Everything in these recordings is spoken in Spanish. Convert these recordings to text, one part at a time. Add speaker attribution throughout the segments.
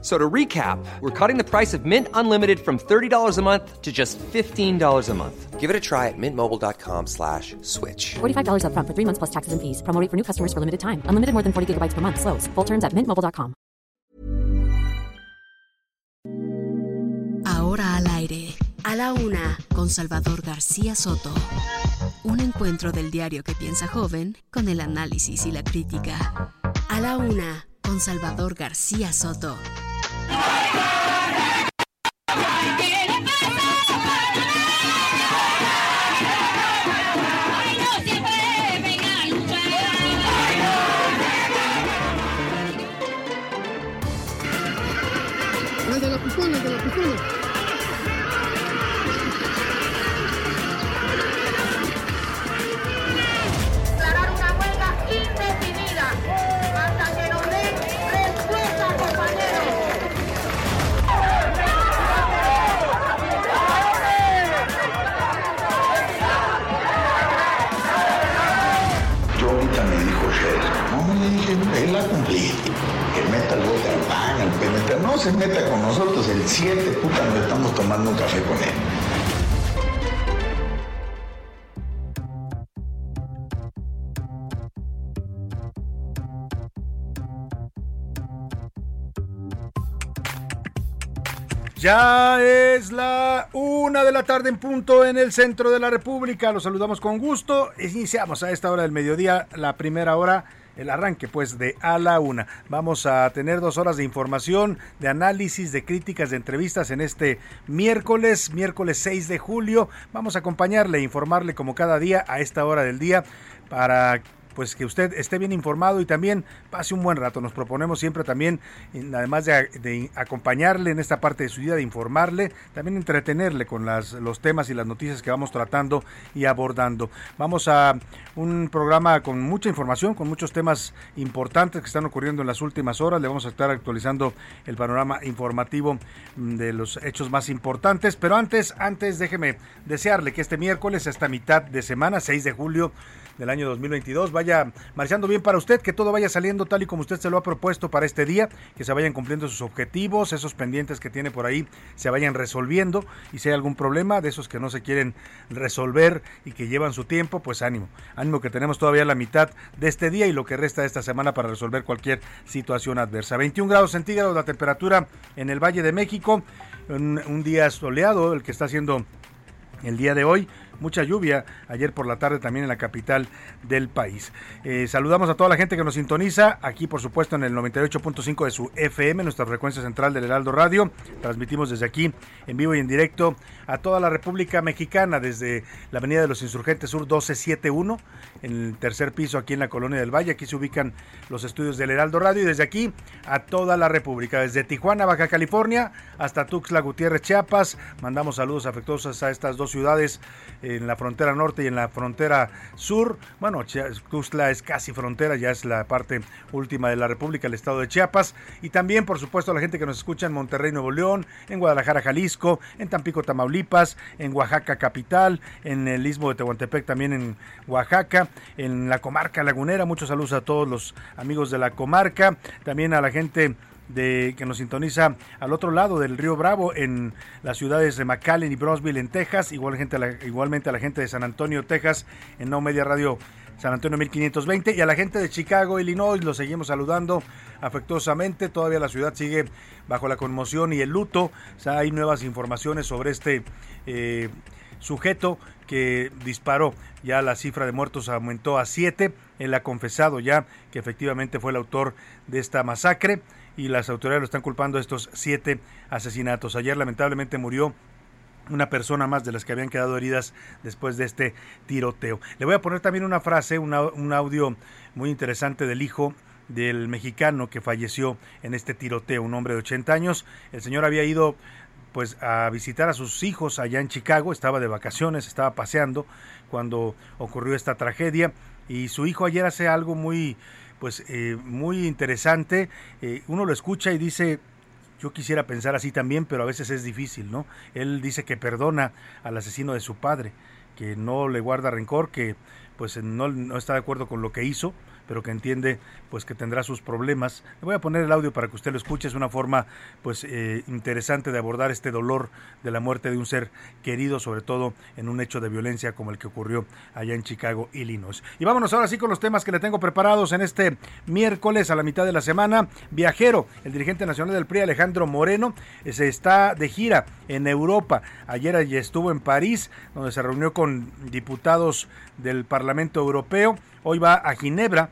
Speaker 1: So to recap, we're cutting the price of Mint Unlimited from $30 a month to just $15 a month.
Speaker 2: Give it a try at mintmobile.com slash switch.
Speaker 3: $45 up front for three months plus taxes and fees. Promo rate for new customers for limited time. Unlimited more than 40 gigabytes per month. Slows. Full terms at mintmobile.com.
Speaker 4: Ahora al aire. A la una, con Salvador García Soto. Un encuentro del diario que piensa joven con el análisis y la crítica. A la una, con Salvador García Soto.
Speaker 5: de la pistola, de la pistola.
Speaker 6: No se meta con nosotros, el 7, puta, nos estamos tomando un café con él.
Speaker 7: Ya es la una de la tarde en punto en el centro de la República. Los saludamos con gusto. Iniciamos a esta hora del mediodía, la primera hora, el arranque pues de a la una. Vamos a tener dos horas de información, de análisis, de críticas, de entrevistas en este miércoles, miércoles 6 de julio. Vamos a acompañarle, informarle como cada día a esta hora del día para pues que usted esté bien informado y también pase un buen rato. Nos proponemos siempre también, además de, de acompañarle en esta parte de su vida, de informarle, también entretenerle con las, los temas y las noticias que vamos tratando y abordando. Vamos a un programa con mucha información, con muchos temas importantes que están ocurriendo en las últimas horas. Le vamos a estar actualizando el panorama informativo de los hechos más importantes. Pero antes, antes déjeme desearle que este miércoles, esta mitad de semana, 6 de julio, del año 2022 vaya marchando bien para usted, que todo vaya saliendo tal y como usted se lo ha propuesto para este día, que se vayan cumpliendo sus objetivos, esos pendientes que tiene por ahí se vayan resolviendo y si hay algún problema de esos que no se quieren resolver y que llevan su tiempo, pues ánimo, ánimo que tenemos todavía la mitad de este día y lo que resta de esta semana para resolver cualquier situación adversa. 21 grados centígrados la temperatura en el Valle de México, un, un día soleado el que está haciendo el día de hoy mucha lluvia ayer por la tarde también en la capital del país. Eh, saludamos a toda la gente que nos sintoniza aquí por supuesto en el 98.5 de su FM, nuestra frecuencia central del Heraldo Radio. Transmitimos desde aquí en vivo y en directo a toda la República Mexicana desde la Avenida de los Insurgentes Sur 1271 en el tercer piso aquí en la Colonia del Valle. Aquí se ubican los estudios del Heraldo Radio y desde aquí a toda la República, desde Tijuana, Baja California hasta Tuxtla Gutiérrez, Chiapas. Mandamos saludos afectuosos a estas dos ciudades en la frontera norte y en la frontera sur. Bueno, Tuxtla es casi frontera, ya es la parte última de la República, el estado de Chiapas. Y también, por supuesto, a la gente que nos escucha en Monterrey, Nuevo León, en Guadalajara, Jalisco, en Tampico, Tamaulipas, en Oaxaca capital, en el istmo de Tehuantepec también en Oaxaca, en la comarca lagunera. Muchos saludos a todos los amigos de la comarca, también a la gente de que nos sintoniza al otro lado del río Bravo en las ciudades de McAllen y Brownsville en Texas, igual gente, igualmente a la gente de San Antonio, Texas en No Media Radio San Antonio 1520 y a la gente de Chicago, Illinois, los seguimos saludando afectuosamente. Todavía la ciudad sigue bajo la conmoción y el luto. Hay nuevas informaciones sobre este eh, sujeto que disparó. Ya la cifra de muertos aumentó a siete. Él ha confesado ya que efectivamente fue el autor de esta masacre y las autoridades lo están culpando de estos siete asesinatos. Ayer lamentablemente murió una persona más de las que habían quedado heridas después de este tiroteo. Le voy a poner también una frase, un audio muy interesante del hijo del mexicano que falleció en este tiroteo, un hombre de 80 años. El señor había ido pues a visitar a sus hijos allá en Chicago, estaba de vacaciones, estaba paseando cuando ocurrió esta tragedia y su hijo ayer hace algo muy pues eh, muy interesante. Eh, uno lo escucha y dice, yo quisiera pensar así también, pero a veces es difícil, ¿no? Él dice que perdona al asesino de su padre, que no le guarda rencor, que pues no, no está de acuerdo con lo que hizo, pero que entiende pues que tendrá sus problemas. Le voy a poner el audio para que usted lo escuche, es una forma pues eh, interesante de abordar este dolor de la muerte de un ser querido, sobre todo en un hecho de violencia como el que ocurrió allá en Chicago, Illinois. Y vámonos ahora sí con los temas que le tengo preparados en este miércoles a la mitad de la semana. Viajero, el dirigente nacional del PRI, Alejandro Moreno, eh, se está de gira en Europa. Ayer estuvo en París, donde se reunió con diputados del Parlamento Europeo. Hoy va a Ginebra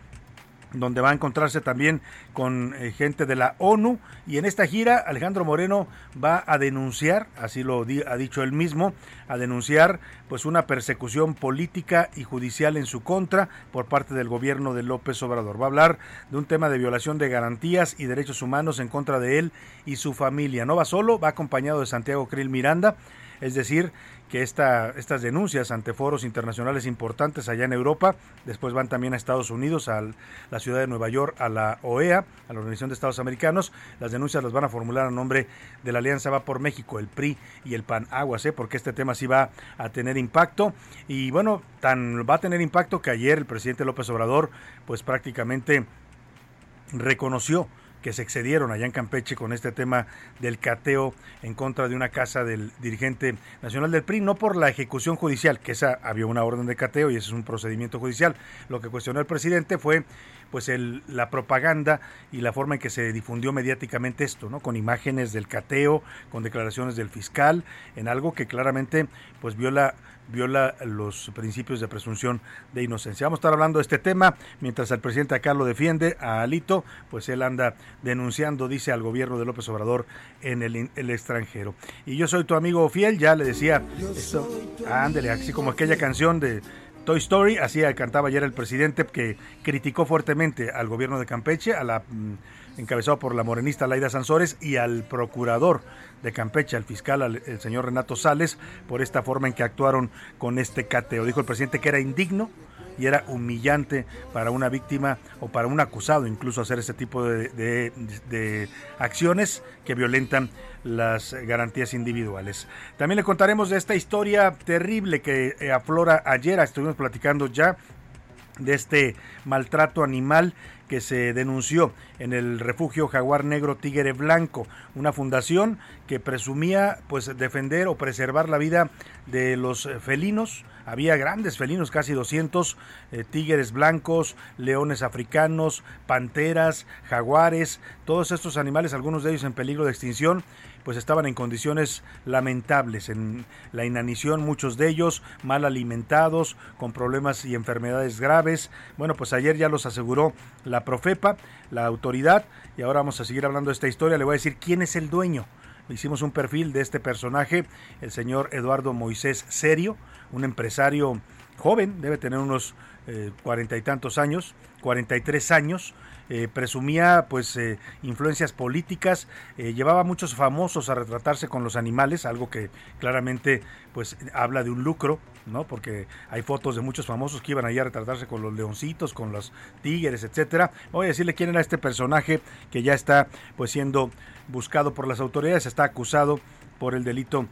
Speaker 7: donde va a encontrarse también con eh, gente de la ONU y en esta gira Alejandro Moreno va a denunciar, así lo ha dicho él mismo, a denunciar pues una persecución política y judicial en su contra por parte del gobierno de López Obrador. Va a hablar de un tema de violación de garantías y derechos humanos en contra de él y su familia. No va solo, va acompañado de Santiago Krill Miranda, es decir, que esta, estas denuncias ante foros internacionales importantes allá en Europa, después van también a Estados Unidos, a la ciudad de Nueva York, a la OEA, a la Organización de Estados Americanos, las denuncias las van a formular a nombre de la Alianza Va por México, el PRI y el PAN Aguas, ¿eh? porque este tema sí va a tener impacto y bueno, tan va a tener impacto que ayer el presidente López Obrador pues prácticamente reconoció que se excedieron allá en Campeche con este tema del cateo en contra de una casa del dirigente nacional del PRI, no por la ejecución judicial, que esa había una orden de cateo y ese es un procedimiento judicial. Lo que cuestionó el presidente fue pues el, la propaganda y la forma en que se difundió mediáticamente esto, ¿no? Con imágenes del cateo, con declaraciones del fiscal, en algo que claramente pues viola viola los principios de presunción de inocencia. Vamos a estar hablando de este tema mientras el presidente acá lo defiende a Alito, pues él anda denunciando, dice, al gobierno de López Obrador en el, el extranjero. Y yo soy tu amigo fiel, ya le decía esto, ándele, así como aquella canción de Toy Story, así cantaba ayer el presidente que criticó fuertemente al gobierno de Campeche, a la mm, encabezado por la morenista Laida Sansores y al procurador de Campeche, al fiscal, el señor Renato Sales, por esta forma en que actuaron con este cateo. Dijo el presidente que era indigno y era humillante para una víctima o para un acusado incluso hacer ese tipo de, acciones que violentan las garantías individuales. También le contaremos de esta historia terrible que eh, aflora ayer, estuvimos platicando ya de este maltrato animal que se denunció en el refugio Jaguar Negro Tigre Blanco, una fundación que presumía pues defender o preservar la vida de los felinos. Había grandes felinos, casi 200 eh, tigres blancos, leones africanos, panteras, jaguares, todos estos animales, algunos de ellos en peligro de extinción pues estaban en condiciones lamentables, en la inanición muchos de ellos, mal alimentados, con problemas y enfermedades graves. Bueno, pues ayer ya los aseguró la Profepa, la autoridad, y ahora vamos a seguir hablando de esta historia. Le voy a decir quién es el dueño. Hicimos un perfil de este personaje, el señor Eduardo Moisés Serio, un empresario joven, debe tener unos eh, cuarenta y tantos años, 43 años, eh, presumía pues eh, influencias políticas, eh, llevaba a muchos famosos a retratarse con los animales, algo que claramente pues habla de un lucro, ¿no? Porque hay fotos de muchos famosos que iban allá a retratarse con los leoncitos, con los tigres, etcétera. Voy a decirle quién era este personaje que ya está pues siendo buscado por las autoridades, está acusado por el delito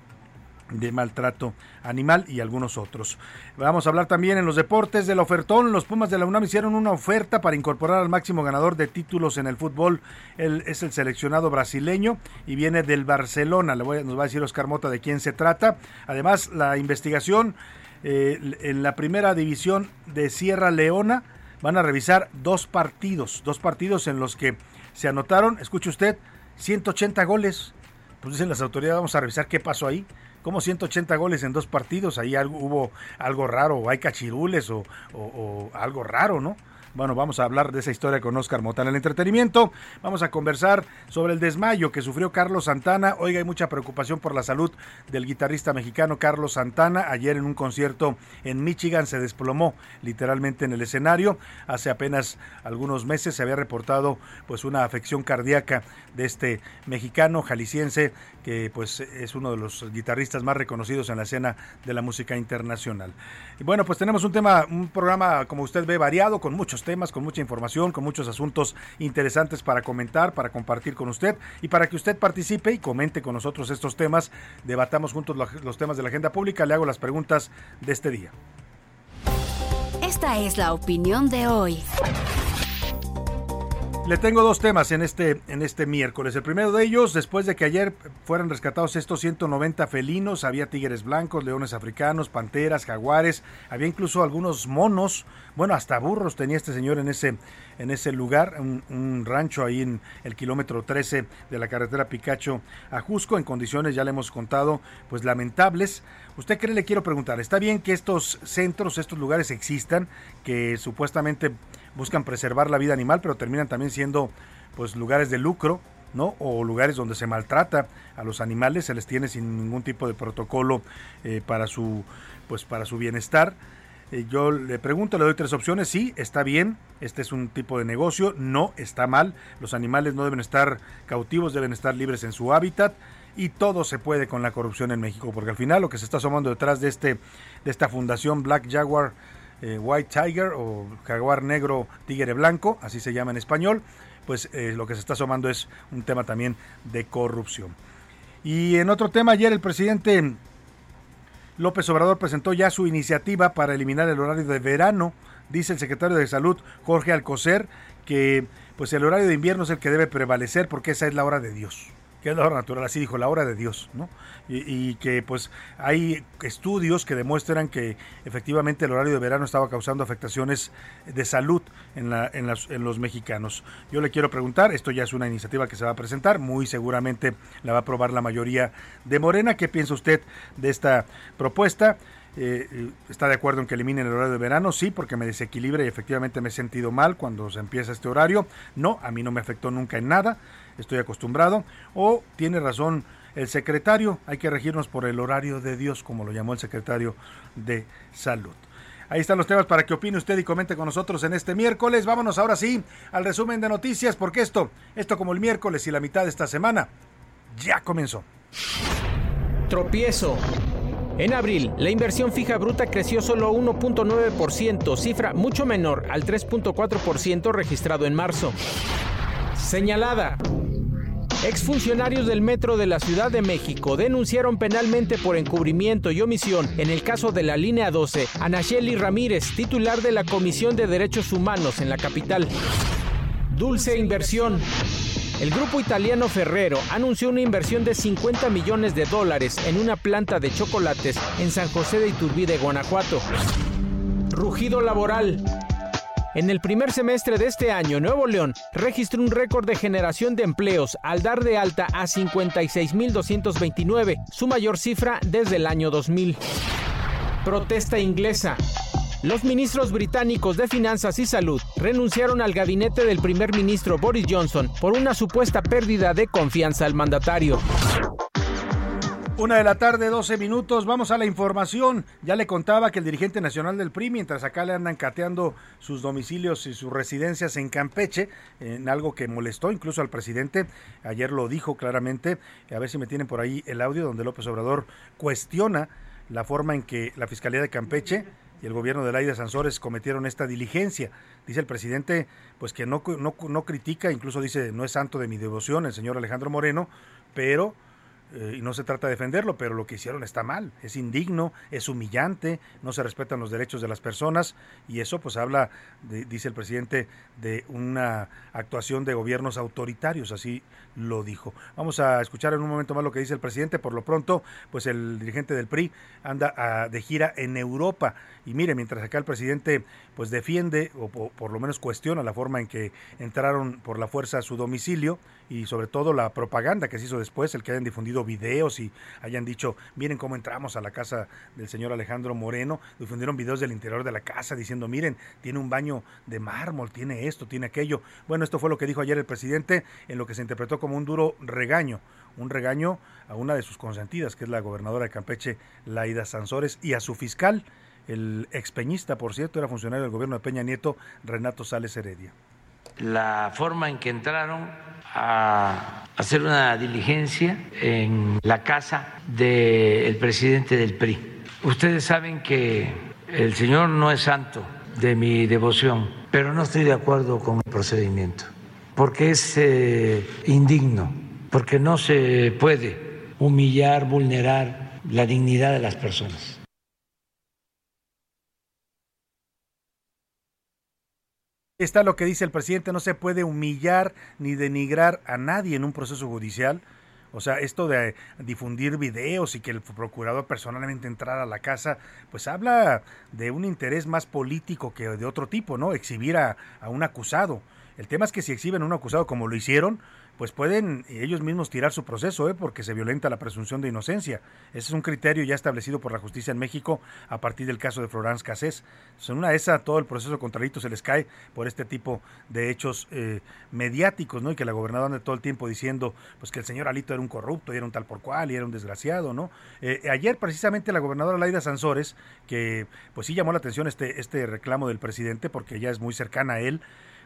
Speaker 7: de maltrato animal y algunos otros. Vamos a hablar también en los deportes del ofertón. Los Pumas de la UNAM hicieron una oferta para incorporar al máximo ganador de títulos en el fútbol. Él es el seleccionado brasileño y viene del Barcelona. Le voy, nos va a decir Oscar Mota de quién se trata. Además, la investigación eh, en la primera división de Sierra Leona van a revisar dos partidos, dos partidos en los que se anotaron, escuche usted, 180 goles. Pues dicen las autoridades, vamos a revisar qué pasó ahí como 180 goles en dos partidos, ahí algo, hubo algo raro, o hay cachirules o, o algo raro, ¿no? Bueno, vamos a hablar de esa historia con Oscar Mota en el entretenimiento. Vamos a conversar sobre el desmayo que sufrió Carlos Santana. Oiga, hay mucha preocupación por la salud del guitarrista mexicano Carlos Santana. Ayer en un concierto en Michigan se desplomó literalmente en el escenario. Hace apenas algunos meses se había reportado pues una afección cardíaca de este mexicano jalisciense que pues es uno de los guitarristas más reconocidos en la escena de la música internacional. Y bueno, pues tenemos un tema, un programa como usted ve variado con muchos temas, con mucha información, con muchos asuntos interesantes para comentar, para compartir con usted y para que usted participe y comente con nosotros estos temas. Debatamos juntos los temas de la agenda pública. Le hago las preguntas de este día.
Speaker 4: Esta es la opinión de hoy.
Speaker 7: Le tengo dos temas en este, en este miércoles. El primero de ellos, después de que ayer fueran rescatados estos 190 felinos, había tigres blancos, leones africanos, panteras, jaguares, había incluso algunos monos, bueno, hasta burros tenía este señor en ese, en ese lugar, un, rancho ahí en el kilómetro 13 de la carretera Picacho a Jusco, en condiciones, ya le hemos contado, pues lamentables. ¿Usted cree, le quiero preguntar, está bien que estos centros, estos lugares existan, que supuestamente buscan preservar la vida animal, pero terminan también siendo pues lugares de lucro, ¿no? O lugares donde se maltrata a los animales, se les tiene sin ningún tipo de protocolo eh, para su pues para su bienestar. Eh, yo le pregunto, le doy tres opciones. Sí, está bien, este es un tipo de negocio. No, está mal. Los animales no deben estar cautivos, deben estar libres en su hábitat. Y todo se puede con la corrupción en México, porque al final lo que se está asomando detrás de, este, de esta fundación Black Jaguar eh, White Tiger o jaguar negro tigre blanco, así se llama en español, pues eh, lo que se está asomando es un tema también de corrupción. Y en otro tema, ayer el presidente López Obrador presentó ya su iniciativa para eliminar el horario de verano. Dice el secretario de Salud, Jorge Alcocer, que pues el horario de invierno es el que debe prevalecer porque esa es la hora de Dios que es la hora natural, así dijo, la hora de Dios, ¿no? Y, que pues hay estudios que demuestran que efectivamente el horario de verano estaba causando afectaciones de salud en, la, en, en los mexicanos. Yo le quiero preguntar, esto ya es una iniciativa que se va a presentar, muy seguramente la va a aprobar la mayoría de Morena, ¿qué piensa usted de esta propuesta? Eh, ¿Está de acuerdo en que eliminen el horario de verano? Sí, porque me desequilibra y efectivamente me he sentido mal cuando se empieza este horario. No, a mí no me afectó nunca en nada, estoy acostumbrado. O tiene razón el secretario, hay que regirnos por el horario de Dios, como lo llamó el secretario de Salud. Ahí están los temas para que opine usted y comente con nosotros en este miércoles. Vámonos ahora sí al resumen de noticias, porque esto, esto como el miércoles y la mitad de esta semana, ya comenzó.
Speaker 8: Tropiezo en abril, la inversión fija bruta creció solo 1.9%, cifra mucho menor al 3.4% registrado en marzo. Señalada. Exfuncionarios del Metro de la Ciudad de México denunciaron penalmente por encubrimiento y omisión en el caso de la línea 12 a Nacheli Ramírez, titular de la Comisión de Derechos Humanos en la capital. Dulce inversión. El grupo italiano Ferrero anunció una inversión de 50 millones de dólares en una planta de chocolates en San José de Iturbide, Guanajuato. Rugido laboral. En el primer semestre de este año, Nuevo León registró un récord de generación de empleos al dar de alta a 56.229, su mayor cifra desde el año 2000. Protesta inglesa. Los ministros británicos de Finanzas y Salud renunciaron al gabinete del primer ministro Boris Johnson por una supuesta pérdida de confianza al mandatario.
Speaker 7: Una de la tarde, 12 minutos. Vamos a la información. Ya le contaba que el dirigente nacional del PRI, mientras acá le andan cateando sus domicilios y sus residencias en Campeche, en algo que molestó incluso al presidente, ayer lo dijo claramente, a ver si me tienen por ahí el audio donde López Obrador cuestiona la forma en que la Fiscalía de Campeche y el gobierno de Laida Sansores cometieron esta diligencia. Dice el presidente, pues que no, no, no critica, incluso dice, no es santo de mi devoción el señor Alejandro Moreno, pero eh, y no se trata de defenderlo, pero lo que hicieron está mal, es indigno, es humillante, no se respetan los derechos de las personas y eso pues habla, dice el presidente, de una actuación de gobiernos autoritarios, así lo dijo. Vamos a escuchar en un momento más lo que dice el presidente, por lo pronto pues el dirigente del PRI anda ah, de gira en Europa. Y mire, mientras acá el presidente pues defiende o por lo menos cuestiona la forma en que entraron por la fuerza a su domicilio y sobre todo la propaganda que se hizo después, el que hayan difundido videos y hayan dicho, miren cómo entramos a la casa del señor Alejandro Moreno, difundieron videos del interior de la casa diciendo, miren, tiene un baño de mármol, tiene esto, tiene aquello. Bueno, esto fue lo que dijo ayer el presidente en lo que se interpretó como un duro regaño, un regaño a una de sus consentidas, que es la gobernadora de Campeche, Laida Sansores, y a su fiscal, el expeñista, por cierto, era funcionario del gobierno de Peña Nieto, Renato Sales Heredia.
Speaker 9: La forma en que entraron a hacer una diligencia en la casa del presidente del PRI. Ustedes saben que el señor no es santo de mi devoción, pero no estoy de acuerdo con el procedimiento, porque es eh, indigno, porque no se puede humillar, vulnerar la dignidad de las personas.
Speaker 7: Está lo que dice el presidente, no se puede humillar ni denigrar a nadie en un proceso judicial. O sea, esto de difundir videos y que el procurador personalmente entrara a la casa, pues habla de un interés más político que de otro tipo, ¿no? Exhibir a, a un acusado. El tema es que si exhiben a un acusado como lo hicieron, pues pueden ellos mismos tirar su proceso, ¿eh? porque se violenta la presunción de inocencia. Ese es un criterio ya establecido por la justicia en México a partir del caso de Florence Cassés. En una de esas, todo el proceso contra Alito se les cae por este tipo de hechos eh, mediáticos, ¿no? Y que la gobernadora anda todo el tiempo diciendo pues que el señor Alito era un corrupto, y era un tal por cual, y era un desgraciado, ¿no? Eh, ayer precisamente la gobernadora Laida Sansores, que pues sí llamó la atención este, este reclamo del presidente, porque ella es muy cercana a él,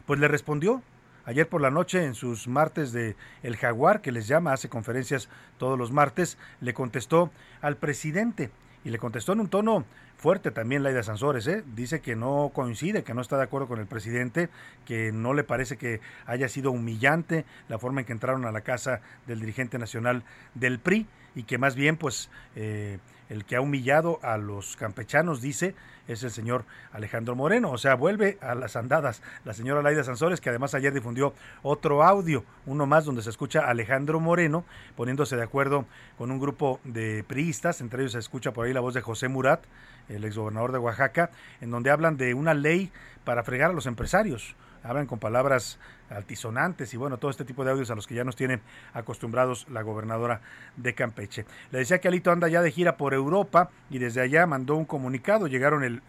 Speaker 7: pues le respondió, Ayer por la noche, en sus martes de El Jaguar, que les llama, hace conferencias todos los martes, le contestó al presidente y le contestó en un tono fuerte también Laida Sansores, ¿eh? dice que no coincide, que no está de acuerdo con el presidente, que no le parece que haya sido humillante la forma en que entraron a la casa del dirigente nacional del PRI y que más bien pues eh, el que ha humillado a los campechanos, dice, es el señor Alejandro Moreno. O sea, vuelve a las andadas la señora Laida Sansores, que además ayer difundió otro audio, uno más donde se escucha a Alejandro Moreno poniéndose de acuerdo con un grupo de priistas, entre ellos se escucha por ahí la voz de José Murat, el exgobernador de Oaxaca, en donde hablan de una ley para fregar a los empresarios hablan con palabras altisonantes y bueno, todo este tipo de audios a los que ya nos tiene acostumbrados la gobernadora de Campeche. Le decía que Alito anda ya de gira por Europa y desde allá mandó un comunicado, llegaron el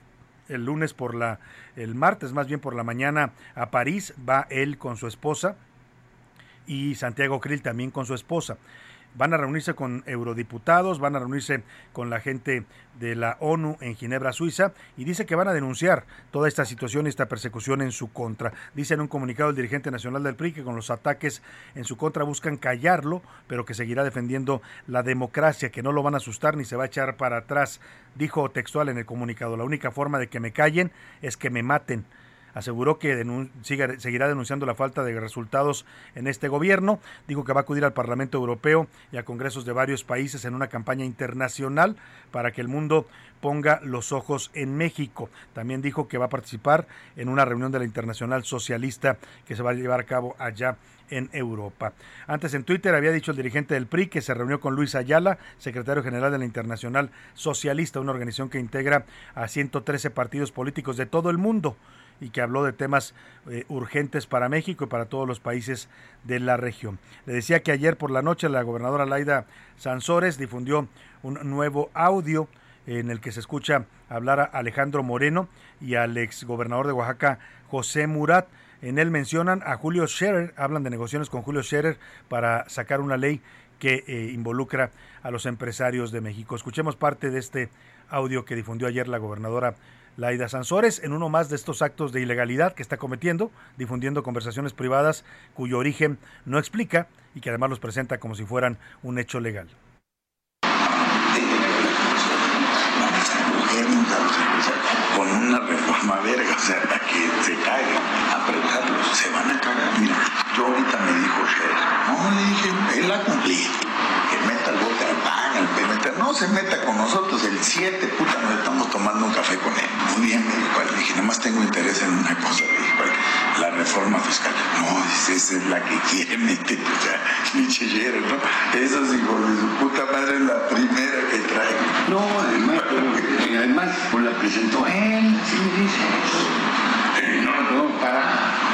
Speaker 7: el lunes por la el martes más bien por la mañana a París, va él con su esposa y Santiago Krill también con su esposa van a reunirse con eurodiputados, van a reunirse con la gente de la ONU en Ginebra, Suiza, y dice que van a denunciar toda esta situación y esta persecución en su contra. Dice en un comunicado el dirigente nacional del PRI que con los ataques en su contra buscan callarlo, pero que seguirá defendiendo la democracia, que no lo van a asustar ni se va a echar para atrás. Dijo textual en el comunicado, la única forma de que me callen es que me maten aseguró que seguirá denunciando la falta de resultados en este gobierno. Dijo que va a acudir al Parlamento Europeo y a congresos de varios países en una campaña internacional para que el mundo ponga los ojos en México. También dijo que va a participar en una reunión de la Internacional Socialista que se va a llevar a cabo allá en Europa. Antes en Twitter había dicho el dirigente del PRI que se reunió con Luis Ayala, secretario general de la Internacional Socialista, una organización que integra a 113 partidos políticos de todo el mundo y que habló de temas eh, urgentes para México y para todos los países de la región. Le decía que ayer por la noche la gobernadora Laida Sansores difundió un nuevo audio en el que se escucha hablar a Alejandro Moreno y al ex gobernador de Oaxaca, José Murat. En él mencionan a Julio Scherer, hablan de negociaciones con Julio Scherer para sacar una ley que eh, involucra a los empresarios de México. Escuchemos parte de este audio que difundió ayer la gobernadora Laida Sansores en uno más de estos actos de ilegalidad que está cometiendo, difundiendo conversaciones privadas cuyo origen no explica y que además los presenta como si fueran un hecho legal.
Speaker 6: Con una reforma verga, o sea, que se se van a cagar. Yo ahorita me dijo no, dije, él la cumplí que meta el bote al pan, al PMT, no se meta con nosotros, el 7, puta, nos estamos tomando un café con él. Muy bien, me dijo, le dije, nada más tengo interés en una cosa, le dijo, la reforma fiscal. No, dice, esa es la que quiere meter, o sea, lichillero, ¿no? Esos hijos de su puta madre es la primera que trae.
Speaker 10: No, además, pero, además, pues la presentó él, así me dice. Eh, no, no, para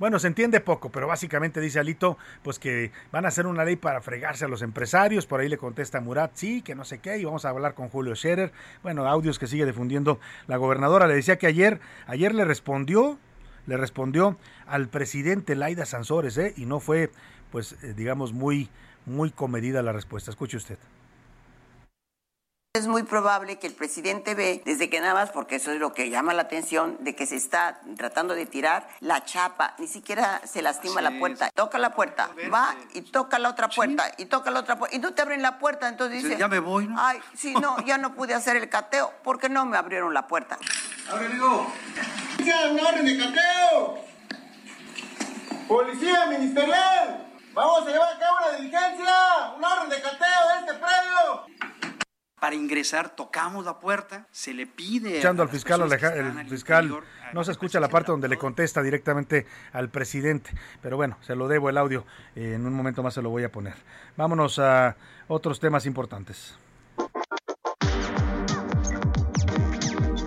Speaker 7: bueno, se entiende poco, pero básicamente dice Alito, pues que van a hacer una ley para fregarse a los empresarios. Por ahí le contesta Murat, sí, que no sé qué, y vamos a hablar con Julio Scherer. Bueno, audios que sigue difundiendo la gobernadora. Le decía que ayer, ayer le respondió, le respondió al presidente Laida Sansores, ¿eh? y no fue, pues, eh, digamos, muy, muy comedida la respuesta. Escuche usted
Speaker 11: Es muy probable que el presidente ve, desde que nada más, porque eso es lo que llama la atención, de que se está tratando de tirar la chapa, ni siquiera se lastima la puerta. Toca la puerta, va y toca la otra puerta, y toca la otra puerta, y no te abren la puerta, entonces dice...
Speaker 12: Ya me voy, ¿no?
Speaker 11: Ay, sí, no, ya no pude hacer el cateo, porque no me abrieron la puerta.
Speaker 12: Ahora digo,
Speaker 5: ¡Un orden de cateo! ¡Policía ministerial! ¡Vamos a llevar a cabo una diligencia! ¡Un orden de cateo de este predio!
Speaker 12: Para ingresar, tocamos la puerta, se le pide.
Speaker 7: Escuchando al fiscal,
Speaker 12: que
Speaker 7: el fiscal
Speaker 12: interior,
Speaker 7: no se escucha la parte donde le contesta directamente al presidente, pero bueno, se lo debo el audio, eh, en un momento más se lo voy a poner. Vámonos a otros temas importantes.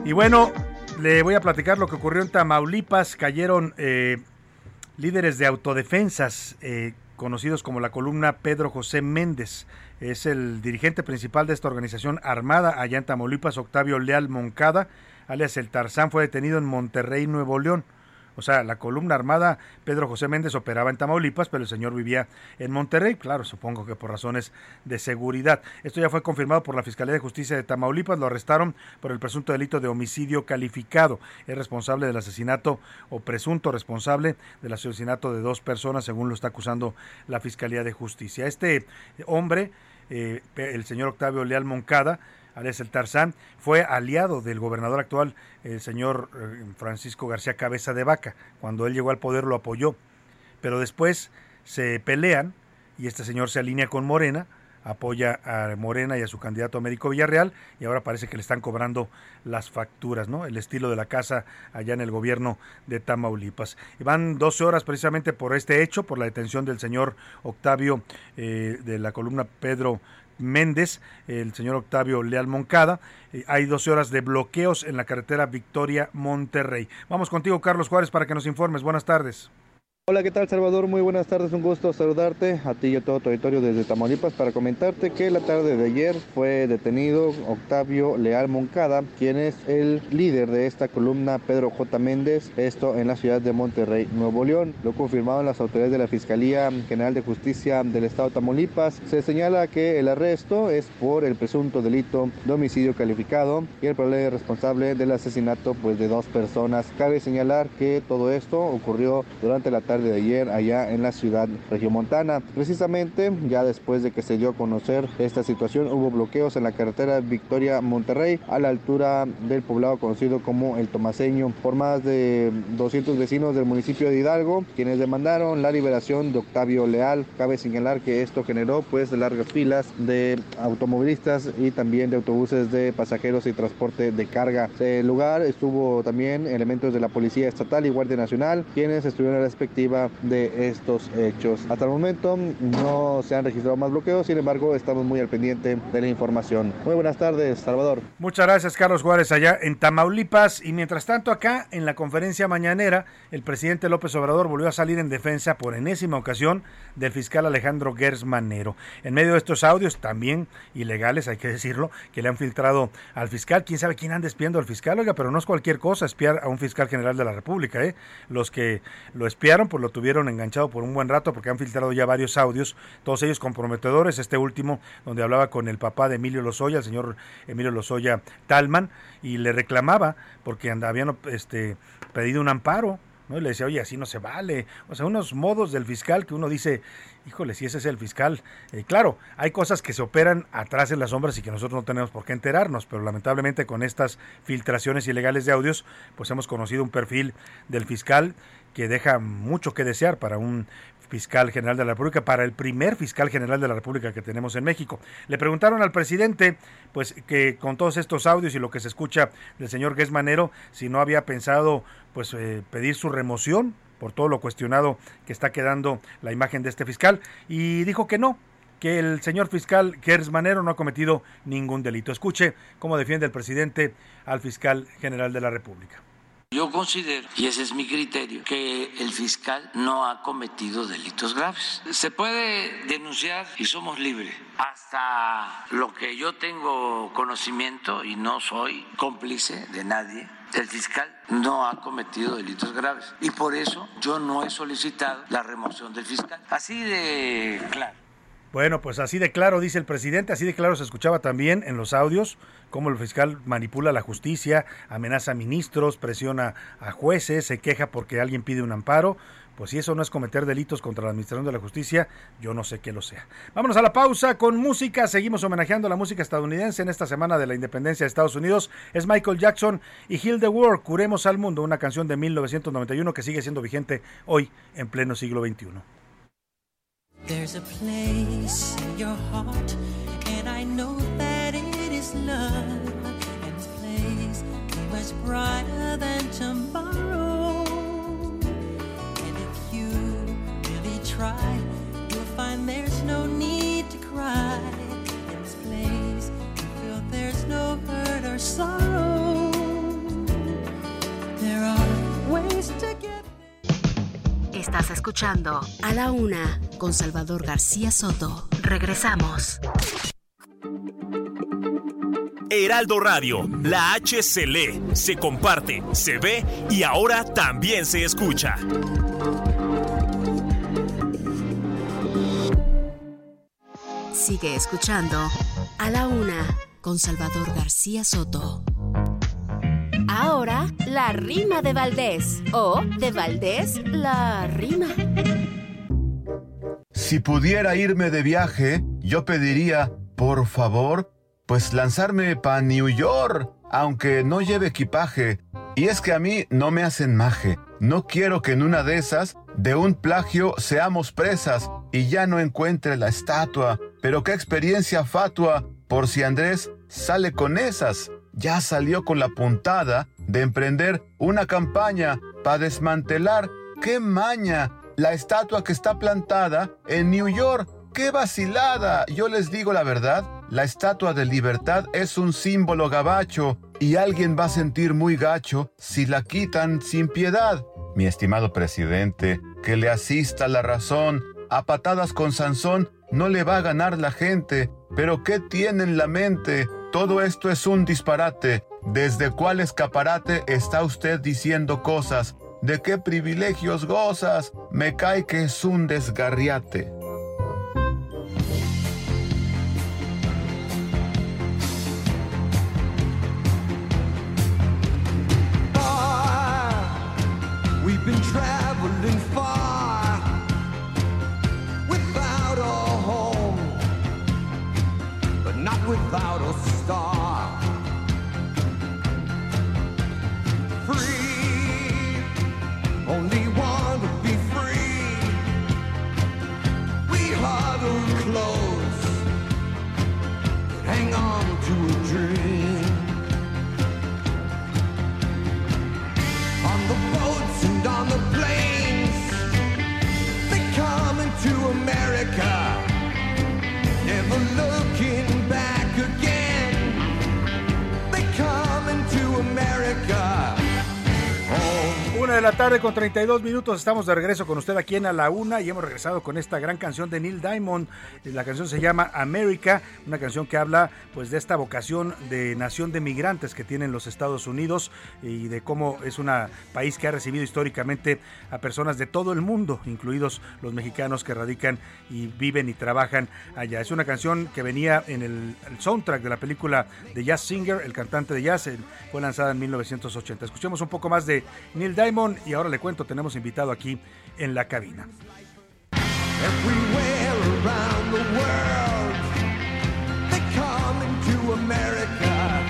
Speaker 7: Y bueno, le voy a platicar lo que ocurrió en Tamaulipas. Cayeron eh, líderes de autodefensas, eh, conocidos como la columna Pedro José Méndez. Es el dirigente principal de esta organización armada allá en Tamaulipas, Octavio Leal Moncada, alias el Tarzán, fue detenido en Monterrey, Nuevo León. O sea, la columna armada Pedro José Méndez operaba en Tamaulipas, pero el señor vivía en Monterrey, claro, supongo que por razones de seguridad. Esto ya fue confirmado por la Fiscalía de Justicia de Tamaulipas, lo arrestaron por el presunto delito de homicidio calificado. Es responsable del asesinato o presunto responsable del asesinato de dos personas, según lo está acusando la Fiscalía de Justicia. Este hombre, eh, el señor Octavio Leal Moncada, alias el Tarzán, fue aliado del gobernador actual, el señor eh, Francisco García Cabeza de Vaca. Cuando él llegó al poder lo apoyó. Pero después se pelean y este señor se alinea con Morena, apoya a Morena y a su candidato Américo Villarreal y ahora parece que le están cobrando las facturas, ¿no? El estilo de la casa allá en el gobierno de Tamaulipas. Y van 12 horas precisamente por este hecho, por la detención del señor Octavio eh, de la columna Pedro Méndez, el señor Octavio Leal Moncada. Eh, hay 12 horas de bloqueos en la carretera Victoria Monterrey. Vamos contigo, Carlos Juárez, para que nos informes. Buenas tardes.
Speaker 13: Hola, ¿qué tal Salvador? Muy buenas tardes, un gusto saludarte a ti y a todo tu auditorio desde Tamaulipas para comentarte que la tarde de ayer fue detenido Octavio Leal Moncada, quien es el líder de esta columna Pedro J. Méndez, esto en la ciudad de Monterrey, Nuevo León. Lo confirmaron las autoridades de la Fiscalía General de Justicia del Estado de Tamaulipas. Se señala que el arresto es por el presunto delito de homicidio calificado y el probable responsable del asesinato pues, de dos personas. Cabe señalar que todo esto ocurrió durante la tarde de ayer allá en la ciudad regiomontana. Precisamente ya después de que se dio a conocer esta situación hubo bloqueos en la carretera Victoria Monterrey a la altura del poblado conocido como El Tomaseño por más de 200 vecinos del municipio de Hidalgo quienes demandaron la liberación de Octavio Leal. Cabe señalar que esto generó pues largas filas de automovilistas y también de autobuses de pasajeros y transporte de carga. El lugar estuvo también elementos de la Policía Estatal y Guardia Nacional quienes estuvieron a de estos hechos. Hasta el momento no se han registrado más bloqueos, sin embargo estamos muy al pendiente de la información. Muy buenas tardes, Salvador.
Speaker 7: Muchas gracias, Carlos Juárez, allá en Tamaulipas. Y mientras tanto, acá en la conferencia mañanera, el presidente López Obrador volvió a salir en defensa por enésima ocasión del fiscal Alejandro Gers Manero. En medio de estos audios, también ilegales, hay que decirlo, que le han filtrado al fiscal. ¿Quién sabe quién anda espiando al fiscal? Oiga, pero no es cualquier cosa espiar a un fiscal general de la República. ¿eh? Los que lo espiaron, pues lo tuvieron enganchado por un buen rato porque han filtrado ya varios audios, todos ellos comprometedores. Este último, donde hablaba con el papá de Emilio Lozoya, el señor Emilio Lozoya Talman, y le reclamaba porque habían este, pedido un amparo. ¿no? Y le decía, oye, así no se vale. O sea, unos modos del fiscal que uno dice, híjole, si ese es el fiscal. Eh, claro, hay cosas que se operan atrás en las sombras y que nosotros no tenemos por qué enterarnos, pero lamentablemente con estas filtraciones ilegales de audios, pues hemos conocido un perfil del fiscal que deja mucho que desear para un fiscal general de la República, para el primer fiscal general de la República que tenemos en México. Le preguntaron al presidente, pues que con todos estos audios y lo que se escucha del señor Manero, si no había pensado pues eh, pedir su remoción por todo lo cuestionado que está quedando la imagen de este fiscal y dijo que no, que el señor fiscal Gers Manero no ha cometido ningún delito. Escuche cómo defiende el presidente al fiscal general de la República.
Speaker 9: Yo considero, y ese es mi criterio, que el fiscal no ha cometido delitos graves. Se puede denunciar y somos libres. Hasta lo que yo tengo conocimiento y no soy cómplice de nadie, el fiscal no ha cometido delitos graves. Y por eso yo no he solicitado la remoción del fiscal. Así de claro.
Speaker 7: Bueno, pues así de claro dice el presidente, así de claro se escuchaba también en los audios cómo el fiscal manipula la justicia, amenaza a ministros, presiona a jueces, se queja porque alguien pide un amparo. Pues si eso no es cometer delitos contra la administración de la justicia, yo no sé qué lo sea. Vámonos a la pausa con música. Seguimos homenajeando a la música estadounidense en esta semana de la independencia de Estados Unidos. Es Michael Jackson y Heal the World, Curemos al Mundo, una canción de 1991 que sigue siendo vigente hoy en pleno siglo XXI.
Speaker 14: There's a place in your heart, and I know that it is love. And this place is much brighter than tomorrow. And if you really try, you'll find there's no need to cry. In this place, you feel there's no hurt or sorrow. There are ways to get.
Speaker 4: Estás escuchando A la Una con Salvador García Soto. Regresamos.
Speaker 15: Heraldo Radio, la H se lee, se comparte, se ve y ahora también se escucha.
Speaker 4: Sigue escuchando A la Una con Salvador García Soto.
Speaker 16: Ahora, la rima de Valdés. O, de Valdés, la rima.
Speaker 17: Si pudiera irme de viaje, yo pediría, por favor, pues lanzarme pa' New York, aunque no lleve equipaje. Y es que a mí no me hacen maje. No quiero que en una de esas, de un plagio, seamos presas y ya no encuentre la estatua. Pero qué experiencia fatua, por si Andrés sale con esas. Ya salió con la puntada de emprender una campaña para desmantelar. ¡Qué maña! La estatua que está plantada en New York. ¡Qué vacilada! Yo les digo la verdad, la estatua de libertad es un símbolo gabacho y alguien va a sentir muy gacho si la quitan sin piedad. Mi estimado presidente, que le asista la razón. A patadas con Sansón no le va a ganar la gente. Pero ¿qué tiene en la mente? Todo esto es un disparate. ¿Desde cuál escaparate está usted diciendo cosas? ¿De qué privilegios gozas? Me cae que es un desgarriate.
Speaker 18: We've been traveling far without a to America.
Speaker 7: De la tarde con 32 minutos, estamos de regreso con usted aquí en A la Una y hemos regresado con esta gran canción de Neil Diamond. La canción se llama America, una canción que habla pues de esta vocación de nación de migrantes que tienen los Estados Unidos y de cómo es un país que ha recibido históricamente a personas de todo el mundo, incluidos los mexicanos que radican y viven y trabajan allá. Es una canción que venía en el, el soundtrack de la película de Jazz Singer, el cantante de jazz, fue lanzada en 1980. Escuchemos un poco más de Neil Diamond y ahora le cuento, tenemos invitado aquí en la cabina.
Speaker 18: Everywhere around the world, they come into America.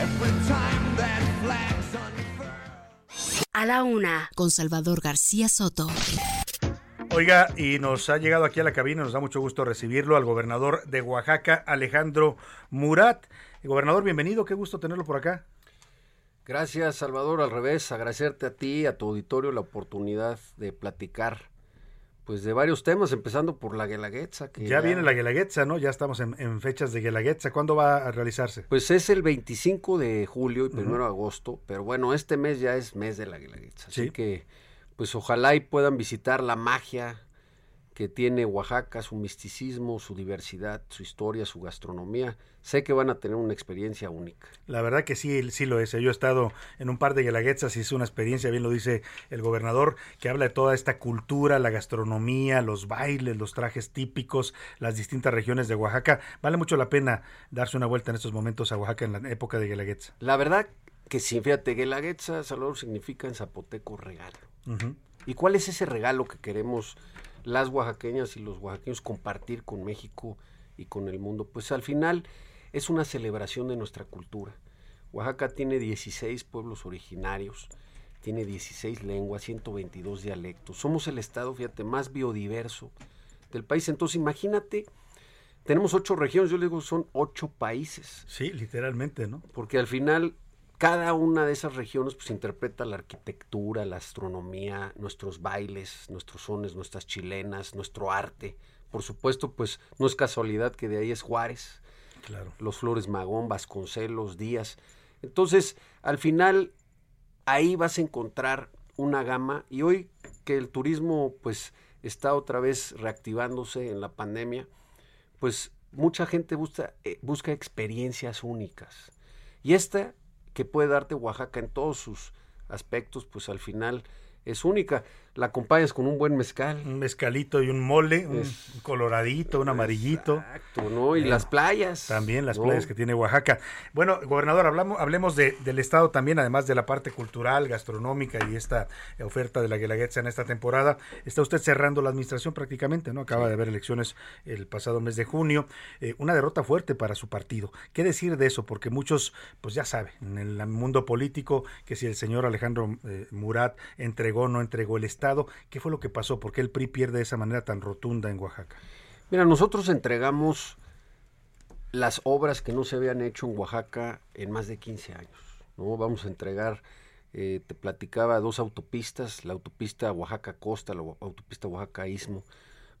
Speaker 18: Every time that flag's unfurled.
Speaker 4: A la Una con Salvador García Soto.
Speaker 7: Oiga, y nos ha llegado aquí a la cabina, nos da mucho gusto recibirlo al gobernador de Oaxaca, Alejandro Murat. Gobernador, bienvenido, qué gusto tenerlo por acá.
Speaker 19: Gracias, Salvador. Al revés, agradecerte a ti, a tu auditorio, la oportunidad de platicar pues de varios temas, empezando por la Guelaguetza. Que
Speaker 7: ya, ya, viene la Guelaguetza, ¿no? Ya estamos en, en, fechas de Guelaguetza. ¿Cuándo va a realizarse?
Speaker 19: Pues es el 25 de julio y primero uh -huh. de agosto, pero bueno, este mes ya es mes de la Guelaguetza. Así ¿Sí? que, pues ojalá y puedan visitar la magia que tiene Oaxaca, su misticismo, su diversidad, su historia, su gastronomía. Sé que van a tener una experiencia única.
Speaker 7: La verdad que sí, sí lo es. Yo he estado en un par de guelaguetzas y es una experiencia, bien lo dice el gobernador, que habla de toda esta cultura, la gastronomía, los bailes, los trajes típicos, las distintas regiones de Oaxaca. Vale mucho la pena darse una vuelta en estos momentos a Oaxaca en la época de guelaguetza.
Speaker 19: La verdad que sí, fíjate, Guelaguetza, Salvador, significa en zapoteco regalo. ¿Y cuál es ese regalo que queremos las oaxaqueñas y los oaxaqueños compartir con México y con el mundo? Pues al final es una celebración de nuestra cultura. Oaxaca tiene 16 pueblos originarios, tiene 16 lenguas, 122 dialectos. Somos el estado, fíjate, más biodiverso del país. Entonces imagínate, tenemos ocho regiones, yo le digo son ocho países.
Speaker 7: Sí, literalmente, ¿no?
Speaker 19: Porque al final cada una de esas regiones pues interpreta la arquitectura, la astronomía, nuestros bailes, nuestros sones, nuestras chilenas, nuestro arte. Por supuesto, pues no es casualidad que de ahí es Juárez,
Speaker 7: Claro.
Speaker 19: los Flores Magón, Vasconcelos, Díaz. Entonces, al final, ahí vas a encontrar una gama. Y hoy que el turismo, pues, está otra vez reactivándose en la pandemia, pues mucha gente busca, eh, busca experiencias únicas. Y esta que puede darte Oaxaca en todos sus aspectos, pues al final es única. La acompañas con un buen mezcal.
Speaker 7: Un mezcalito y un mole, un
Speaker 19: Es-
Speaker 7: coloradito, un amarillito.
Speaker 19: Exacto, ¿no? Y
Speaker 7: Eh,
Speaker 19: las playas.
Speaker 7: También las
Speaker 19: ¿no?
Speaker 7: playas que tiene Oaxaca. Bueno, gobernador, hablamos, hablemos de- del estado también, además de la parte cultural, gastronómica y esta oferta de la Guelaguetza en esta temporada. Está usted cerrando la administración prácticamente, ¿no? Acaba de haber elecciones el pasado mes de junio. Eh, una derrota fuerte para su partido. ¿Qué decir de eso? Porque muchos, pues ya saben, en el mundo político, que si el señor Alejandro eh, Murat entregó o no entregó el estado, ¿qué fue lo que pasó? ¿Por qué el PRI pierde de esa manera tan rotunda en Oaxaca?
Speaker 19: Mira, nosotros entregamos las obras que no se habían hecho en Oaxaca en más de 15 años. ¿no? Vamos a entregar, eh, te platicaba, dos autopistas, la autopista Oaxaca Costa, la autopista Oaxaca Istmo.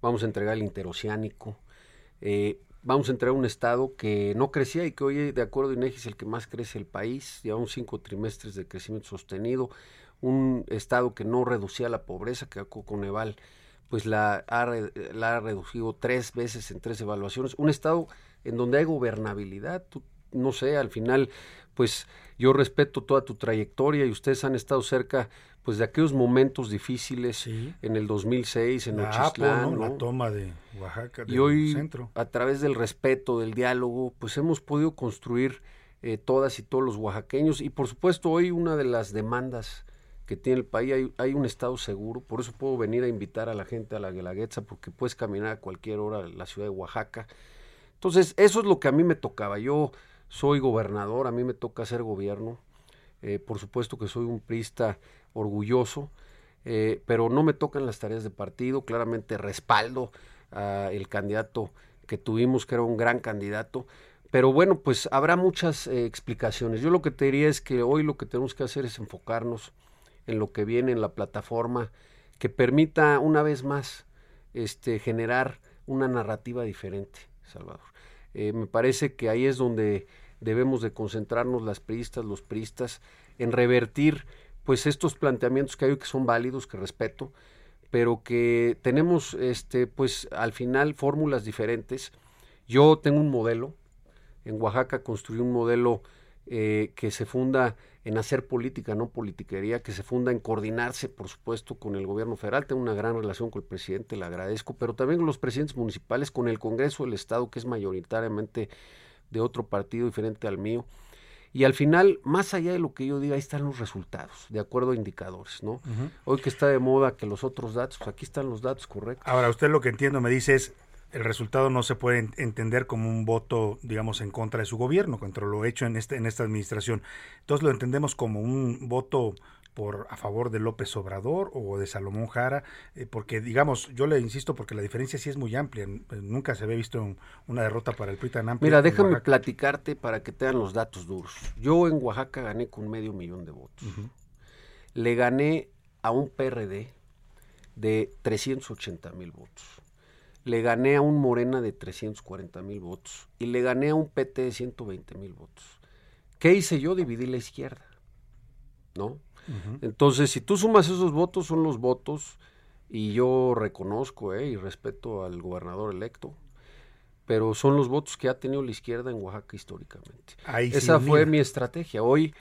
Speaker 19: Vamos a entregar el interoceánico. eh, vamos a entregar un estado que no crecía y que hoy, de acuerdo a INEGI, es el que más crece el país. Llevamos cinco trimestres de crecimiento sostenido. Un estado que no reducía la pobreza, que Coneval pues la ha, la ha reducido tres veces en tres evaluaciones. Un estado en donde hay gobernabilidad. Tú, no sé, al final, pues yo respeto toda tu trayectoria y ustedes han estado cerca pues de aquellos momentos difíciles en el 2006, en Nochistlán,
Speaker 7: ¿no? La toma de Oaxaca,
Speaker 19: Y hoy,
Speaker 7: centro.
Speaker 19: a través del respeto, del diálogo, pues hemos podido construir eh, todas y todos los oaxaqueños. Y por supuesto, hoy una de las demandas que tiene el país, hay, un estado seguro. Por eso puedo venir a invitar a la gente a la Guelaguetza, porque puedes caminar a cualquier hora a la ciudad de Oaxaca. Entonces, eso es lo que a mí me tocaba. Yo soy gobernador, a mí me toca hacer gobierno. Eh, por supuesto que soy un priista orgulloso, eh, pero no me tocan las tareas de partido. Claramente respaldo al candidato que tuvimos, que era un gran candidato. Pero bueno, pues habrá muchas eh, explicaciones. Yo lo que te diría es que hoy lo que tenemos que hacer es enfocarnos en lo que viene en la plataforma que permita una vez más este, generar una narrativa diferente, Salvador. Eh, me parece que ahí es donde debemos de concentrarnos las priistas, los priistas, en revertir pues estos planteamientos que hay que son válidos, que respeto, pero que tenemos este pues al final fórmulas diferentes. Yo tengo un modelo, en Oaxaca construí un modelo eh, que se funda en hacer política, no politiquería, que se funda en coordinarse, por supuesto, con el gobierno federal. Tengo una gran relación con el presidente, le agradezco, pero también con los presidentes municipales, con el Congreso del Estado, que es mayoritariamente de otro partido diferente al mío. Y al final, más allá de lo que yo diga, ahí están los resultados, de acuerdo a indicadores, ¿no? Hoy que está de moda que los otros datos, pues aquí están los datos correctos.
Speaker 7: Ahora, usted lo que entiendo me dice es, el resultado no se puede en- entender como un voto, digamos, en contra de su gobierno, contra lo hecho en, este, en esta administración. Entonces lo entendemos como un voto por a favor de López Obrador o de Salomón Jara, eh, porque digamos, yo le insisto porque la diferencia sí es muy amplia, nunca se había visto un- una derrota para el PRI tan amplia.
Speaker 19: Mira, déjame
Speaker 7: Oaxaca.
Speaker 19: platicarte para que te dan los datos duros. Yo en Oaxaca gané con medio millón de votos. Le gané a un PRD de 380 mil votos. Le gané a un Morena de 340 mil votos. Y le gané a un PT de 120 mil votos. ¿Qué hice yo? Dividí la izquierda. ¿No? Entonces, si tú sumas esos votos, son los votos y yo reconozco eh, y respeto al gobernador electo, pero son los votos que ha tenido la izquierda en Oaxaca históricamente.
Speaker 7: Ahí
Speaker 19: Esa fue mi estrategia. Hoy,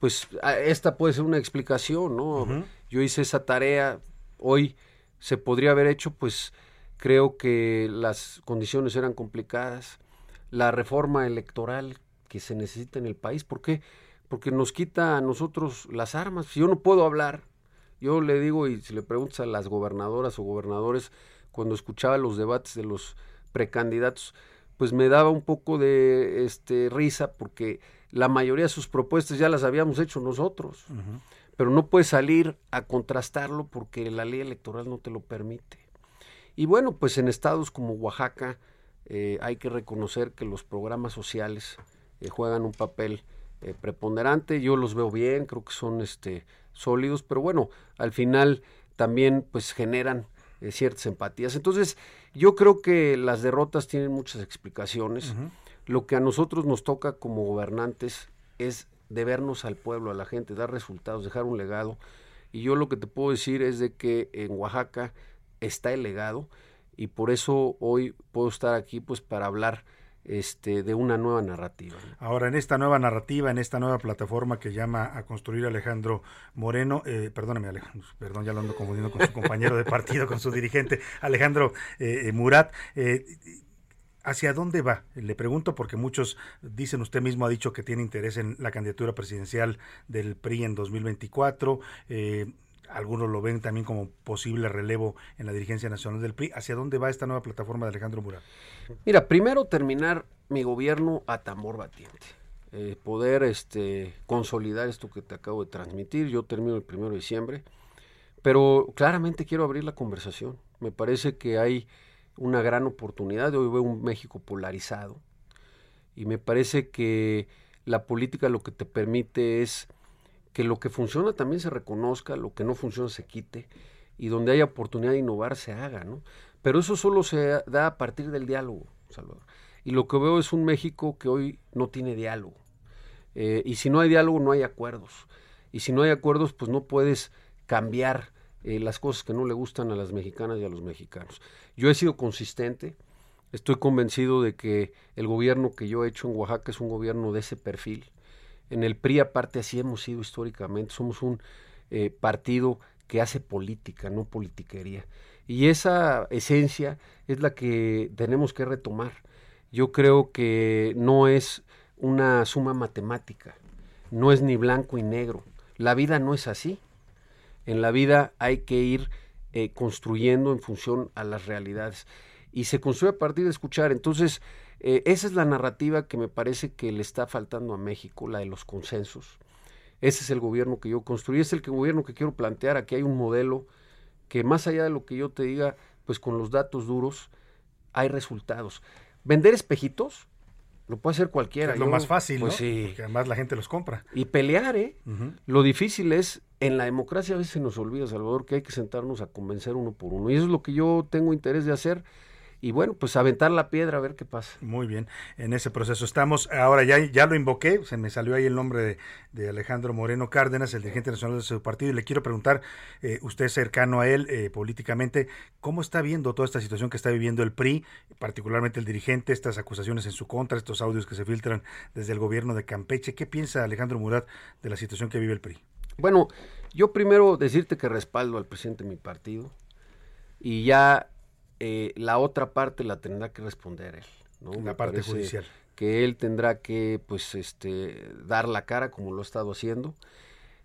Speaker 19: pues, esta puede ser una explicación, ¿no? Yo hice esa tarea, hoy se podría haber hecho, pues, creo que las condiciones eran complicadas. La reforma electoral que se necesita en el país, ¿por qué? Porque nos quita a nosotros las armas. Si yo no puedo hablar, yo le digo, y si le preguntas a las gobernadoras o gobernadores, cuando escuchaba los debates de los precandidatos, pues me daba un poco de este risa porque la mayoría de sus propuestas ya las habíamos hecho nosotros. Pero no puedes salir a contrastarlo porque la ley electoral no te lo permite. Y bueno, pues en estados como Oaxaca eh, hay que reconocer que los programas sociales eh, juegan un papel eh, preponderante. Yo los veo bien, creo que son este, sólidos, pero bueno, al final también pues generan ciertas empatías. Entonces, yo creo que las derrotas tienen muchas explicaciones. Lo que a nosotros nos toca como gobernantes es debernos al pueblo, a la gente, dar resultados, dejar un legado. Y yo lo que te puedo decir es de que en Oaxaca está el legado y por eso hoy puedo estar aquí pues para hablar este, de una nueva narrativa.
Speaker 7: Ahora, en esta nueva narrativa, en esta nueva plataforma que llama a construir Alejandro Moreno, eh, perdóname Alejandro, perdón, ya lo ando confundiendo con su compañero de partido, con su dirigente, Alejandro eh, eh, Murat, eh, ¿hacia dónde va? Le pregunto porque muchos dicen, usted mismo ha dicho que tiene interés en la candidatura presidencial del PRI en 2024, eh, algunos lo ven también como posible relevo en la dirigencia nacional del PRI. ¿Hacia dónde va esta nueva plataforma de Alejandro Murat?
Speaker 19: Mira, primero terminar mi gobierno a tambor batiente. Eh, poder este, consolidar esto que te acabo de transmitir. Yo termino el primero de diciembre, pero claramente quiero abrir la conversación. Me parece que hay una gran oportunidad. Hoy veo un México polarizado y me parece que la política lo que te permite es que lo que funciona también se reconozca, lo que no funciona se quite y donde haya oportunidad de innovar se haga, ¿no? Pero eso solo se da a partir del diálogo, Salvador. Y lo que veo es un México que hoy no tiene diálogo. Eh, y si no hay diálogo, no hay acuerdos. Y si no hay acuerdos, pues no puedes cambiar eh, las cosas que no le gustan a las mexicanas y a los mexicanos. Yo he sido consistente, estoy convencido de que el gobierno que yo he hecho en Oaxaca es un gobierno de ese perfil. En el PRI, aparte, así hemos sido históricamente. Somos un eh, partido que hace política, no politiquería. Y esa esencia es la que tenemos que retomar. Yo creo que no es una suma matemática, no es ni blanco y negro. La vida no es así. En la vida hay que ir eh, construyendo en función a las realidades. Y se construye a partir de escuchar. Entonces, eh, esa es la narrativa que me parece que le está faltando a México, la de los consensos. Ese es el gobierno que yo construí, es el que- gobierno que quiero plantear. Aquí hay un modelo que más allá de lo que yo te diga, pues con los datos duros hay resultados. Vender espejitos lo puede hacer cualquiera.
Speaker 7: es lo
Speaker 19: Yo,
Speaker 7: más fácil,
Speaker 19: pues
Speaker 7: ¿no?
Speaker 19: sí.
Speaker 7: Porque además la gente los compra.
Speaker 19: Y pelear, ¿eh? Lo difícil es, en la democracia a veces se nos olvida, Salvador, que hay que sentarnos a convencer uno por uno. Y eso es lo que yo tengo interés de hacer. Y bueno, pues aventar la piedra a ver qué pasa.
Speaker 7: Muy bien, en ese proceso estamos. Ahora ya, ya lo invoqué, se me salió ahí el nombre de, de Alejandro Moreno Cárdenas, el dirigente nacional de su partido, y le quiero preguntar, eh, usted cercano a él eh, políticamente, ¿cómo está viendo toda esta situación que está viviendo el PRI, particularmente el dirigente, estas acusaciones en su contra, estos audios que se filtran desde el gobierno de Campeche? ¿Qué piensa Alejandro Murat de la situación que vive el PRI?
Speaker 19: Bueno, yo primero decirte que respaldo al presidente de mi partido y ya eh, la otra parte la tendrá que responder él. ¿no?
Speaker 7: La
Speaker 19: Me
Speaker 7: parte judicial.
Speaker 19: Que él tendrá que, pues, este, dar la cara como lo ha estado haciendo.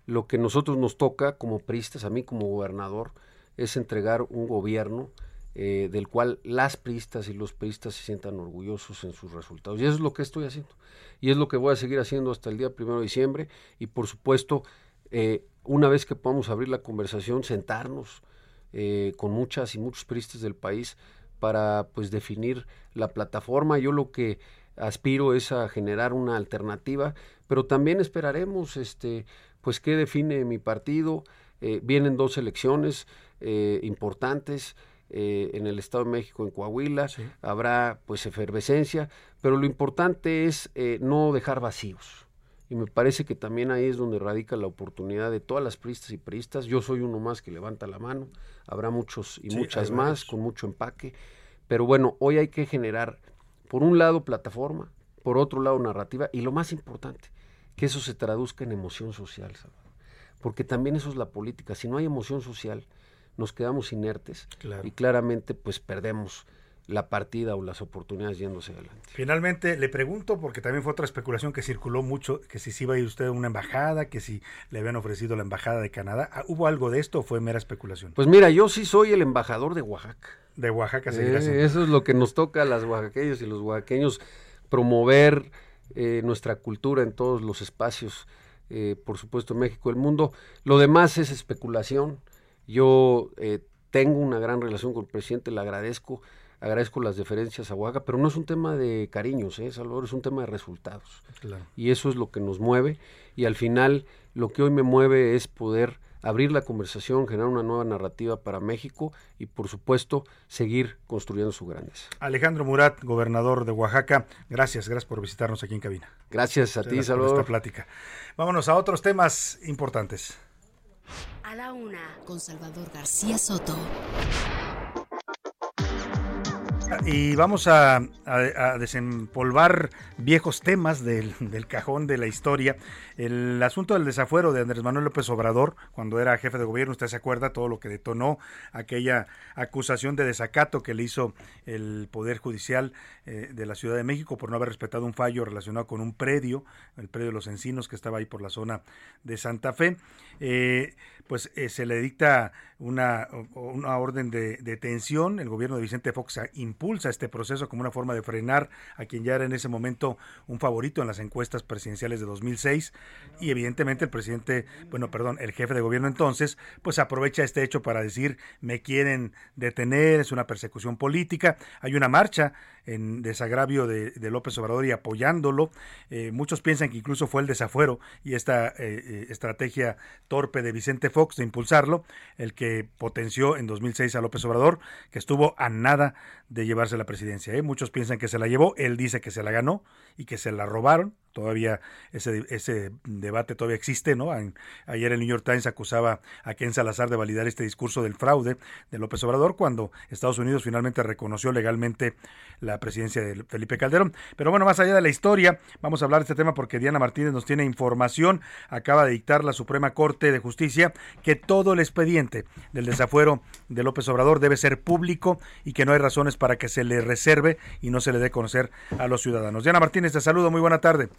Speaker 19: Lo que nosotros nos toca como priistas, a mí como gobernador, es entregar un gobierno eh, del cual las priistas y los priistas se sientan orgullosos en sus resultados. Y eso es lo que estoy haciendo. Y es lo que voy a seguir haciendo hasta el día primero de diciembre. Y por supuesto, eh, una vez que podamos abrir la conversación, sentarnos eh, con muchas y muchos priistas del país para pues definir la plataforma. Yo lo que aspiro es a generar una alternativa, pero también esperaremos este pues qué define mi partido. Eh, vienen dos elecciones eh, importantes eh, en el Estado de México, en Coahuila, habrá pues efervescencia, pero lo importante es eh, no dejar vacíos. Y me parece que también ahí es donde radica la oportunidad de todas las priistas y priistas. Yo soy uno más que levanta la mano. Habrá muchos y
Speaker 7: Sí,
Speaker 19: muchas más con mucho empaque. Pero bueno, hoy hay que generar, por un lado, plataforma, por otro lado, narrativa y lo más importante, que eso se traduzca en emoción social. Porque también eso es la política. Si no hay emoción social, nos quedamos inertes
Speaker 7: Claro.
Speaker 19: y claramente pues perdemos la partida o las oportunidades yéndose adelante.
Speaker 7: Finalmente le pregunto, porque también fue otra especulación que circuló mucho, que si se iba a ir usted a una embajada, que si le habían ofrecido la embajada de Canadá. Ah, ¿Hubo algo de esto o fue mera especulación?
Speaker 19: Pues mira, yo sí soy el embajador de Oaxaca.
Speaker 7: De Oaxaca seguirá
Speaker 19: Eh, eso es lo que nos toca a las oaxaqueños y los oaxaqueños, promover eh, nuestra cultura en todos los espacios, eh, por supuesto en México, el mundo. Lo demás es especulación. Yo eh, tengo una gran relación con el presidente, le agradezco, agradezco las deferencias a Oaxaca, pero no es un tema de cariños, ¿eh, Salvador, es un tema de resultados.
Speaker 7: Claro.
Speaker 19: Y eso es lo que nos mueve. Y al final, lo que hoy me mueve es poder abrir la conversación, generar una nueva narrativa para México y, por supuesto, seguir construyendo su grandeza.
Speaker 7: Alejandro Murat, gobernador de Oaxaca, gracias, gracias por visitarnos aquí en cabina.
Speaker 19: Gracias a ti,
Speaker 7: gracias por
Speaker 19: Salvador.
Speaker 7: esta plática. Vámonos a otros temas importantes.
Speaker 4: A la una, con Salvador García Soto.
Speaker 7: Y vamos a, desempolvar viejos temas del, del cajón de la historia. El asunto del desafuero de Andrés Manuel López Obrador, cuando era jefe de gobierno, usted se acuerda todo lo que detonó aquella acusación de desacato que le hizo el Poder Judicial eh, de la Ciudad de México por no haber respetado un fallo relacionado con un predio, el predio de los Encinos, que estaba ahí por la zona de Santa Fe. Eh, pues eh, se le dicta una, una orden de detención. El gobierno de Vicente Fox impulsa este proceso como una forma de frenar a quien ya era en ese momento un favorito en las encuestas presidenciales de 2006. Y evidentemente el presidente, bueno, perdón, el jefe de gobierno entonces, pues aprovecha este hecho para decir, me quieren detener, es una persecución política. Hay una marcha en desagravio de, de López Obrador y apoyándolo. Eh, muchos piensan que incluso fue el desafuero y esta eh, estrategia torpe de Vicente Fox de impulsarlo, el que potenció en 2006 a López Obrador, que estuvo a nada de llevarse la presidencia. ¿eh? Muchos piensan que se la llevó, él dice que se la ganó y que se la robaron. Todavía ese, ese debate todavía existe, ¿no? Ayer el New York Times acusaba a Ken Salazar de validar este discurso del fraude de López Obrador cuando Estados Unidos finalmente reconoció legalmente la presidencia de Felipe Calderón. Pero bueno, más allá de la historia, vamos a hablar de este tema porque Diana Martínez nos tiene información. Acaba de dictar la Suprema Corte de Justicia que todo el expediente del desafuero de López Obrador debe ser público y que no hay razones para que se le reserve y no se le dé conocer a los ciudadanos. Diana Martínez, te saludo, muy buena tarde.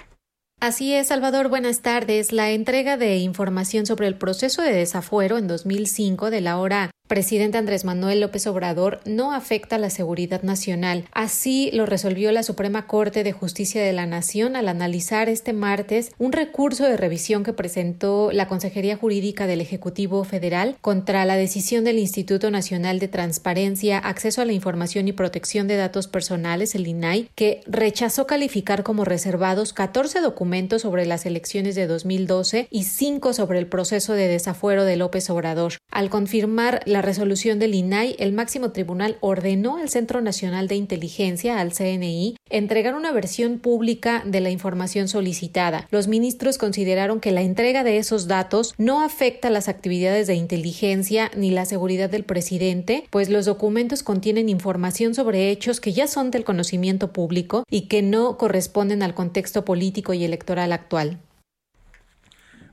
Speaker 20: Así es, Salvador, buenas tardes. La entrega de información sobre el proceso de desafuero en 2005 de la hora presidente Andrés Manuel López Obrador no afecta la seguridad nacional. Así lo resolvió la Suprema Corte de Justicia de la Nación al analizar este martes un recurso de revisión que presentó la Consejería Jurídica del Ejecutivo Federal contra la decisión del Instituto Nacional de Transparencia, Acceso a la Información y Protección de Datos Personales, el INAI, que rechazó calificar como reservados 14 documentos sobre las elecciones de 2012 y 5 sobre el proceso de desafuero de López Obrador. Al confirmar la resolución del INAI, el máximo tribunal ordenó al Centro Nacional de Inteligencia, al CNI, entregar una versión pública de la información solicitada. Los ministros consideraron que la entrega de esos datos no afecta las actividades de inteligencia ni la seguridad del presidente, pues los documentos contienen información sobre hechos que ya son del conocimiento público y que no corresponden al contexto político y electoral actual.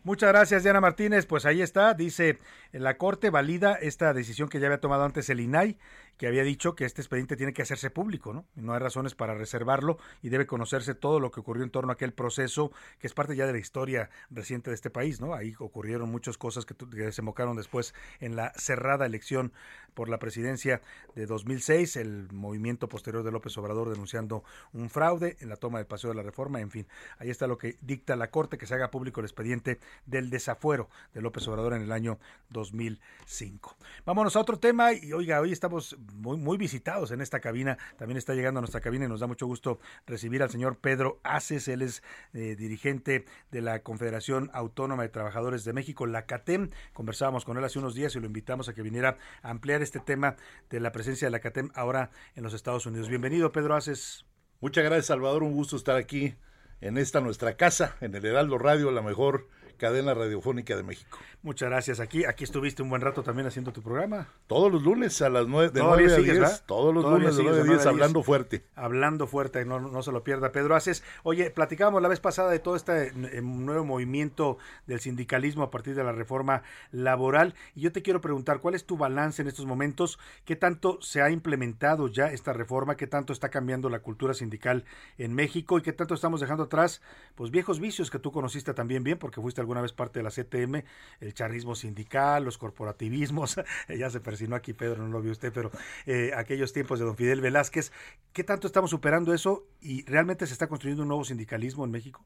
Speaker 7: Muchas gracias, Diana Martínez. Pues ahí está, dice la Corte valida esta decisión que ya había tomado antes el INAI, que había dicho que este expediente tiene que hacerse público, ¿no? No hay razones para reservarlo y debe conocerse todo lo que ocurrió en torno a aquel proceso que es parte ya de la historia reciente de este país, ¿no? Ahí ocurrieron muchas cosas que, que desembocaron después en la cerrada elección por la presidencia de 2006, el movimiento posterior de López Obrador denunciando un fraude en la toma del paseo de la reforma, en fin, ahí está lo que dicta la Corte, que se haga público el expediente del desafuero de López Obrador en el año 2005. Vámonos a otro tema y oiga, hoy estamos muy, muy visitados en esta cabina, también está llegando a nuestra cabina y nos da mucho gusto recibir al señor Pedro Aces, él es eh, dirigente de la Confederación Autónoma de Trabajadores de México, la CATEM, conversábamos con él hace unos días y lo invitamos a que viniera a ampliar este tema de la presencia de la CATEM ahora en los Estados Unidos. Bienvenido Pedro Aces.
Speaker 21: Muchas gracias, Salvador. Un gusto estar aquí
Speaker 22: en esta nuestra casa, en el Heraldo Radio, la mejor cadena radiofónica de México.
Speaker 7: Muchas gracias. Aquí, aquí estuviste un buen rato también haciendo tu programa.
Speaker 22: Todos los lunes a las nueve, de
Speaker 7: Todavía
Speaker 22: 9 a
Speaker 7: sigues,
Speaker 22: 10,
Speaker 7: ¿verdad?
Speaker 22: todos los lunes de
Speaker 7: sigues
Speaker 22: 9 a
Speaker 7: de
Speaker 22: 10,
Speaker 7: 9 a 10.
Speaker 22: hablando fuerte.
Speaker 7: Hablando fuerte, no, no se lo pierda. Pedro Haces, oye, platicábamos la vez pasada de todo este eh, nuevo movimiento del sindicalismo a partir de la reforma laboral. Y yo te quiero preguntar, ¿cuál es tu balance en estos momentos? ¿Qué tanto se ha implementado ya esta reforma? ¿Qué tanto está cambiando la cultura sindical en México? ¿Y qué tanto estamos dejando atrás pues viejos vicios que tú conociste también bien porque fuiste alguna vez parte de la CTM, el charrismo sindical, los corporativismos, ya se persinó aquí Pedro, no lo vio usted, pero eh, aquellos tiempos de don Fidel Velázquez, ¿qué tanto estamos superando eso y realmente se está construyendo un nuevo sindicalismo en México?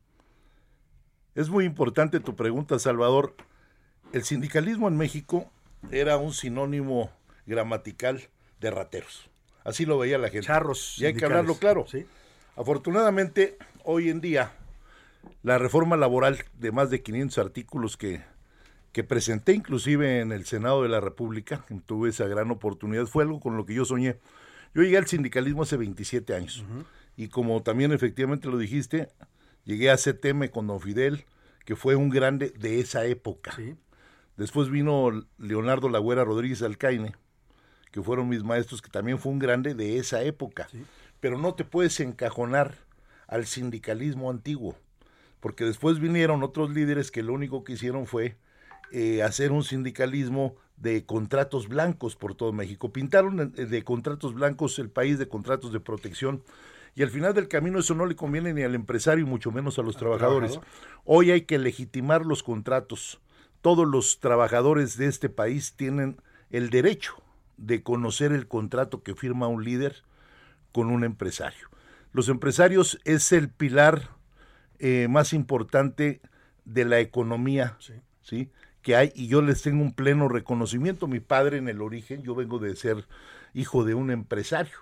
Speaker 22: Es muy importante tu pregunta, Salvador. El sindicalismo en México era un sinónimo gramatical de rateros. Así lo veía la gente.
Speaker 7: Charros
Speaker 22: Y hay que hablarlo claro.
Speaker 7: ¿sí?
Speaker 22: Afortunadamente, hoy en día, la reforma laboral de más de 500 artículos que, que presenté inclusive en el Senado de la República, tuve esa gran oportunidad, fue algo con lo que yo soñé. Yo llegué al sindicalismo hace 27 años y como también efectivamente lo dijiste, llegué a CTM con don Fidel, que fue un grande de esa época. Después vino Leonardo Lagüera Rodríguez Alcaine, que fueron mis maestros, que también fue un grande de esa época. Pero no te puedes encajonar al sindicalismo antiguo, porque después vinieron otros líderes que lo único que hicieron fue eh, hacer un sindicalismo de contratos blancos por todo México. Pintaron eh, de contratos blancos el país de contratos de protección. Y al final del camino eso no le conviene ni al empresario y mucho menos a los trabajadores.
Speaker 7: trabajador.
Speaker 22: Hoy hay que legitimar los contratos. Todos los trabajadores de este país tienen el derecho de conocer el contrato que firma un líder con un empresario. Los empresarios es el pilar eh, más importante de la economía, sí. que hay y yo les tengo un pleno reconocimiento. Mi padre en el origen, yo vengo de ser hijo de un empresario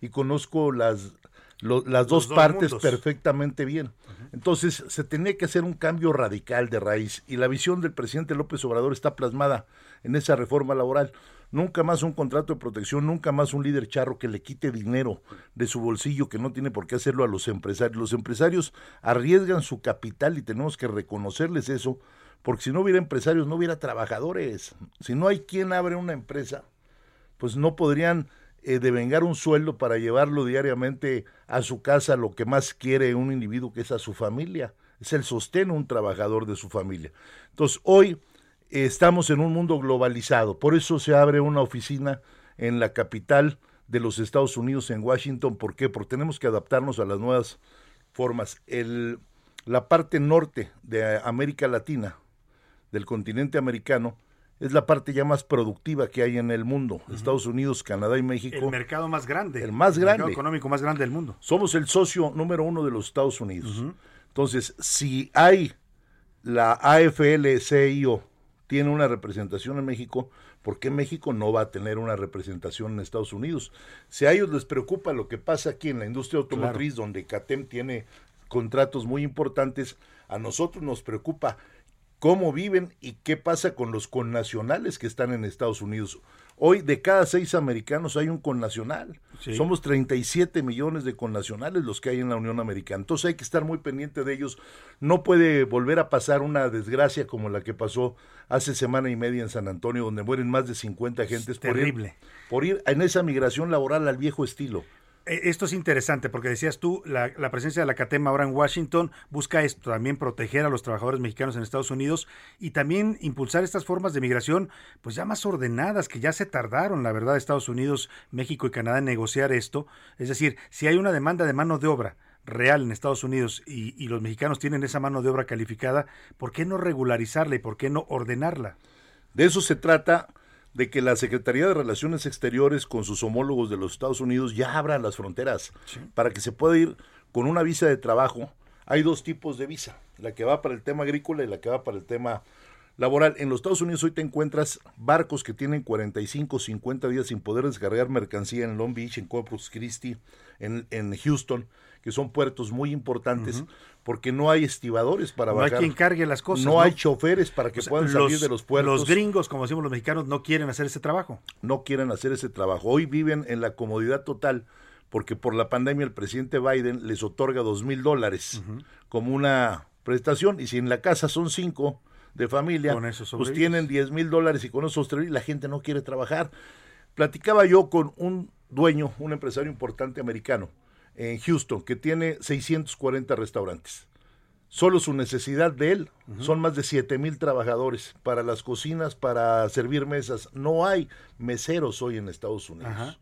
Speaker 22: y conozco las lo- las dos,
Speaker 7: dos
Speaker 22: partes
Speaker 7: mundos.
Speaker 22: perfectamente bien. Entonces se tenía que hacer un cambio radical de raíz y la visión del presidente López Obrador está plasmada en esa reforma laboral. Nunca más un contrato de protección, nunca más un líder charro que le quite dinero de su bolsillo que no tiene por qué hacerlo a los empresarios. Los empresarios arriesgan su capital y tenemos que reconocerles eso, porque si no hubiera empresarios no hubiera trabajadores. Si no hay quien abre una empresa, pues no podrían eh, devengar un sueldo para llevarlo diariamente a su casa, lo que más quiere un individuo que es a su familia. Es el sostén un trabajador de su familia. Entonces, hoy estamos en un mundo globalizado. Por eso se abre una oficina en la capital de los Estados Unidos, en Washington. ¿Por qué? Porque tenemos que adaptarnos a las nuevas formas. El, la parte norte de América Latina, del continente americano, es la parte ya más productiva que hay en el mundo. Estados Unidos, Canadá y México.
Speaker 7: El mercado más grande.
Speaker 22: El más
Speaker 7: mercado
Speaker 22: grande.
Speaker 7: económico más grande del mundo.
Speaker 22: Somos el socio número uno de los Estados Unidos. Entonces, si hay la AFL-CIO tiene una representación en México, ¿por qué México no va a tener una representación en Estados Unidos? Si a ellos les preocupa lo que pasa aquí en la industria automotriz, donde CATEM tiene contratos muy importantes, a nosotros nos preocupa cómo viven y qué pasa con los connacionales que están en Estados Unidos. Hoy de cada seis americanos hay un connacional.
Speaker 7: Sí.
Speaker 22: Somos 37 millones de connacionales los que hay en la Unión Americana. Entonces hay que estar muy pendiente de ellos. No puede volver a pasar una desgracia como la que pasó hace semana y media en San Antonio, donde mueren más de 50 gentes por ir,
Speaker 7: terrible.
Speaker 22: por ir en esa migración laboral al viejo estilo.
Speaker 7: Eh, Esto es interesante porque decías tú, la, presencia de la CATEM ahora en Washington busca esto, también proteger a los trabajadores mexicanos en Estados Unidos y también impulsar estas formas de migración pues ya más ordenadas, que ya se tardaron, la verdad, Estados Unidos, México y Canadá en negociar esto. Es decir, si hay una demanda de mano de obra real en Estados Unidos y, y los mexicanos tienen esa mano de obra calificada, ¿por qué no regularizarla y por qué no ordenarla?
Speaker 22: De eso se trata, de que la Secretaría de Relaciones Exteriores con sus homólogos de los Estados Unidos ya abra las fronteras para que se pueda ir con una visa de trabajo. Hay dos tipos de visa, la que va para el tema agrícola y la que va para el tema laboral. En los Estados Unidos hoy te encuentras barcos que tienen 45, 50 días sin poder descargar mercancía en Long Beach, en Corpus Christi, en, en Houston, que son puertos muy importantes, porque no hay estibadores para
Speaker 7: No hay
Speaker 22: bajar.
Speaker 7: quien cargue las cosas,
Speaker 22: No,
Speaker 7: ¿no?
Speaker 22: hay choferes para que
Speaker 7: O sea,
Speaker 22: puedan salir de los puertos.
Speaker 7: Los gringos, como decimos los mexicanos, no quieren hacer ese trabajo.
Speaker 22: no quieren hacer ese trabajo. Hoy viven en la comodidad total porque por la pandemia el presidente Biden les otorga dos mil dólares como una prestación y si en la casa son cinco de familia, pues tienen 10 mil dólares y con eso sobrevivir, la gente no quiere trabajar. Platicaba yo con un dueño, un empresario importante americano en Houston que tiene 640 restaurantes. Solo su necesidad de él son más de 7 mil trabajadores para las cocinas, para servir mesas. No hay meseros hoy en Estados Unidos.
Speaker 7: Ajá.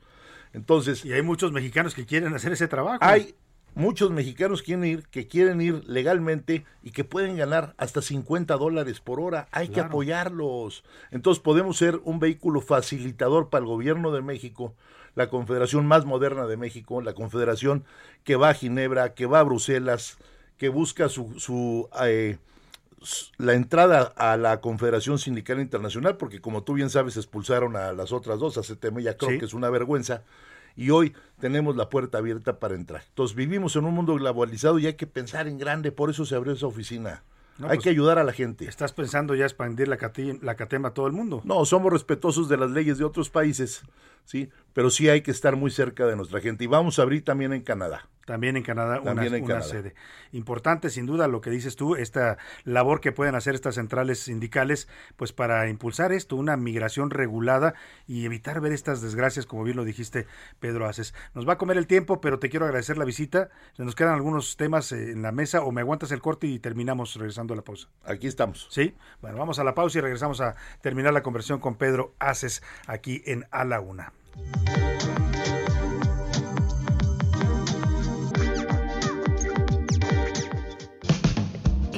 Speaker 22: Entonces,
Speaker 7: Y hay muchos mexicanos que quieren hacer ese trabajo.
Speaker 22: hay muchos mexicanos que quieren ir, que quieren ir legalmente y que pueden ganar hasta 50 dólares por hora. Hay que apoyarlos. Entonces podemos ser un vehículo facilitador para el gobierno de México, la confederación más moderna de México, la confederación que va a Ginebra, que va a Bruselas, que busca su, su eh, la entrada a la Confederación Sindical Internacional, porque como tú bien sabes, expulsaron a las otras dos, a CTM y a Kroc,
Speaker 7: Sí.
Speaker 22: que es una vergüenza, y hoy tenemos la puerta abierta para entrar. Entonces vivimos en un mundo globalizado y hay que pensar en grande, por eso se abrió esa oficina.
Speaker 7: No,
Speaker 22: hay
Speaker 7: pues,
Speaker 22: que ayudar a la gente.
Speaker 7: ¿Estás pensando ya expandir la, la catema a todo el mundo?
Speaker 22: No, somos respetuosos de las leyes de otros países, sí, pero sí hay que estar muy cerca de nuestra gente. Y vamos a abrir también en Canadá.
Speaker 7: También en Canadá una,
Speaker 22: También en
Speaker 7: una
Speaker 22: Canadá.
Speaker 7: sede. Importante, sin duda, lo que dices tú, esta labor que pueden hacer estas centrales sindicales, pues para impulsar esto, una migración regulada y evitar ver estas desgracias, como bien lo dijiste, Pedro Aces. Nos va a comer el tiempo, pero te quiero agradecer la visita. Se nos quedan algunos temas eh, en la mesa, o me aguantas el corte y terminamos regresando a la pausa.
Speaker 22: Aquí estamos.
Speaker 7: Sí, bueno, vamos a la pausa y regresamos a terminar la conversación con Pedro Aces aquí en A la Una.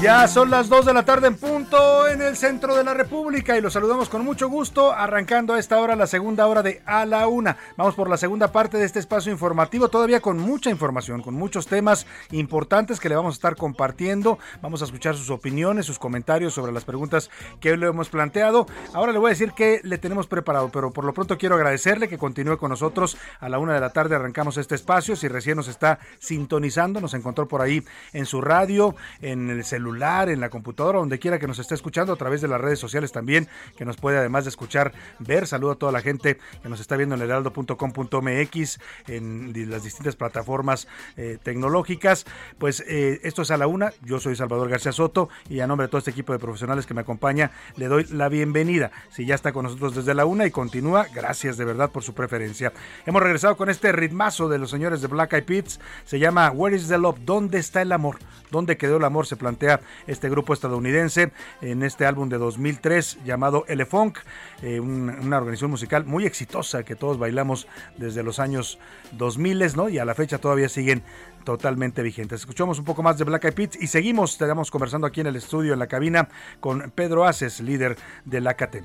Speaker 7: Ya son las 2 de la tarde en punto en el centro de la República y los saludamos con mucho gusto, arrancando a esta hora la segunda hora de A la Una. Vamos por la segunda parte de este espacio informativo, todavía con mucha información, con muchos temas importantes que le vamos a estar compartiendo. Vamos a escuchar sus opiniones, sus comentarios sobre las preguntas que hoy le hemos planteado. Ahora le voy a decir que le tenemos preparado, pero por lo pronto quiero agradecerle que continúe con nosotros. A la una de la tarde arrancamos este espacio. Si recién nos está sintonizando, nos encontró por ahí en su radio, en el celular, en la computadora, donde quiera que nos esté escuchando, a través de las redes sociales también, que nos puede además de escuchar, ver. Saludo a toda la gente que nos está viendo en heraldo.com.mx, en las distintas plataformas eh, tecnológicas. Pues eh, esto es a la una. Yo soy Salvador García Soto y a nombre de todo este equipo de profesionales que me acompaña, le doy la bienvenida. Si ya está con nosotros desde la una y continúa, gracias de verdad por su preferencia. Hemos regresado con este ritmazo de los señores de Black Eyed Peas. Se llama Where is the Love? ¿Dónde está el amor? ¿Dónde quedó el amor? Se plantea este grupo estadounidense en este álbum de 2003 llamado Elefunk, eh, un- una organización musical muy exitosa que todos bailamos desde los años 2000, ¿no? Y a la fecha todavía siguen totalmente vigentes. Escuchamos un poco más de Black Eyed Peas y seguimos, estamos conversando aquí en el estudio, en la cabina, con Pedro Aces, líder de la CATEM.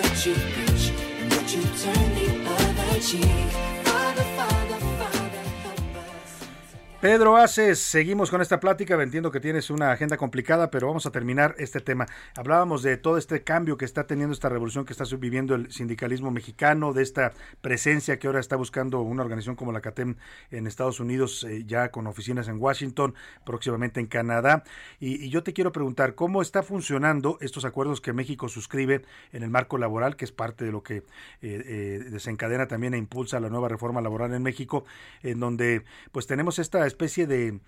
Speaker 14: And you cheek.
Speaker 7: Pedro Aces, seguimos con esta plática. Entiendo que tienes una agenda complicada, pero vamos a terminar este tema. Hablábamos de todo este cambio que está teniendo esta revolución que está viviendo el sindicalismo mexicano, de esta presencia que ahora está buscando una organización como la CATEM en Estados Unidos, eh, ya con oficinas en Washington, próximamente en Canadá. Y, yo te quiero preguntar, ¿cómo está funcionando estos acuerdos que México suscribe en el marco laboral, que es parte de lo que eh, eh, desencadena también e impulsa la nueva reforma laboral en México, en donde pues tenemos esta especie de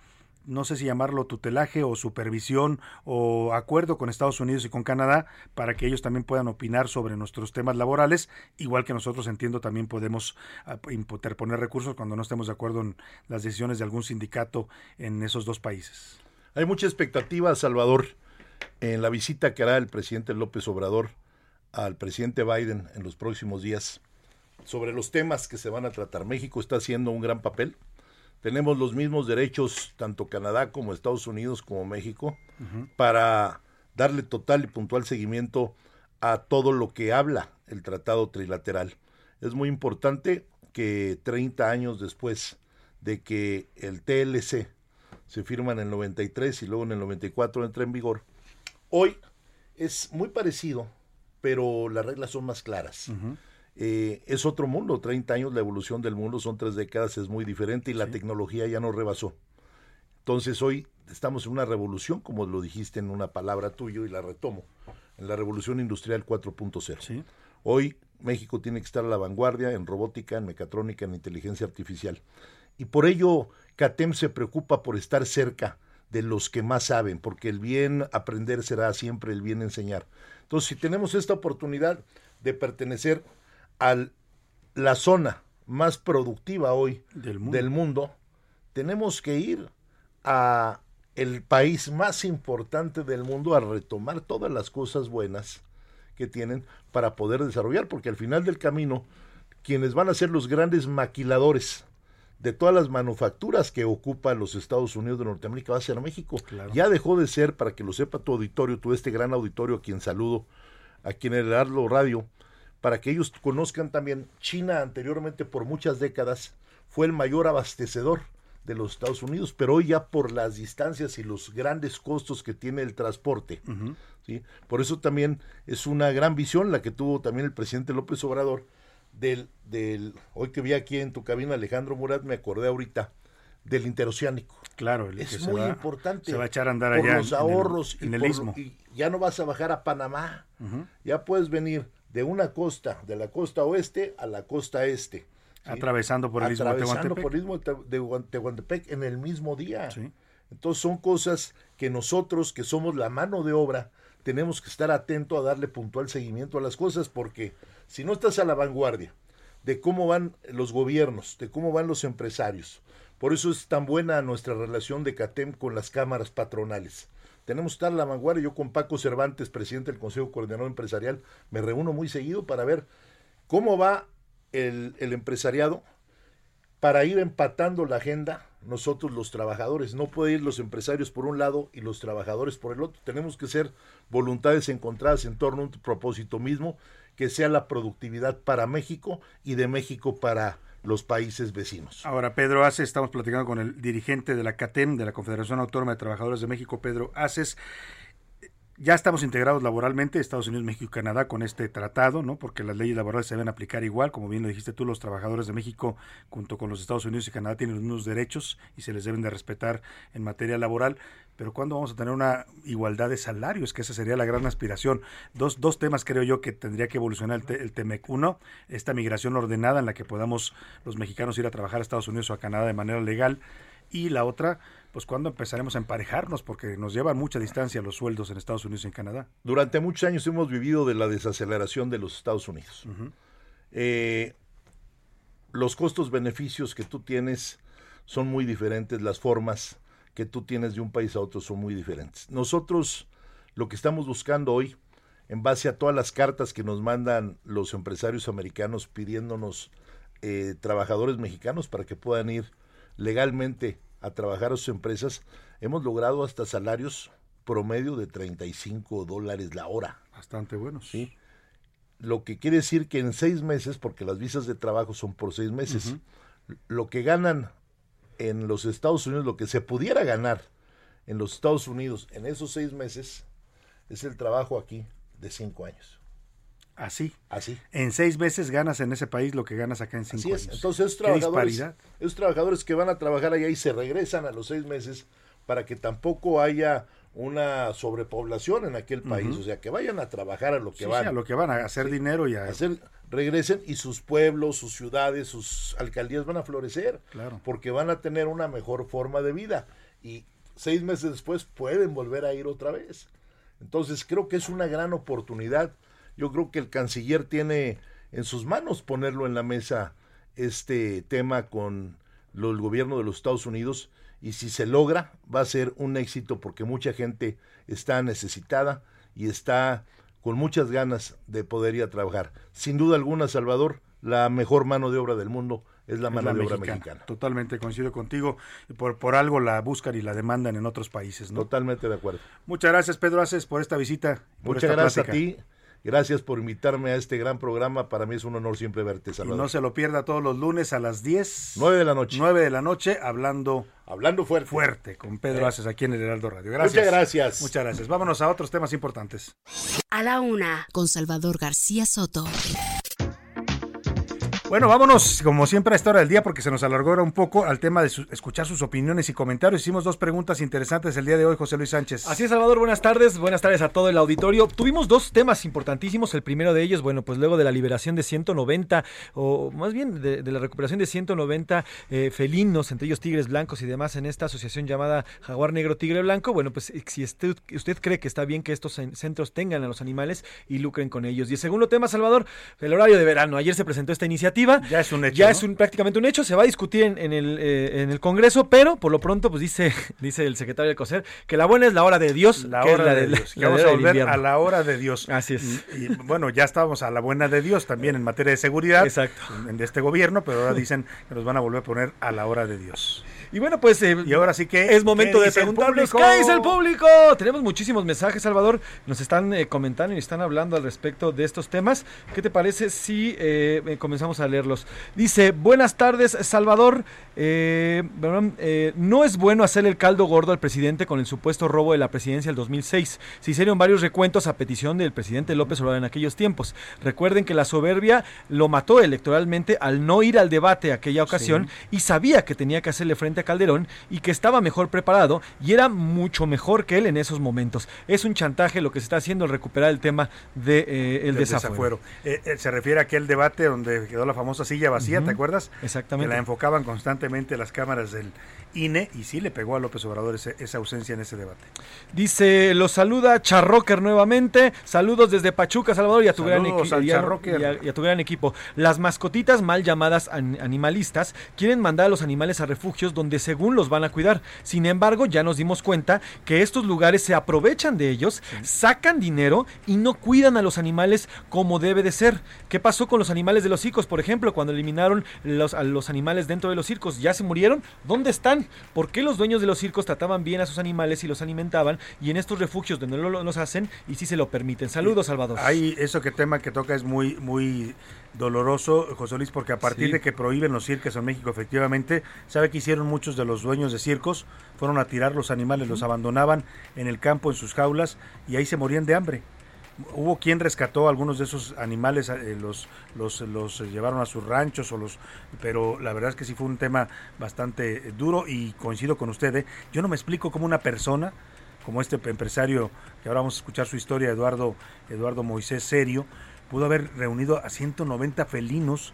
Speaker 7: no sé si llamarlo tutelaje o supervisión o acuerdo con Estados Unidos y con Canadá para que ellos también puedan opinar sobre nuestros temas laborales, igual que nosotros entiendo también podemos ah, interponer recursos cuando no estemos de acuerdo en las decisiones de algún sindicato en esos dos países.
Speaker 22: Hay mucha expectativa, Salvador, en la visita que hará el presidente López Obrador al presidente Biden en los próximos días sobre los temas que se van a tratar. México está haciendo un gran papel tenemos los mismos derechos, tanto Canadá como Estados Unidos como México, para darle total y puntual seguimiento a todo lo que habla el Tratado Trilateral. Es muy importante que 30 años después de que el TLC se firma en el 93 y luego en el 94 entra en vigor, hoy es muy parecido, pero las reglas son más claras. Eh, es otro mundo, 30 años, la evolución del mundo, son tres décadas, es muy diferente y la tecnología ya no rebasó. Entonces hoy estamos en una revolución, como lo dijiste en una palabra tuyo y la retomo, en la revolución industrial 4.0. Hoy México tiene que estar a la vanguardia en robótica, en mecatrónica, en inteligencia artificial. Y por ello CATEM se preocupa por estar cerca de los que más saben, porque el bien aprender será siempre el bien enseñar. Entonces, si tenemos esta oportunidad de pertenecer a la zona más productiva hoy del mundo. tenemos que ir a el país más importante del mundo a retomar todas las cosas buenas que tienen para poder desarrollar, porque al final del camino, quienes van a ser los grandes maquiladores de todas las manufacturas que ocupa los Estados Unidos de Norteamérica va a ser México. Ya dejó de ser, para que lo sepa tu auditorio, tú este gran auditorio a quien saludo, a quien el Arlo Radio, para que ellos conozcan también, China anteriormente por muchas décadas fue el mayor abastecedor de los Estados Unidos, pero hoy ya por las distancias y los grandes costos que tiene el transporte, ¿sí? por eso también es una gran visión la que tuvo también el presidente López Obrador, del, del hoy que vi aquí en tu cabina Alejandro Murat, me acordé ahorita, del interoceánico.
Speaker 7: Claro,
Speaker 22: es muy importante.
Speaker 7: Se va a echar a andar
Speaker 22: por
Speaker 7: allá.
Speaker 22: los ahorros
Speaker 7: en
Speaker 22: y,
Speaker 7: el,
Speaker 22: por- y ya no vas a bajar a Panamá, ya puedes venir de una costa, de la costa oeste a la costa este. ¿sí?
Speaker 7: Atravesando por el istmo de
Speaker 22: Atravesando
Speaker 7: Tehuantepec.
Speaker 22: por el istmo de Tehuantepec en el mismo día. Entonces son cosas que nosotros, que somos la mano de obra, tenemos que estar atentos a darle puntual seguimiento a las cosas, porque si no estás a la vanguardia de cómo van los gobiernos, de cómo van los empresarios, por eso es tan buena nuestra relación de CATEM con las cámaras patronales. Tenemos que estar a la vanguardia. Yo con Paco Cervantes, presidente del Consejo Coordinador Empresarial, me reúno muy seguido para ver cómo va el, el empresariado para ir empatando la agenda nosotros los trabajadores. No puede ir los empresarios por un lado y los trabajadores por el otro. Tenemos que ser voluntades encontradas en torno a un propósito mismo, que sea la productividad para México y de México para los países vecinos.
Speaker 7: Ahora, Pedro Aces, estamos platicando con el dirigente de la CATEM, de la Confederación Autónoma de Trabajadores de México, Pedro Aces. Ya estamos integrados laboralmente, Estados Unidos, México y Canadá, con este tratado, ¿no? Porque las leyes laborales se deben aplicar igual, como bien lo dijiste tú, los trabajadores de México, junto con los Estados Unidos y Canadá, tienen los mismos derechos y se les deben de respetar en materia laboral. Pero ¿cuándo vamos a tener una igualdad de salarios? Que esa sería la gran aspiración. Dos, dos temas creo yo que tendría que evolucionar el, te- el. Uno, esta migración ordenada en la que podamos los mexicanos ir a trabajar a Estados Unidos o a Canadá de manera legal. Y la otra, pues cuándo empezaremos a emparejarnos, porque nos llevan mucha distancia los sueldos en Estados Unidos y en Canadá.
Speaker 22: Durante muchos años hemos vivido de la desaceleración de los Estados Unidos. Eh, los costos-beneficios que tú tienes son muy diferentes, las formas que tú tienes de un país a otro son muy diferentes. Nosotros lo que estamos buscando hoy, en base a todas las cartas que nos mandan los empresarios americanos pidiéndonos eh, trabajadores mexicanos para que puedan ir legalmente a trabajar a sus empresas, hemos logrado hasta salarios promedio de 35 dólares la hora.
Speaker 7: Bastante buenos.
Speaker 22: Sí. Lo que quiere decir que en seis meses, porque las visas de trabajo son por seis meses, lo que ganan en los Estados Unidos, lo que se pudiera ganar en los Estados Unidos en esos seis meses, es el trabajo aquí de cinco años.
Speaker 7: Así.
Speaker 22: Así.
Speaker 7: En seis meses ganas en ese país lo que ganas acá en cinco
Speaker 22: Así es.
Speaker 7: años.
Speaker 22: Entonces, esos trabajadores, esos trabajadores que van a trabajar allá y se regresan a los seis meses para que tampoco haya una sobrepoblación en aquel país. O sea, que vayan a trabajar a lo que
Speaker 7: Sí,
Speaker 22: van.
Speaker 7: sí, a lo que van a hacer dinero y a...
Speaker 22: hacer, regresen y sus pueblos, sus ciudades, sus alcaldías van a florecer.
Speaker 7: Claro.
Speaker 22: Porque van a tener una mejor forma de vida. Y seis meses después pueden volver a ir otra vez. Entonces creo que es una gran oportunidad. Yo creo que el canciller tiene en sus manos ponerlo en la mesa este tema con lo- el gobierno de los Estados Unidos y si se logra va a ser un éxito porque mucha gente está necesitada y está con muchas ganas de poder ir a trabajar. Sin duda alguna, Salvador, la mejor mano de obra del mundo es la
Speaker 7: es
Speaker 22: mano
Speaker 7: la
Speaker 22: de obra
Speaker 7: mexicana.
Speaker 22: mexicana.
Speaker 7: Totalmente coincido contigo. Y Por, por algo la buscan y la demandan en otros países, ¿no?
Speaker 22: Totalmente de acuerdo.
Speaker 7: Muchas gracias, Pedro Aces, por esta visita. por
Speaker 22: Muchas
Speaker 7: esta
Speaker 22: gracias
Speaker 7: plática.
Speaker 22: a ti. Gracias por invitarme a este gran programa. Para mí es un honor siempre verte,
Speaker 7: Y
Speaker 22: Salvador.
Speaker 7: no se lo pierda todos los lunes a las 10.
Speaker 22: 9 de la noche.
Speaker 7: 9 de la noche, hablando,
Speaker 22: Hablando fuerte.
Speaker 7: fuerte con Pedro
Speaker 22: Eh.
Speaker 7: Aces aquí en el Heraldo Radio. Gracias.
Speaker 22: Muchas gracias.
Speaker 7: Muchas gracias. Vámonos a otros temas importantes.
Speaker 4: A la una, con Salvador García Soto.
Speaker 7: Bueno, vámonos, como siempre, a esta hora del día, porque se nos alargó ahora un poco al tema de su- escuchar sus opiniones y comentarios. Hicimos dos preguntas interesantes el día de hoy, José Luis Sánchez.
Speaker 23: Así es, Salvador, buenas tardes, buenas tardes a todo el auditorio. Tuvimos dos temas importantísimos, el primero de ellos, bueno, pues luego de la liberación de 190, o más bien de, la recuperación de 190 eh, felinos, entre ellos tigres blancos y demás, en esta asociación llamada Jaguar Negro Tigre Blanco, bueno, pues eh, si usted, usted cree que está bien que estos cen- centros tengan a los animales y lucren con ellos. Y el segundo tema, Salvador, el horario de verano. Ayer se presentó esta iniciativa.
Speaker 7: Ya es un hecho.
Speaker 23: Ya
Speaker 7: ¿no?
Speaker 23: es un, prácticamente un hecho, se va a discutir en, en el, eh, en el Congreso, pero por lo pronto, pues dice, dice el secretario del COSER que la buena es la hora de Dios.
Speaker 7: La
Speaker 23: que es
Speaker 7: hora
Speaker 23: la
Speaker 7: de Dios. que
Speaker 23: la
Speaker 7: vamos a volver a la hora de Dios.
Speaker 23: Así es.
Speaker 7: Y, y, bueno, ya estábamos a la buena de Dios también en materia de seguridad.
Speaker 23: Exacto.
Speaker 7: en- De este gobierno, pero ahora dicen que nos van a volver a poner a la hora de Dios.
Speaker 23: Y bueno, pues eh,
Speaker 7: Y ahora sí que.
Speaker 23: es momento
Speaker 7: ¿qué
Speaker 23: de
Speaker 7: público?
Speaker 23: qué dice el público. Tenemos muchísimos mensajes, Salvador. Nos están eh, comentando y están hablando al respecto de estos temas. ¿Qué te parece si eh, eh, comenzamos a leerlos? Dice, buenas tardes, Salvador. Eh, eh, no es bueno hacer el caldo gordo al presidente con el supuesto robo de la presidencia del 2006. Se hicieron varios recuentos a petición del presidente López Obrador en aquellos tiempos. Recuerden que la soberbia lo mató electoralmente al no ir al debate aquella ocasión y sabía que tenía que hacerle frente a Calderón y que estaba mejor preparado y era mucho mejor que él en esos momentos. Es un chantaje lo que se está haciendo al recuperar el tema del de, eh, el desafuero.
Speaker 7: Eh, eh, se refiere a aquel debate donde quedó la famosa silla vacía, ¿te acuerdas?
Speaker 23: exactamente.
Speaker 7: Que la enfocaban constantemente las cámaras del INE y sí le pegó a López Obrador ese- esa ausencia en ese debate.
Speaker 23: Dice, los saluda Charrocker nuevamente. Saludos desde Pachuca, Salvador, y a tu, gran, y y a- y a tu gran equipo. Las mascotitas mal llamadas an- animalistas quieren mandar a los animales a refugios donde según los van a cuidar. Sin embargo, ya nos dimos cuenta que estos lugares se aprovechan de ellos, sacan dinero y no cuidan a los animales como debe de ser. ¿Qué pasó con los animales de los por ejemplo, cuando eliminaron los, a los animales dentro de los circos? ¿Ya se murieron? ¿Dónde están? ¿Por qué los dueños de los circos trataban bien a sus animales y los alimentaban y en estos refugios donde no lo- los hacen y sí se lo permiten? Saludos, Salvador.
Speaker 7: Ahí, eso que tema que toca es muy, muy doloroso, José Luis, porque a partir
Speaker 23: Sí.
Speaker 7: de que prohíben los circos en México, efectivamente, sabe que hicieron muchos de los dueños de circos, fueron a tirar los animales, los abandonaban en el campo, en sus jaulas, y ahí se morían de hambre. Hubo quien rescató algunos de esos animales, eh, los, los, los llevaron a sus ranchos, o los, pero la verdad es que sí fue un tema bastante duro y coincido con usted. ¿eh? Yo no me explico cómo una persona, como este empresario que ahora vamos a escuchar su historia, Eduardo, Eduardo Moisés Serio, pudo haber reunido a 190 felinos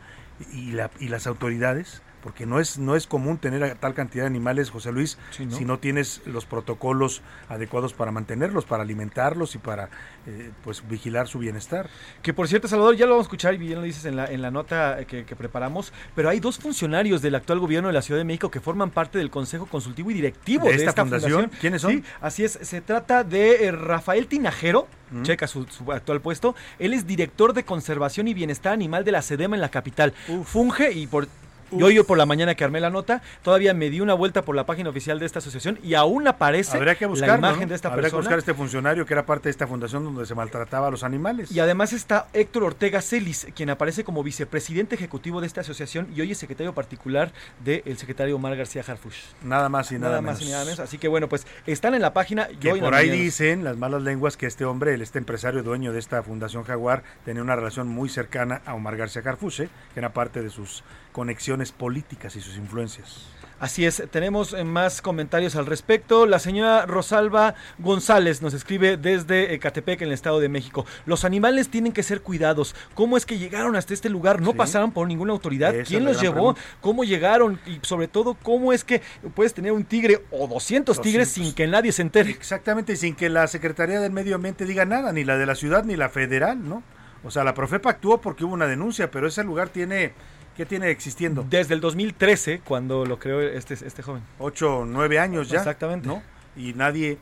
Speaker 7: y, la, y las autoridades, porque no es, no es común tener a tal cantidad de animales, José Luis,
Speaker 23: Sí, ¿no?
Speaker 7: si no tienes los protocolos adecuados para mantenerlos, para alimentarlos y para eh, pues vigilar su bienestar.
Speaker 23: Que por cierto, Salvador, ya lo vamos a escuchar y bien lo dices en la, en la nota que, que preparamos, pero hay dos funcionarios del actual gobierno de la Ciudad de México que forman parte del Consejo Consultivo y Directivo
Speaker 7: ¿De
Speaker 23: de,
Speaker 7: esta
Speaker 23: esta,
Speaker 7: fundación? ¿Quiénes son?
Speaker 23: Sí, así es, se trata de eh, Rafael Tinajero,
Speaker 7: Mm.
Speaker 23: checa su, su actual puesto, él es director de Conservación y Bienestar Animal de la SEDEMA en la capital. Funge y por Y hoy yo por la mañana que armé la nota, todavía me di una vuelta por la página oficial de esta asociación y aún aparece
Speaker 7: Habría que
Speaker 23: la imagen
Speaker 7: ¿no?
Speaker 23: de esta
Speaker 7: Habría que
Speaker 23: persona.
Speaker 7: buscar este funcionario que era parte de esta fundación donde se maltrataba a los animales.
Speaker 23: Y además está Héctor Ortega Celis, quien aparece como vicepresidente ejecutivo de esta asociación y hoy es secretario particular del secretario Omar García Harfush.
Speaker 7: Nada más y nada,
Speaker 23: Nada más
Speaker 7: menos.
Speaker 23: y nada menos. Así que bueno, pues están en la página.
Speaker 7: Que
Speaker 23: yo
Speaker 7: por ahí
Speaker 23: mañana-
Speaker 7: dicen las malas lenguas que este hombre, el- este empresario dueño de esta Fundación Jaguar, tenía una relación muy cercana a Omar García Carfuse, que era parte de sus conexiones políticas y sus influencias.
Speaker 23: Así es, tenemos eh, más comentarios al respecto. La señora Rosalba González nos escribe desde Ecatepec, en el Estado de México. Los animales tienen que ser cuidados. ¿Cómo es que llegaron hasta este lugar? ¿No
Speaker 7: Sí.
Speaker 23: pasaron por ninguna autoridad?
Speaker 7: Esa
Speaker 23: ¿Quién los llevó?
Speaker 7: pregunta.
Speaker 23: ¿Cómo llegaron? Y sobre todo, ¿cómo es que puedes tener un tigre o 200 tigres
Speaker 7: 200.
Speaker 23: sin que nadie se entere?
Speaker 7: Exactamente, y sin que la Secretaría del Medio Ambiente diga nada, ni la de la ciudad ni la federal, ¿no? O sea, la Profepa actuó porque hubo una denuncia, pero ese lugar tiene, ¿qué tiene existiendo?
Speaker 23: Desde el 2013, cuando lo creó este, este joven.
Speaker 7: Ocho, nueve años ya.
Speaker 23: Exactamente.
Speaker 7: ¿no? Y nadie,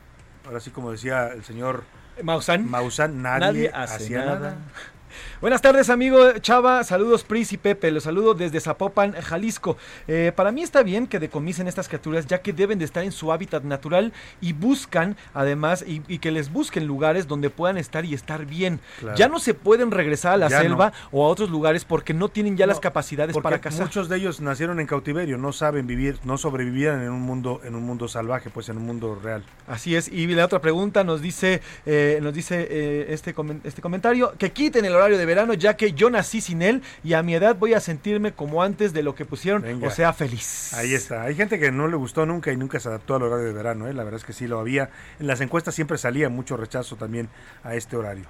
Speaker 7: ahora sí como decía el señor
Speaker 23: Maussan.
Speaker 7: Maussan, nadie,
Speaker 23: Nadie hace
Speaker 7: hacía
Speaker 23: nada.
Speaker 7: nada.
Speaker 23: Buenas tardes, amigo Chava. Saludos, Pris y Pepe. Los saludo desde Zapopan, Jalisco. Eh, para mí está bien que decomisen estas criaturas, ya que deben de estar en su hábitat natural y buscan, además, y, y que les busquen lugares donde puedan estar y estar bien.
Speaker 7: Claro.
Speaker 23: Ya no se pueden regresar a la
Speaker 7: Ya
Speaker 23: selva
Speaker 7: no.
Speaker 23: o a otros lugares porque no tienen ya las capacidades para cazar.
Speaker 7: muchos de ellos nacieron en cautiverio, no saben vivir, no sobrevivían en un mundo, en un mundo salvaje, pues en un mundo real.
Speaker 23: Así es. Y la otra pregunta nos dice, eh, nos dice eh, este, este comentario, que quiten el horario de verano, ya que yo nací sin él y a mi edad voy a sentirme como antes de lo que pusieron,
Speaker 7: Venga.
Speaker 23: o sea, feliz.
Speaker 7: Ahí está. Hay gente que no le gustó nunca y nunca se adaptó al horario de verano. ¿eh? La verdad es que sí lo había. En las encuestas siempre salía mucho rechazo también a este horario.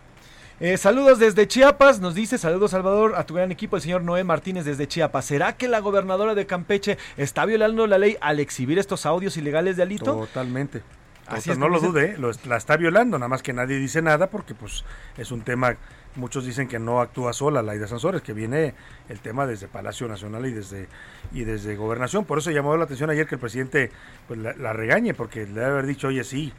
Speaker 23: Eh, saludos desde Chiapas, nos dice, saludos Salvador, a tu gran equipo, el señor Noé Martínez desde Chiapas. ¿Será que la gobernadora de Campeche está violando la ley al exhibir estos audios ilegales de Alito?
Speaker 7: Totalmente.
Speaker 23: Así
Speaker 7: Total-
Speaker 23: es
Speaker 7: no lo dude, ¿eh? lo la está violando, nada más que nadie dice nada porque pues es un tema, muchos dicen que no actúa sola Laida Sansores, que viene el tema desde Palacio Nacional y desde y desde Gobernación, por eso llamó la atención ayer que el presidente pues, la, la regañe, porque le debe haber dicho, oye, sí,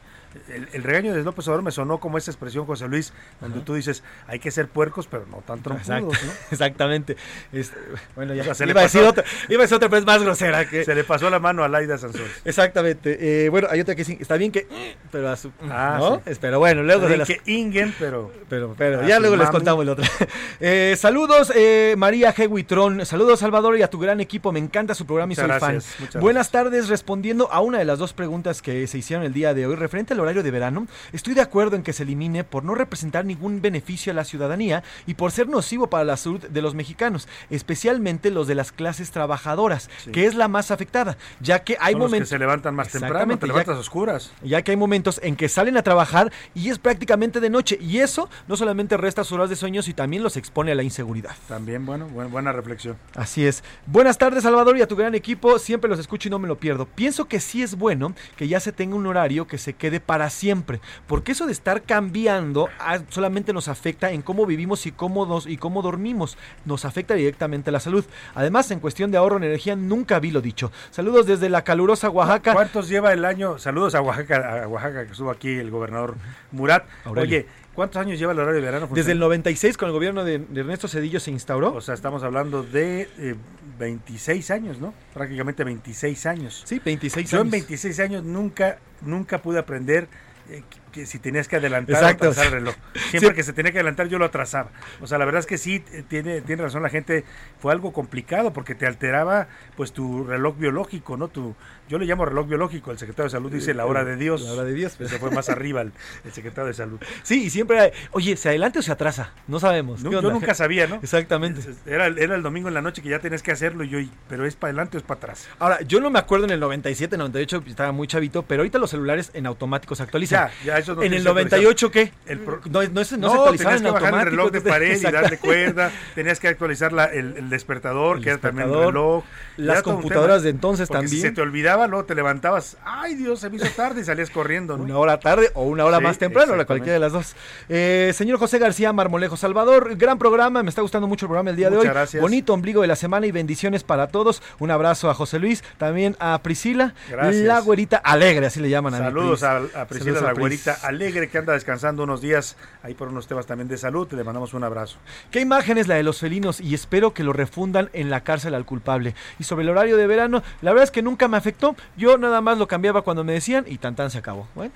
Speaker 7: el, el regaño de López Obrador me sonó como esa expresión, José Luis, donde tú dices, hay que ser puercos, pero no tan
Speaker 23: Exacto,
Speaker 7: trompudos, ¿no?
Speaker 23: Exactamente. Este, bueno, ya
Speaker 7: O sea, se le
Speaker 23: iba, a decir
Speaker 7: pasó-
Speaker 23: otra, iba a decir otra, es más grosera que...
Speaker 7: Se le pasó la mano a Laida Sansores.
Speaker 23: Exactamente. Eh, bueno, hay otra que sí, está bien que... Pero a su...
Speaker 7: Ah,
Speaker 23: ¿no?
Speaker 7: sí.
Speaker 23: Pero bueno, luego de las...
Speaker 7: que Ingen, pero...
Speaker 23: Pero, pero
Speaker 7: a
Speaker 23: ya luego les contamos la otra. Eh, saludos, eh, María Hewitrón. Saludos, Salvador, y a tu gran equipo. Me encanta su programa y
Speaker 7: Muchas
Speaker 23: soy
Speaker 7: gracias,
Speaker 23: fan.
Speaker 7: muchas
Speaker 23: Buenas tardes. Respondiendo a una de las dos preguntas que se hicieron el día de hoy, referente al horario de verano, estoy de acuerdo en que se elimine por no representar ningún beneficio a la ciudadanía y por ser nocivo para la salud de los mexicanos, especialmente los de las clases trabajadoras,
Speaker 7: Sí.
Speaker 23: que es la más afectada, ya que hay
Speaker 7: Son los que
Speaker 23: momentos.
Speaker 7: se levantan más temprano, te
Speaker 23: ya-
Speaker 7: levantas a oscuras.
Speaker 23: ya que hay momentos en que salen a trabajar y es prácticamente de noche y eso no solamente resta sus horas de sueño sino también los expone a la inseguridad.
Speaker 7: También, bueno, buen- buena reflexión.
Speaker 23: Así es. Buenas tardes Salvador y a tu gran equipo, siempre los escucho y no me lo pierdo. Pienso que sí es bueno que ya se tenga un horario que se quede para siempre, porque eso de estar cambiando ah, solamente nos afecta en cómo vivimos y cómo, nos- y cómo dormimos, nos afecta directamente la salud. Además, en cuestión de ahorro en energía, nunca vi lo dicho. Saludos desde la calurosa Oaxaca.
Speaker 7: ¿Cuántos lleva el año? Saludos a Oaxaca, a Oaxaca que estuvo aquí el gobernador Murat.
Speaker 23: Aurelio.
Speaker 7: Oye, ¿cuántos años lleva el horario de verano?
Speaker 23: Desde el 96 con el gobierno de, de Ernesto Cedillo se instauró.
Speaker 7: O sea, estamos hablando de eh, 26 años, ¿no? Prácticamente 26 años.
Speaker 23: Sí, 26
Speaker 7: Yo en
Speaker 23: años.
Speaker 7: 26 años nunca, nunca pude aprender eh, que, si tenías que adelantar
Speaker 23: Exacto.
Speaker 7: o atrasar el reloj. Siempre
Speaker 23: Sí.
Speaker 7: que se tenía que adelantar yo lo atrasaba. O sea, la verdad es que sí, eh, tiene, tiene razón la gente, fue algo complicado porque te alteraba pues tu reloj biológico, ¿no? Tu, yo le llamo reloj biológico, el secretario de salud dice la hora de Dios.
Speaker 23: La hora de Dios.
Speaker 7: Se fue más arriba el, el secretario de salud.
Speaker 23: Sí, y siempre, hay- oye, ¿se adelanta o se atrasa? No sabemos.
Speaker 7: No,
Speaker 23: ¿Qué
Speaker 7: yo nunca sabía, ¿no?
Speaker 23: Exactamente.
Speaker 7: Era, el- era el domingo en la noche que ya tenías que hacerlo y yo, pero es para adelante o es para atrás.
Speaker 23: Ahora, yo no me acuerdo en el 97, 98, estaba muy chavito, pero ahorita los celulares en automático se actualizan.
Speaker 7: Ya, ya, no
Speaker 23: en el
Speaker 7: que
Speaker 23: 98, ¿qué?
Speaker 7: El pro-
Speaker 23: no, no, no
Speaker 7: No,
Speaker 23: se
Speaker 7: tenías
Speaker 23: en
Speaker 7: que bajar el reloj de pared y darle cuerda, tenías que actualizar la- el, el despertador,
Speaker 23: El
Speaker 7: que era también el
Speaker 23: despertador,
Speaker 7: reloj.
Speaker 23: las
Speaker 7: un
Speaker 23: computadoras de entonces
Speaker 7: porque Si
Speaker 23: también.
Speaker 7: se te olvidaba, luego te levantabas, ay Dios, se me hizo tarde y salías corriendo, ¿no?
Speaker 23: Una hora tarde o una hora
Speaker 7: Sí,
Speaker 23: más temprano, la cualquiera de las dos. Eh, señor José García Marmolejo Salvador, gran programa, me está gustando mucho el programa el día de
Speaker 7: Muchas
Speaker 23: hoy.
Speaker 7: gracias.
Speaker 23: Bonito ombligo de la semana y bendiciones para todos. Un abrazo a José Luis, también a Priscila,
Speaker 7: Gracias.
Speaker 23: la güerita alegre, así le llaman a
Speaker 7: Saludos a, a Priscila
Speaker 23: Saludos
Speaker 7: la
Speaker 23: Pris.
Speaker 7: güerita Alegre que anda descansando unos días ahí por unos temas también de salud. Le mandamos un abrazo.
Speaker 23: ¿Qué imagen es la de los felinos? Y espero que lo refundan en la cárcel al culpable. Y sobre el horario de verano, la verdad es que nunca me afectó. Yo nada más lo cambiaba cuando me decían y tan tan se acabó. Bueno.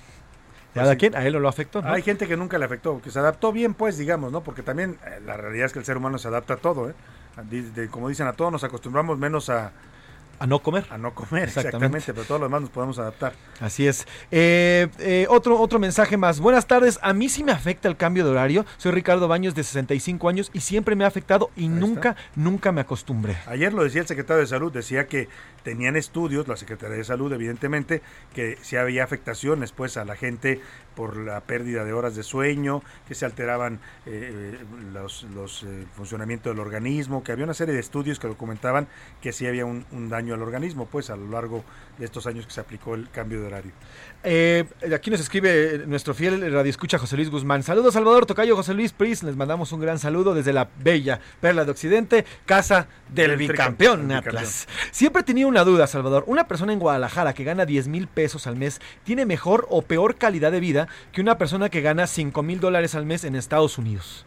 Speaker 7: Pues sí.
Speaker 23: quien, a él no lo afectó. ¿no?
Speaker 7: Hay gente que nunca le afectó, que se adaptó bien, pues, digamos, ¿no? Porque también eh, la realidad es que el ser humano se adapta a todo, ¿eh? Como dicen, a todos nos acostumbramos menos a,
Speaker 23: A no comer.
Speaker 7: a no comer,
Speaker 23: Exactamente.
Speaker 7: exactamente, pero todo lo demás nos podemos adaptar.
Speaker 23: Así es. Eh, eh, otro, otro mensaje más. Buenas tardes. A mí sí me afecta el cambio de horario. Soy Ricardo Baños de 65 años y siempre me ha afectado y nunca, nunca me acostumbré.
Speaker 7: Ayer lo decía el secretario de Salud, decía que tenían estudios, la Secretaría de Salud evidentemente, que sí había afectaciones pues a la gente por la pérdida de horas de sueño, que se alteraban eh, eh, los, los funcionamientos del organismo, que había una serie de estudios que documentaban que sí había un, un daño al organismo pues a lo largo de estos años que se aplicó el cambio de horario.
Speaker 23: Eh, aquí nos escribe nuestro fiel radioescucha José Luis Guzmán. Saludos Salvador, Tocayo José Luis Pris. Les mandamos un gran saludo desde la bella Perla de Occidente, casa del,
Speaker 7: Del
Speaker 23: bicampeón
Speaker 7: tricampeón,
Speaker 23: Atlas. Siempre he tenido una duda, Salvador. ¿Una persona en Guadalajara que gana 10 mil pesos al mes tiene mejor o peor calidad de vida que una persona que gana 5 mil dólares al mes en Estados Unidos?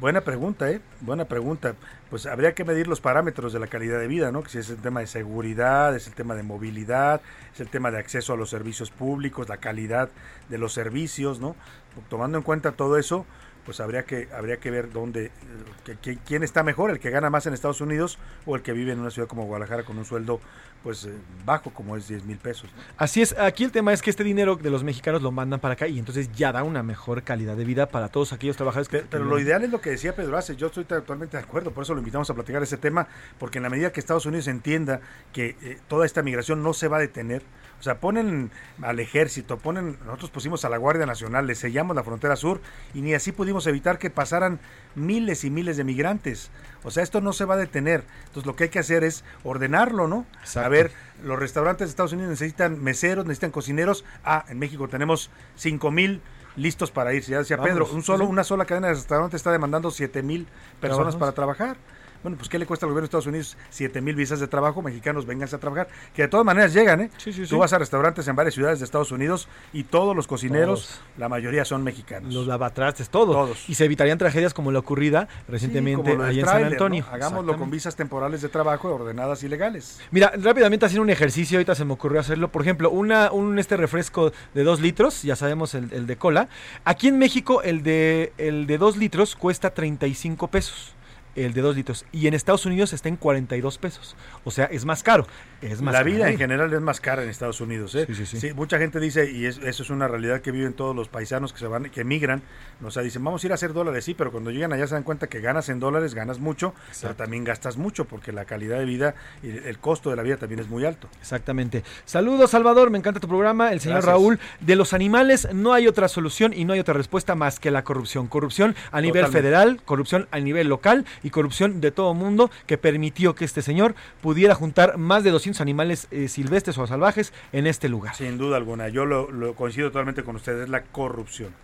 Speaker 7: Buena pregunta, ¿eh? Buena pregunta. Pues habría que medir los parámetros de la calidad de vida, ¿no? Que si es el tema de seguridad, es el tema de movilidad, es el tema de acceso a los servicios públicos, la calidad de los servicios, ¿no? Tomando en cuenta todo eso, pues habría que habría que ver dónde, que- que- quién está mejor, el que gana más en Estados Unidos o el que vive en una ciudad como Guadalajara con un sueldo, pues eh, bajo como es 10 mil pesos. ¿no?
Speaker 23: Así es, aquí el tema es que este dinero de los mexicanos lo mandan para acá y entonces ya da una mejor calidad de vida para todos aquellos trabajadores que...
Speaker 7: Pero lo ideal es lo que decía Pedro Ace, yo estoy totalmente de acuerdo, por eso lo invitamos a platicar ese tema, porque en la medida que Estados Unidos entienda que eh, toda esta migración no se va a detener, o sea, ponen al ejército, ponen, nosotros pusimos a la Guardia Nacional, le sellamos la frontera sur y ni así pudimos evitar que pasaran miles y miles de migrantes. O sea, esto no se va a detener. Entonces lo que hay que hacer es ordenarlo, ¿no? A ver, los restaurantes de Estados Unidos necesitan meseros, necesitan cocineros. Ah, en México tenemos 5 mil listos para ir. Ya decía. Pedro, un solo,
Speaker 23: Sí.
Speaker 7: una sola cadena de restaurantes está demandando 7 mil personas
Speaker 23: Trabajos.
Speaker 7: para trabajar. Bueno, pues ¿qué le cuesta al gobierno de Estados Unidos 7 mil visas de trabajo? Mexicanos, vénganse a trabajar. Que de todas maneras llegan, ¿eh?
Speaker 23: Sí, sí,
Speaker 7: Tú
Speaker 23: sí.
Speaker 7: vas a restaurantes en varias ciudades de Estados Unidos y todos los cocineros, la mayoría son mexicanos.
Speaker 23: Los lavatrastes, todo.
Speaker 7: Todos.
Speaker 23: Y se evitarían tragedias como la ocurrida recientemente allá en San Antonio.
Speaker 7: ¿no? Hagámoslo con visas temporales de trabajo ordenadas y legales.
Speaker 23: Mira, rápidamente haciendo un ejercicio, ahorita se me ocurrió hacerlo. Por ejemplo, una, un este refresco de 2 litros, ya sabemos el, el de cola. Aquí en México el de, el de 2 litros cuesta 35 pesos. El de 2 litros. Y en Estados Unidos está en 42 pesos. O sea, es más caro. Es más
Speaker 7: la
Speaker 23: caro.
Speaker 7: vida en general es más cara en Estados Unidos. ¿eh?
Speaker 23: Sí, sí, sí.
Speaker 7: mucha gente dice, y es- eso es una realidad que viven todos los paisanos que se van, que emigran, o sea, dicen, vamos a ir a hacer dólares, sí, pero cuando llegan allá se dan cuenta que ganas en dólares, ganas mucho, pero también gastas mucho, porque la calidad de vida y el costo de la vida también es muy alto.
Speaker 23: Exactamente. Saludos, Salvador. Me encanta tu programa. El señor
Speaker 7: Gracias.
Speaker 23: Raúl. De los animales no hay otra solución y no hay otra respuesta más que la corrupción. Corrupción a nivel
Speaker 7: Totalmente.
Speaker 23: federal, corrupción a nivel local y corrupción de todo mundo que permitió que este señor pudiera juntar más de 200 animales eh, silvestres o salvajes en este lugar.
Speaker 7: Sin duda alguna, yo lo, lo coincido totalmente con ustedes, es la corrupción.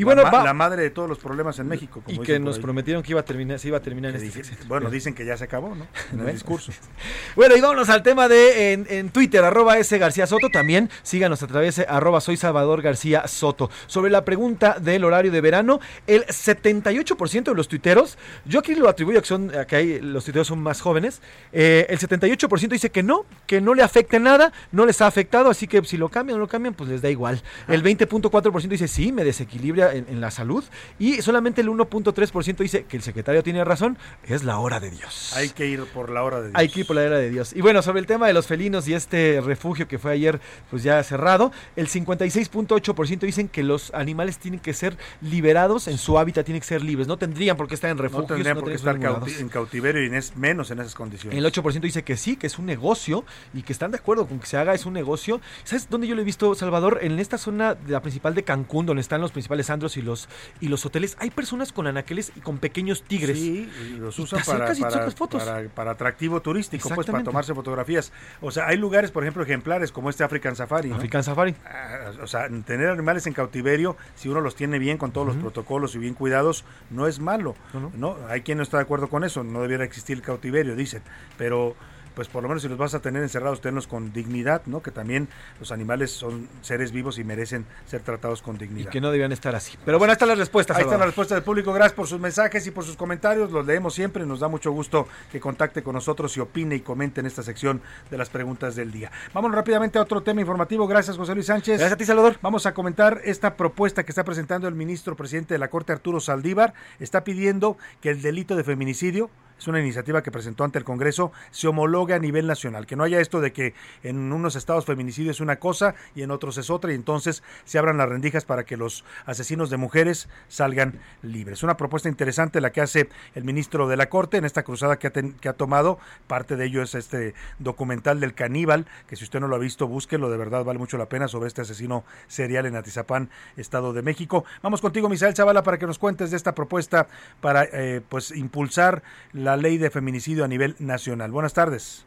Speaker 23: Y bueno,
Speaker 7: la, ma-
Speaker 23: va-
Speaker 7: la madre de todos los problemas en México. como
Speaker 23: y que nos
Speaker 7: ahí.
Speaker 23: prometieron que iba a terminar, se iba a terminar
Speaker 7: Que
Speaker 23: este
Speaker 7: bueno, dicen que ya se acabó, ¿no? En el discurso.
Speaker 23: Bueno, y vámonos al tema de en, en Twitter, arroba S García Soto. También síganos a través de arroba soy Salvador García Soto. Sobre la pregunta del horario de verano, el 78% de los tuiteros, yo aquí lo atribuyo a que, son, a que hay, los tuiteros son más jóvenes, eh, el 78% dice que no, que no le afecte nada, no les ha afectado, así que si lo cambian o no lo cambian, pues les da igual. El 20.4% dice sí, me desequilibra en, en la salud. Y solamente el 1.3% dice que el secretario tiene razón, es la hora de Dios.
Speaker 7: Hay que ir por la hora de Dios.
Speaker 23: Hay que ir por la era de Dios. Y bueno, sobre el tema de los felinos y este refugio que fue ayer pues ya cerrado, el 56.8% dicen que los animales tienen que ser liberados en su hábitat, tienen que ser libres, no tendrían por qué estar en
Speaker 7: No
Speaker 23: refugios,
Speaker 7: tendrían por qué estar cauti- en cautiverio y es- menos en esas condiciones.
Speaker 23: El 8% dice que sí, que es un negocio y que están de acuerdo con que se haga, es un negocio. ¿Sabes dónde yo lo he visto, Salvador? En esta zona de la principal de Cancún, donde están los principales andros y los, y los hoteles, hay personas con anaqueles y con pequeños tigres.
Speaker 7: Sí, y los
Speaker 23: Y
Speaker 7: usan
Speaker 23: te
Speaker 7: para, para-
Speaker 23: fotos.
Speaker 7: para- para atractivo turístico, pues para tomarse fotografías. O sea, hay lugares, por ejemplo, ejemplares como este African Safari. ¿no?
Speaker 23: African Safari.
Speaker 7: Ah, O sea, tener animales en cautiverio, si uno los tiene bien con todos los protocolos y bien cuidados, no es malo.
Speaker 23: ¿no?
Speaker 7: Hay quien no está de acuerdo con eso, no debiera existir el cautiverio, dicen. Pero pues por lo menos si los vas a tener encerrados, tenlos con dignidad, ¿no? Que también los animales son seres vivos y merecen ser tratados con
Speaker 23: Y
Speaker 7: dignidad.
Speaker 23: que no debían estar así. Pero bueno, ahí están las respuestas.
Speaker 7: Ahí están las respuestas del público. Gracias por sus mensajes y por sus comentarios. Los leemos siempre. Nos da mucho gusto que contacte con nosotros y opine y comente en esta sección de las preguntas del día. Vamos rápidamente a otro tema informativo. Gracias, José Luis Sánchez.
Speaker 23: Gracias a ti, Salvador.
Speaker 7: Vamos a comentar esta propuesta que está presentando el ministro presidente de la Corte, Arturo Saldívar. Está pidiendo que el delito de feminicidio es una iniciativa que presentó ante el Congreso, se homologue a nivel nacional, que no haya esto de que en unos estados feminicidio es una cosa y en otros es otra, y entonces se abran las rendijas para que los asesinos de mujeres salgan libres. Una propuesta interesante la que hace el ministro de la Corte en esta cruzada que ha, tomado, parte de ello es este documental del caníbal, que si usted no lo ha visto, búsquelo, de verdad vale mucho la pena sobre este asesino serial en Atizapán, Estado de México. Vamos contigo, Misael Zavala, para que nos cuentes de esta propuesta para eh, pues impulsar la ley de feminicidio a nivel nacional. Buenas tardes.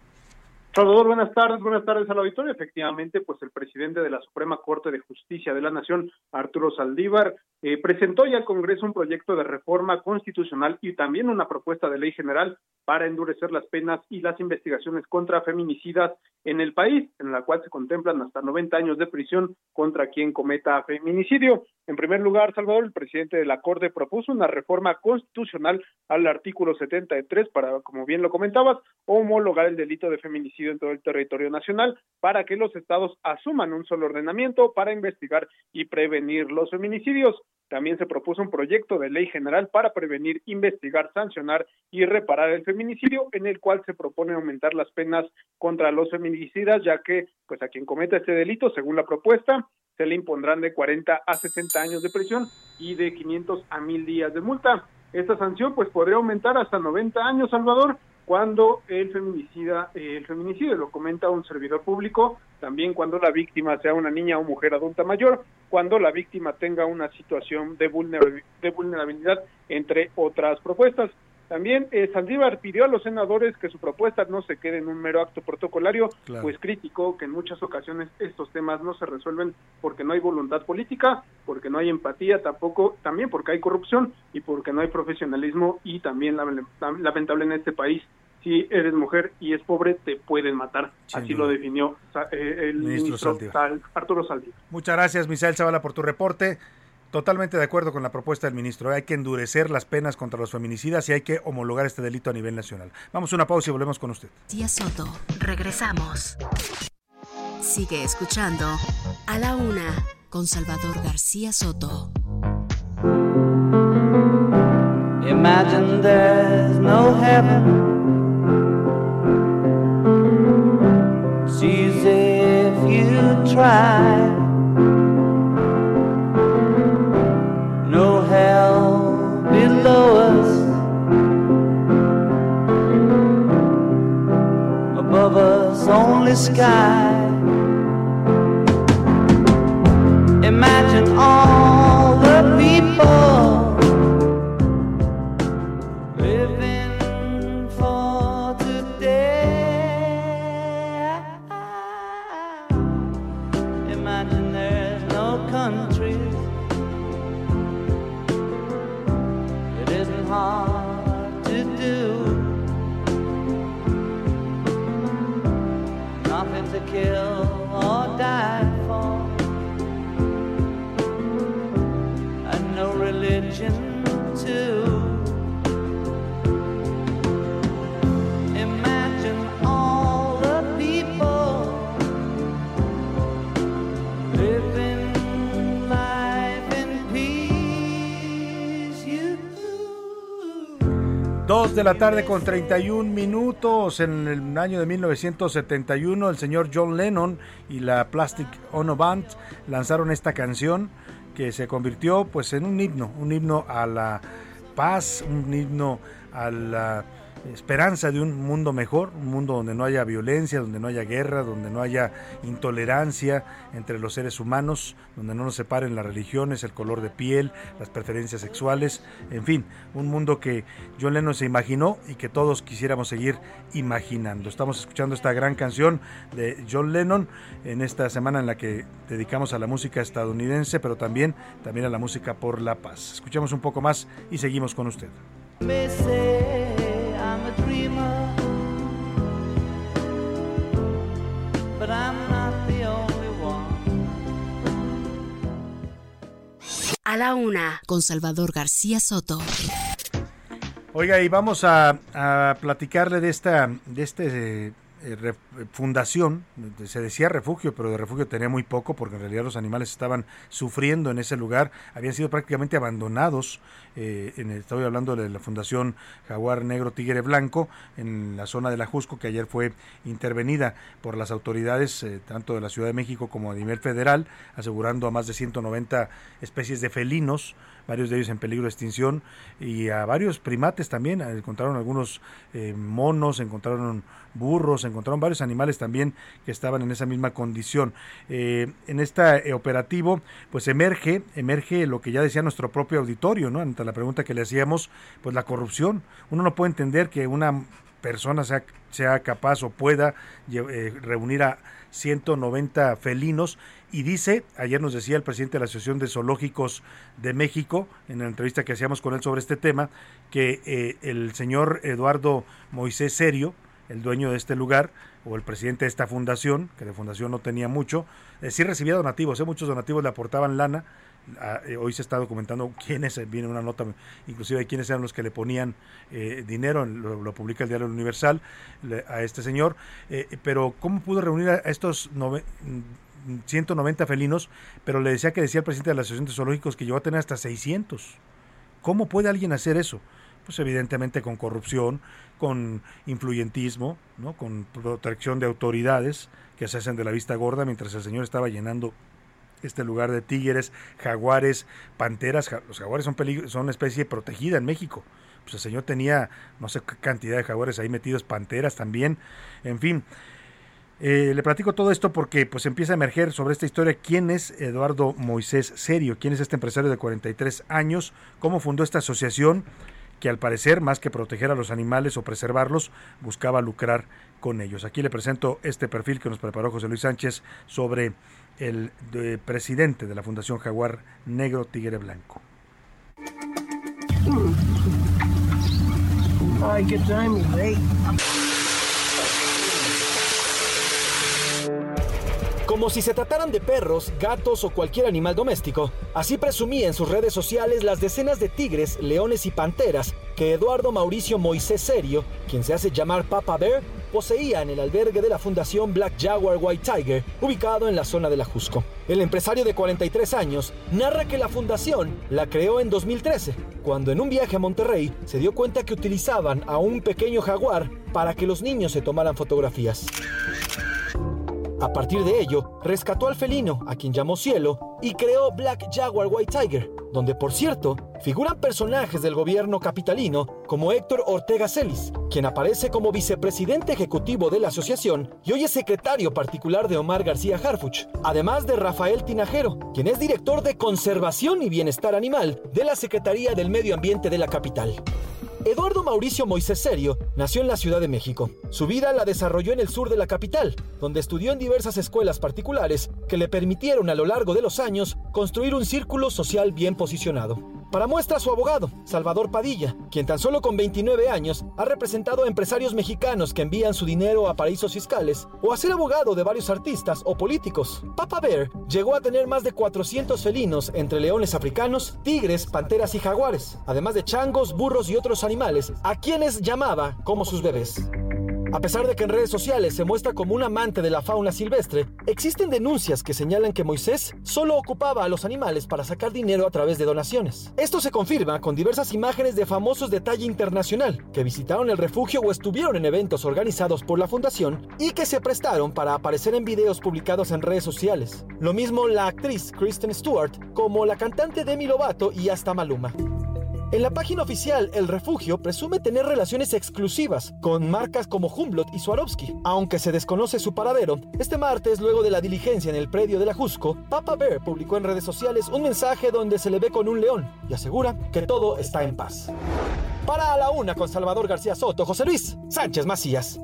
Speaker 24: Salvador, buenas tardes, buenas tardes al auditorio. Efectivamente, pues el presidente de la Suprema Corte de Justicia de la Nación, Arturo Saldívar, eh, presentó ya al Congreso un proyecto de reforma constitucional y también una propuesta de ley general para endurecer las penas y las investigaciones contra feminicidas en el país, en la cual se contemplan hasta 90 años de prisión contra quien cometa feminicidio. En primer lugar, Salvador, el presidente de la Corte propuso una reforma constitucional al artículo 73 para, como bien lo comentabas, homologar el delito de feminicidio en todo el territorio nacional para que los estados asuman un solo ordenamiento para investigar y prevenir los feminicidios. También se propuso un proyecto de ley general para prevenir, investigar, sancionar y reparar el feminicidio, en el cual se propone aumentar las penas contra los feminicidas, ya que pues a quien cometa este delito, según la propuesta, se le impondrán de 40 a 60 años de prisión y de 500 a 1000 días de multa. Esta sanción pues podría aumentar hasta 90 años, Salvador, cuando el feminicida, eh, el feminicidio lo comenta un servidor público, también cuando la víctima sea una niña o mujer adulta mayor, cuando la víctima tenga una situación de, vulnerabi- de vulnerabilidad, entre otras propuestas. También eh, Saldívar pidió a los senadores que su propuesta no se quede en un mero acto protocolario,
Speaker 21: Claro.
Speaker 24: pues criticó que en muchas ocasiones estos temas no se resuelven porque no hay voluntad política, porque no hay empatía tampoco, también porque hay corrupción y porque no hay profesionalismo y también lamen- lamentable en este país si eres mujer y es pobre te pueden matar,
Speaker 7: Sin
Speaker 24: así
Speaker 7: duda.
Speaker 24: lo definió eh, el
Speaker 7: Ministro
Speaker 24: ministro,
Speaker 7: Saldívar.
Speaker 24: Sal- Arturo Saldívar.
Speaker 7: Muchas gracias, Misael Zavala, por tu reporte. Totalmente de acuerdo con la propuesta del ministro. Hay que endurecer las penas contra los feminicidas y hay que homologar este delito a nivel nacional. Vamos a una pausa y volvemos con usted.
Speaker 4: García Soto. Regresamos. Sigue escuchando A la Una con Salvador García Soto.
Speaker 25: Imagine there's no heaven. It's easy if you try. the
Speaker 7: sky. De la tarde con 31 minutos. En el año de 1971, el señor John Lennon y la Plastic Ono Band lanzaron esta canción que se convirtió pues en un himno, un himno a la paz, un himno a la esperanza de un mundo mejor, un mundo donde no haya violencia, donde no haya guerra, donde no haya intolerancia entre los seres humanos, donde no nos separen las religiones, el color de piel, las preferencias sexuales, en fin, un mundo que John Lennon se imaginó y que todos quisiéramos seguir imaginando. Estamos escuchando esta gran canción de John Lennon en esta semana en la que dedicamos a la música estadounidense, pero también, también a la música por la paz. Escuchemos un poco más y seguimos con usted.
Speaker 25: A
Speaker 4: la una, con Salvador García Soto.
Speaker 7: Oiga, y vamos a, a platicarle de esta, de este eh, fundación, se decía refugio, pero de refugio tenía muy poco porque en realidad los animales estaban sufriendo en ese lugar, habían sido prácticamente abandonados, eh, estoy hablando de la Fundación Jaguar Negro Tigre Blanco, en la zona de la Jusco, que ayer fue intervenida por las autoridades eh, tanto de la Ciudad de México como a nivel federal, asegurando a más de 190 especies de felinos, varios de ellos en peligro de extinción, y a varios primates también. eh, Encontraron algunos eh, monos, encontraron burros, encontraron varios animales también que estaban en esa misma condición. Eh, en este operativo, pues emerge, emerge lo que ya decía nuestro propio auditorio, ¿no? Ante la pregunta que le hacíamos, pues la corrupción. Uno no puede entender que una persona sea, sea capaz o pueda eh, reunir a 190 felinos y dice, ayer nos decía el presidente de la Asociación de Zoológicos de México, en la entrevista que hacíamos con él sobre este tema, que eh, el señor Eduardo Moisés Serio, el dueño de este lugar, o el presidente de esta fundación, que de fundación no tenía mucho, eh, sí recibía donativos, eh, muchos donativos le aportaban lana, Ah, eh, hoy se está documentando quiénes, viene una nota inclusive de quiénes eran los que le ponían dinero, lo, lo publica el diario Universal a este señor, pero ¿cómo pudo reunir a estos 190 felinos? Pero le decía que decía el presidente de la Asociación de Zoológicos que llegó a tener hasta 600. ¿Cómo puede alguien hacer eso? Pues evidentemente con corrupción, con influyentismo, ¿no? con protección de autoridades que se hacen de la vista gorda mientras el señor estaba llenando este lugar de tigres, jaguares, panteras. Los jaguares son, son especie protegida en México. Pues el señor tenía no sé qué cantidad de jaguares ahí metidos, panteras también. En fin, eh, le platico todo esto porque pues empieza a emerger sobre esta historia quién es Eduardo Moisés Serio, quién es este empresario de 43 años, cómo fundó esta asociación que al parecer, más que proteger a los animales o preservarlos, buscaba lucrar con ellos. Aquí le presento este perfil que nos preparó José Luis Sánchez sobre el de- presidente de la Fundación Jaguar Negro Tigre Blanco.
Speaker 26: Ay, qué
Speaker 27: Como si se trataran de perros, gatos o cualquier animal doméstico, así presumía en sus redes sociales las decenas de tigres, leones y panteras que Eduardo Mauricio Moisés Serio, quien se hace llamar Papa Bear, poseía en el albergue de la Fundación Black Jaguar White Tiger, ubicado en la zona de la Jusco. El empresario de 43 años narra que la fundación la creó en 2013, cuando en un viaje a Monterrey se dio cuenta que utilizaban a un pequeño jaguar para que los niños se tomaran fotografías. A partir de ello, rescató al felino, a quien llamó Cielo, y creó Black Jaguar White Tiger, donde por cierto figuran personajes del gobierno capitalino como Héctor Ortega Celis, quien aparece como vicepresidente ejecutivo de la asociación y hoy es secretario particular de Omar García Harfuch, además de Rafael Tinajero, quien es director de Conservación y Bienestar Animal de la Secretaría del Medio Ambiente de la capital. Eduardo Mauricio Moisés Serio nació en la Ciudad de México. Su vida la desarrolló en el sur de la capital, donde estudió en diversas escuelas particulares que le permitieron a lo largo de los años construir un círculo social bien posicionado. Para muestra su abogado, Salvador Padilla, quien tan solo con 29 años ha representado a empresarios mexicanos que envían su dinero a paraísos fiscales o a ser abogado de varios artistas o políticos. Papa Bear llegó a tener más de 400 felinos entre leones africanos, tigres, panteras y jaguares, además de changos, burros y otros animales, a quienes llamaba como sus bebés. A pesar de que en redes sociales se muestra como un amante de la fauna silvestre, existen denuncias que señalan que Moisés solo ocupaba a los animales para sacar dinero a través de donaciones. Esto se confirma con diversas imágenes de famosos de talla internacional que visitaron el refugio o estuvieron en eventos organizados por la fundación y que se prestaron para aparecer en videos publicados en redes sociales. Lo mismo la actriz Kristen Stewart como la cantante Demi Lovato y hasta Maluma. En la página oficial, el refugio presume tener relaciones exclusivas con marcas como Humboldt y Swarovski. Aunque se desconoce su paradero, este martes, luego de la diligencia en el predio de la Jusco, Papa Bear publicó en redes sociales un mensaje donde se le ve con un león y asegura que todo está en paz. Para a la una con Salvador García Soto, José Luis Sánchez Macías.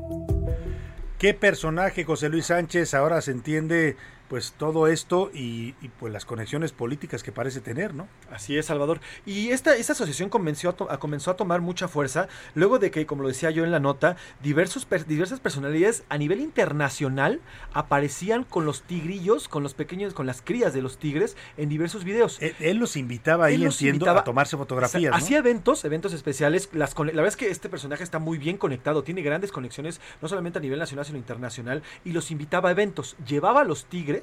Speaker 7: ¿Qué personaje José Luis Sánchez ahora se entiende pues todo esto y, y, pues las conexiones políticas que parece tener, ¿no?
Speaker 23: Así es, Salvador. Y esta, esta asociación comenzó a, comenzó a tomar mucha fuerza luego de que, como lo decía yo en la nota, diversos per- diversas personalidades a nivel internacional aparecían con los tigrillos, con los pequeños, con las crías de los tigres en diversos videos.
Speaker 7: Él, él los invitaba ahí,
Speaker 23: Él los
Speaker 7: entiendo,
Speaker 23: invitaba-
Speaker 7: a tomarse fotografías, ¿no?
Speaker 23: Hacía eventos, eventos especiales. Las, la verdad es que este personaje está muy bien conectado, tiene grandes conexiones, no solamente a nivel nacional, sino internacional, y los invitaba a eventos. Llevaba a los tigres,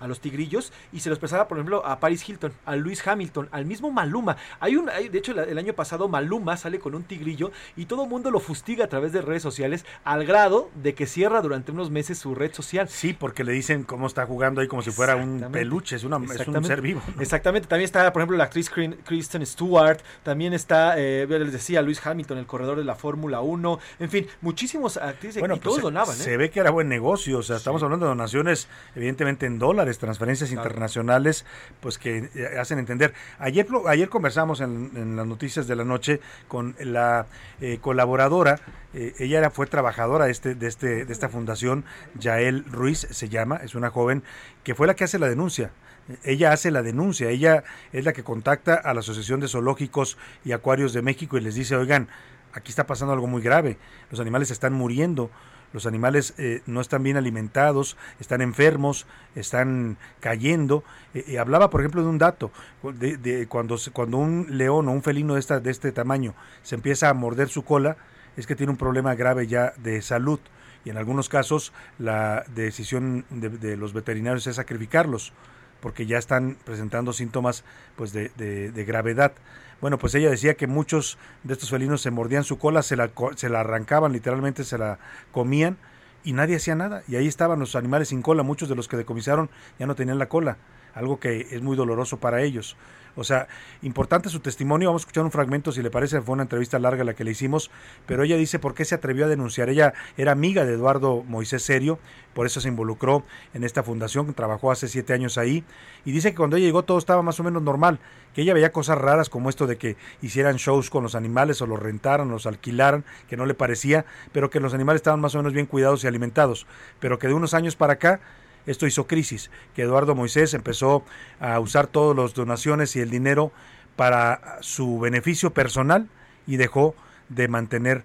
Speaker 23: a los tigrillos, y se los prestaba, por ejemplo, a Paris Hilton, a Luis Hamilton, al mismo Maluma. Hay un, hay- de hecho, el año pasado Maluma sale con un tigrillo y todo el mundo lo fustiga a través de redes sociales, al grado de que cierra durante unos meses su red social.
Speaker 7: Sí, porque le dicen cómo está jugando ahí como si fuera un peluche, es, una, es un ser vivo. ¿no?
Speaker 23: Exactamente, también está, por ejemplo, la actriz Kristen Stewart, también está, eh, les decía, Luis Hamilton, el corredor de la Fórmula 1, en fin, muchísimos actrices
Speaker 7: Bueno,
Speaker 23: y
Speaker 7: pues
Speaker 23: todos
Speaker 7: se,
Speaker 23: donaban, ¿eh?
Speaker 7: se ve que era buen negocio, o sea, estamos hablando de donaciones, evidentemente en dólares, transferencias internacionales, pues que eh, hacen entender. Ayer, ayer conversamos en, en las noticias de la noche con la eh, colaboradora, eh, ella era, fue trabajadora de, este, de, este, de esta fundación, Yael Ruiz se llama, es una joven que fue la que hace la denuncia. Ella hace la denuncia, ella es la que contacta a la Asociación de Zoológicos y Acuarios de México y les dice, oigan, aquí está pasando algo muy grave, los animales están muriendo, los animales eh, no están bien alimentados, están enfermos, están cayendo. Eh, eh, hablaba, por ejemplo, de un dato, de, cuando, cuando un león o un felino de, esta, de este tamaño se empieza a morder su cola, es que tiene un problema grave ya de salud. Y en algunos casos la decisión de, de los veterinarios es sacrificarlos porque ya están presentando síntomas pues de- de gravedad. Bueno, pues ella decía que muchos de estos felinos se mordían su cola, se la, se la arrancaban, literalmente se la comían y nadie hacía nada. Y ahí estaban los animales sin cola, muchos de los que decomisaron ya no tenían la cola, algo que es muy doloroso para ellos. O sea, importante su testimonio. Vamos a escuchar un fragmento, si le parece, fue una entrevista larga la que le hicimos, pero ella dice por qué se atrevió a denunciar. Ella era amiga de Eduardo Moisés Serio, por eso se involucró en esta fundación, trabajó hace siete años ahí, y dice que cuando ella llegó todo estaba más o menos normal, que ella veía cosas raras como esto de que hicieran shows con los animales o los rentaran, los alquilaran, que no le parecía, pero que los animales estaban más o menos bien cuidados y alimentados, pero que de unos años para acá esto hizo crisis, que Eduardo Moisés empezó a usar todas las donaciones y el dinero para su beneficio personal y dejó de mantener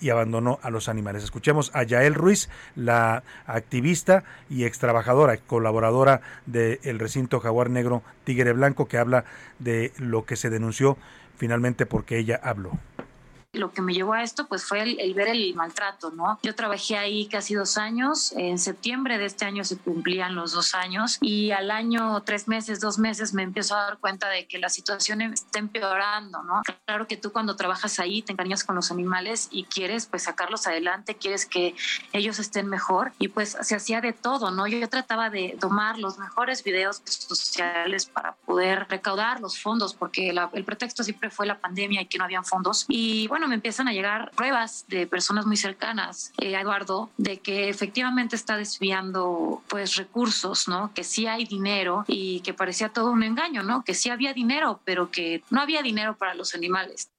Speaker 7: y abandonó a los animales. Escuchemos a Yael Ruiz, la activista y extrabajadora, colaboradora del recinto Jaguar Negro Tigre Blanco, que habla de lo que se denunció finalmente porque ella habló.
Speaker 26: Lo que me llevó a esto pues fue el, el ver el maltrato, ¿no? Yo trabajé ahí casi dos años, en septiembre de este año se cumplían los dos años y al año, tres meses, dos meses me empiezo a dar cuenta de que la situación está empeorando, ¿no? Claro que tú cuando trabajas ahí te encariñas con los animales y quieres pues sacarlos adelante, quieres que ellos estén mejor y pues se hacía de todo, ¿no? Yo trataba de tomar los mejores videos sociales para poder recaudar los fondos porque la- el pretexto siempre fue la pandemia y que no habían fondos y bueno, me empiezan a llegar pruebas de personas muy cercanas eh, a Eduardo de que efectivamente está desviando pues recursos, ¿no? Que sí hay dinero y que parecía todo un engaño, ¿no? Que sí había dinero, pero que no había dinero para los animales.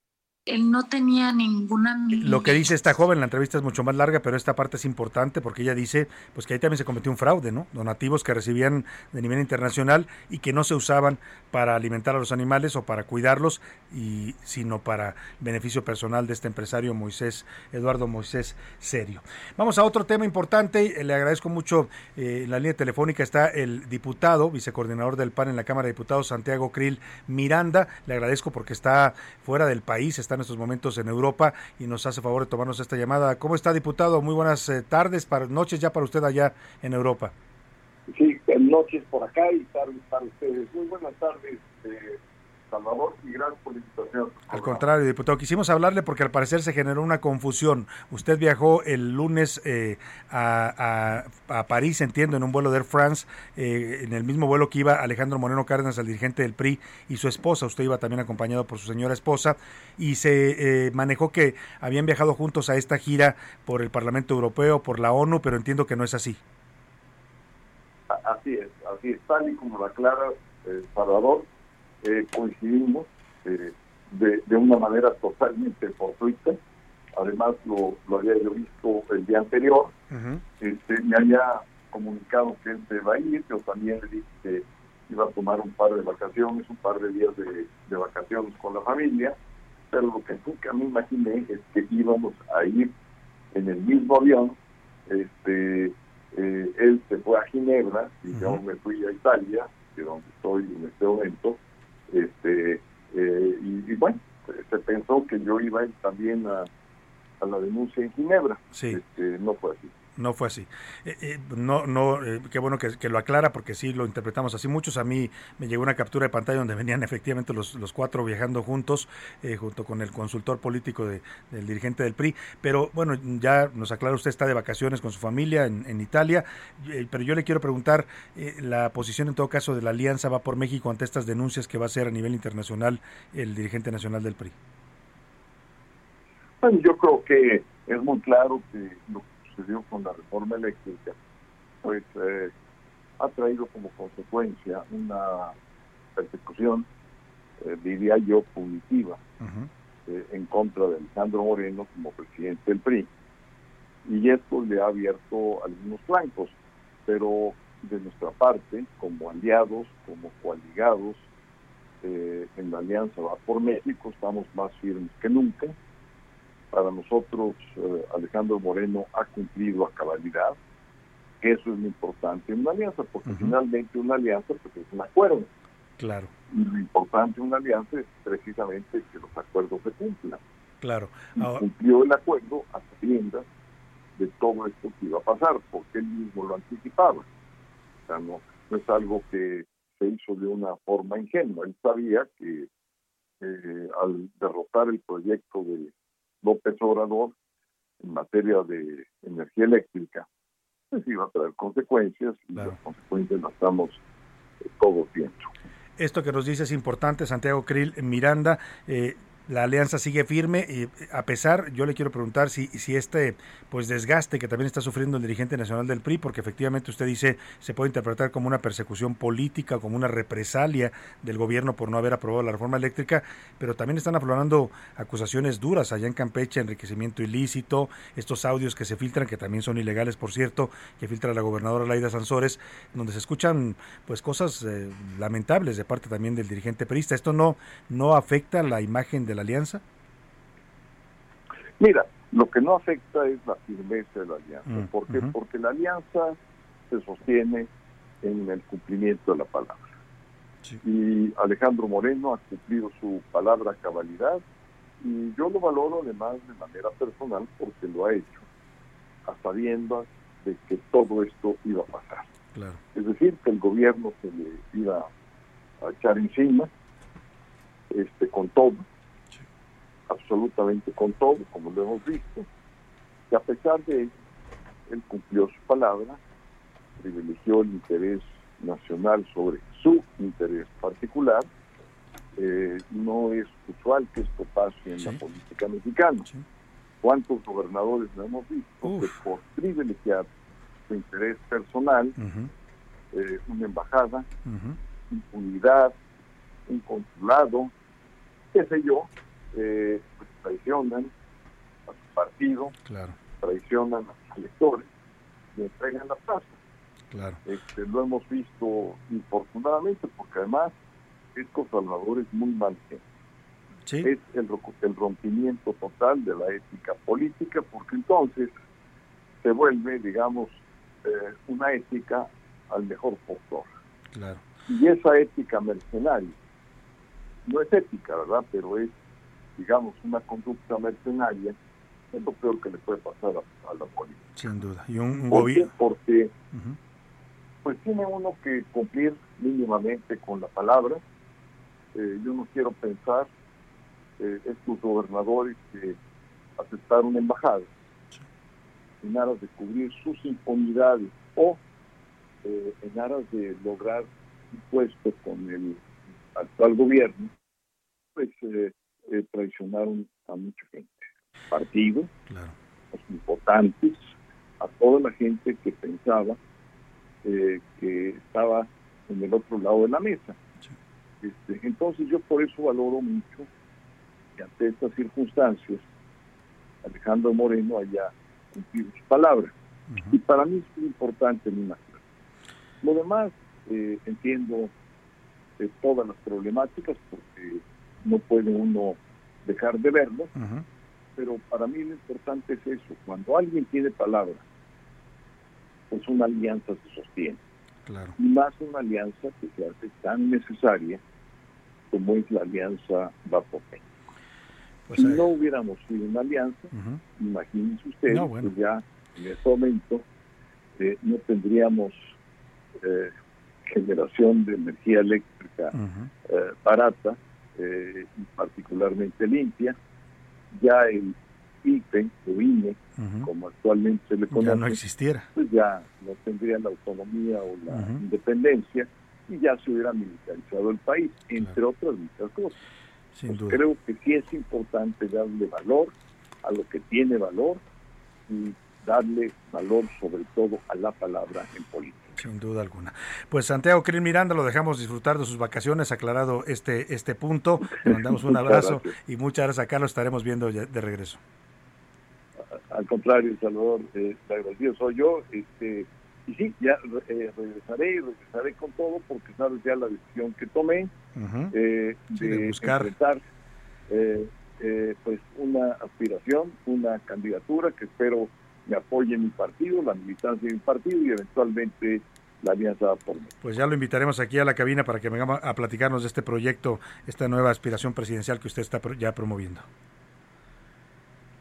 Speaker 26: Él no tenía ninguna
Speaker 7: Lo que dice esta joven, la entrevista es mucho más larga, pero esta parte es importante porque ella dice pues que ahí también se cometió un fraude, ¿no? Donativos que recibían de nivel internacional y que no se usaban para alimentar a los animales o para cuidarlos, y, sino para beneficio personal de este empresario Moisés, Eduardo Moisés Serio. Vamos a otro tema importante, eh, le agradezco mucho, eh, en la línea telefónica está el diputado, vicecoordinador del PAN en la Cámara de Diputados, Santiago Krill Miranda, le agradezco porque está fuera del país, está en estos momentos en Europa y nos hace favor de tomarnos esta llamada. ¿Cómo está, diputado? Muy buenas eh, tardes, para, noches ya para usted allá en Europa.
Speaker 28: Sí, noches por acá y tardes para ustedes. Muy buenas tardes, eh, Salvador, y gracias por la invitación.
Speaker 7: Al contrario, diputado, quisimos hablarle porque al parecer se generó una confusión. Usted viajó el lunes eh, a, a- a París, entiendo, en un vuelo de Air France, eh, en el mismo vuelo que iba Alejandro Moreno Cárdenas, el dirigente del PRI, y su esposa. Usted iba también acompañado por su señora esposa, y se eh, manejó que habían viajado juntos a esta gira por el Parlamento Europeo, por la ONU, pero entiendo que no es así.
Speaker 28: Así es, así es, tal y como lo aclara eh, Salvador, eh, coincidimos eh, de, de una manera totalmente fortuita. Además, lo, lo había yo visto el día anterior. Este, me había comunicado que él se va a ir, yo también le dije que iba a tomar un par de vacaciones, un par de días de, de vacaciones con la familia, pero lo que nunca me imaginé es que íbamos a ir en el mismo avión, este, eh, él se fue a Ginebra y yo me fui a Italia, que es donde estoy en este momento, este, eh, y, y bueno, se pensó que yo iba a ir también a, a la denuncia en Ginebra,
Speaker 7: Sí.
Speaker 28: este, no fue así.
Speaker 7: No fue así. Eh, eh, no, no, eh, qué bueno que, lo aclara porque sí lo interpretamos así. Muchos a mí me llegó una captura de pantalla donde venían efectivamente los, los cuatro viajando juntos, junto con el consultor político de- del dirigente del PRI. Pero bueno, ya nos aclara usted está de vacaciones con su familia en, en Italia. Pero yo le quiero preguntar la posición en todo caso de la Alianza va por México ante estas denuncias que va a hacer a nivel internacional el dirigente nacional del PRI.
Speaker 28: Bueno, yo creo que es muy claro que lo sucedió con la reforma eléctrica, pues eh, ha traído como consecuencia una persecución, eh, diría yo, punitiva eh, en contra de Alejandro Moreno como presidente del PRI. Y esto le ha abierto algunos flancos, pero de nuestra parte, como aliados, como coaligados, en la Alianza Va por México, estamos más firmes que nunca. Para nosotros, eh, Alejandro Moreno ha cumplido a cabalidad. Eso es lo importante en una alianza, porque finalmente una alianza pues, es un acuerdo.
Speaker 7: Claro,
Speaker 28: Y lo importante en una alianza es precisamente que los acuerdos se cumplan.
Speaker 7: claro.
Speaker 28: Y
Speaker 7: Ahora-
Speaker 28: cumplió el acuerdo a sabiendas de todo esto que iba a pasar, porque él mismo lo anticipaba. O sea, no, no es algo que se hizo de una forma ingenua. Él sabía que eh, al derrotar el proyecto de López Obrador en materia de energía eléctrica, pues iba a traer consecuencias y las consecuencias las estamos eh, todos viendo.
Speaker 7: Esto que nos dice es importante, Santiago Krill Miranda. eh, la alianza sigue firme y a pesar, yo le quiero preguntar si, si este pues desgaste que también está sufriendo el dirigente nacional del PRI, porque efectivamente usted dice se puede interpretar como una persecución política, como una represalia del gobierno por no haber aprobado la reforma eléctrica, pero también están aflorando acusaciones duras allá en Campeche, enriquecimiento ilícito, estos audios que se filtran, que también son ilegales, por cierto, que filtra la gobernadora Laida Sansores, donde se escuchan pues cosas eh, lamentables de parte también del dirigente perista. ¿Esto no, no afecta la imagen de la alianza?
Speaker 28: Mira, lo que no afecta es la firmeza de la alianza.
Speaker 7: Mm,
Speaker 28: ¿Por qué? Porque la alianza se sostiene en el cumplimiento de la palabra. Y Alejandro Moreno ha cumplido su palabra a cabalidad y yo lo valoro además de manera personal porque lo ha hecho a sabiendas de que todo esto iba a pasar.
Speaker 7: Claro.
Speaker 28: Es decir, que el gobierno se le iba a echar encima este, con todo, absolutamente con todo, como lo hemos visto, y a pesar de ello, él cumplió su palabra, privilegió el interés nacional sobre su interés particular. Eh, no es usual que esto pase en la política mexicana. ¿Cuántos gobernadores no hemos visto que por privilegiar su interés personal, eh, una embajada, impunidad, un consulado, qué sé yo, eh, pues traicionan a su partido,
Speaker 7: Claro,
Speaker 28: traicionan a sus electores y entregan la plaza.
Speaker 7: claro.
Speaker 28: Este, lo hemos visto infortunadamente porque además estos salvadores muy mal gente. Es el rompimiento total de la ética política porque entonces se vuelve, digamos, eh, una ética al mejor postor.
Speaker 7: Claro.
Speaker 28: Y esa ética mercenaria, no es ética, ¿verdad? Pero es, digamos, una conducta mercenaria, es lo peor que le puede pasar a, a la política.
Speaker 7: Sin duda. Y un, un
Speaker 28: ¿Por qué?
Speaker 7: gobierno.
Speaker 28: Porque pues tiene uno que cumplir mínimamente con la palabra. Eh, yo no quiero pensar eh, estos gobernadores que aceptaron embajada en aras de cubrir sus impunidades o eh, en aras de lograr un puesto con el actual gobierno, pues eh, eh, traicionaron a mucha gente. Partido, los importantes, a toda la gente que pensaba eh, que estaba en el otro lado de la mesa. Este, entonces yo por eso valoro mucho que ante estas circunstancias Alejandro Moreno haya cumplido su palabra. Y para mí es muy importante mi imagen. Lo demás, eh, entiendo eh, todas las problemáticas porque no puede uno dejar de verlo, pero para mí lo importante es eso, cuando alguien tiene palabra, pues una alianza se sostiene.
Speaker 7: Claro.
Speaker 28: Y más una alianza que se hace tan necesaria como es la alianza va por México. si no hubiéramos sido una alianza, imagínense ustedes,
Speaker 7: No, bueno.
Speaker 28: pues ya en ese momento eh, no tendríamos eh, generación de energía eléctrica eh, barata eh, particularmente limpia. Ya el IPE o INE, como actualmente se le conoce,
Speaker 7: Ya no existiera.
Speaker 28: pues ya no tendría la autonomía o la independencia y ya se hubiera militarizado el país, entre otras muchas cosas.
Speaker 7: Sin
Speaker 28: Pues
Speaker 7: duda.
Speaker 28: creo que sí es importante darle valor a lo que tiene valor y darle valor sobre todo a la palabra en política.
Speaker 7: Sin duda alguna. Pues Santiago Krill Miranda, lo dejamos disfrutar de sus vacaciones, aclarado este, este punto. Le mandamos un abrazo y muchas gracias. Acá lo estaremos viendo ya de regreso.
Speaker 28: Al contrario, Salvador, eh, agradecido soy yo. Este, y sí, ya eh, regresaré y regresaré con todo porque sabes ya la decisión que tomé eh,
Speaker 7: Sí,
Speaker 28: de,
Speaker 7: de buscar.
Speaker 28: enfrentar eh, eh, pues una aspiración, una candidatura que espero me apoye mi partido, la militancia de mi partido y eventualmente la alianza por mí.
Speaker 7: Pues ya lo invitaremos aquí a la cabina para que venga a platicarnos de este proyecto, esta nueva aspiración presidencial que usted está ya promoviendo.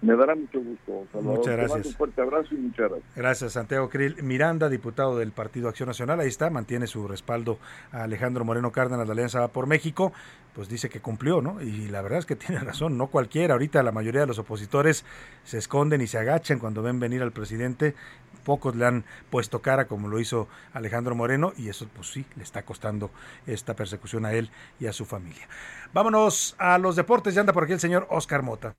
Speaker 28: Me dará mucho gusto, Salvador.
Speaker 7: Muchas gracias.
Speaker 28: Un fuerte abrazo y muchas gracias.
Speaker 7: Gracias, Santiago Krill Miranda, diputado del Partido Acción Nacional. Ahí está, mantiene su respaldo a Alejandro Moreno Cárdenas, la Alianza por México. Pues dice que cumplió, ¿no? Y la verdad es que tiene razón, no cualquiera. Ahorita la mayoría de los opositores se esconden y se agachan cuando ven venir al presidente. Pocos le han puesto cara como lo hizo Alejandro Moreno y eso pues sí, le está costando esta persecución a él y a su familia. Vámonos a los deportes. Ya anda por aquí el señor Oscar Mota.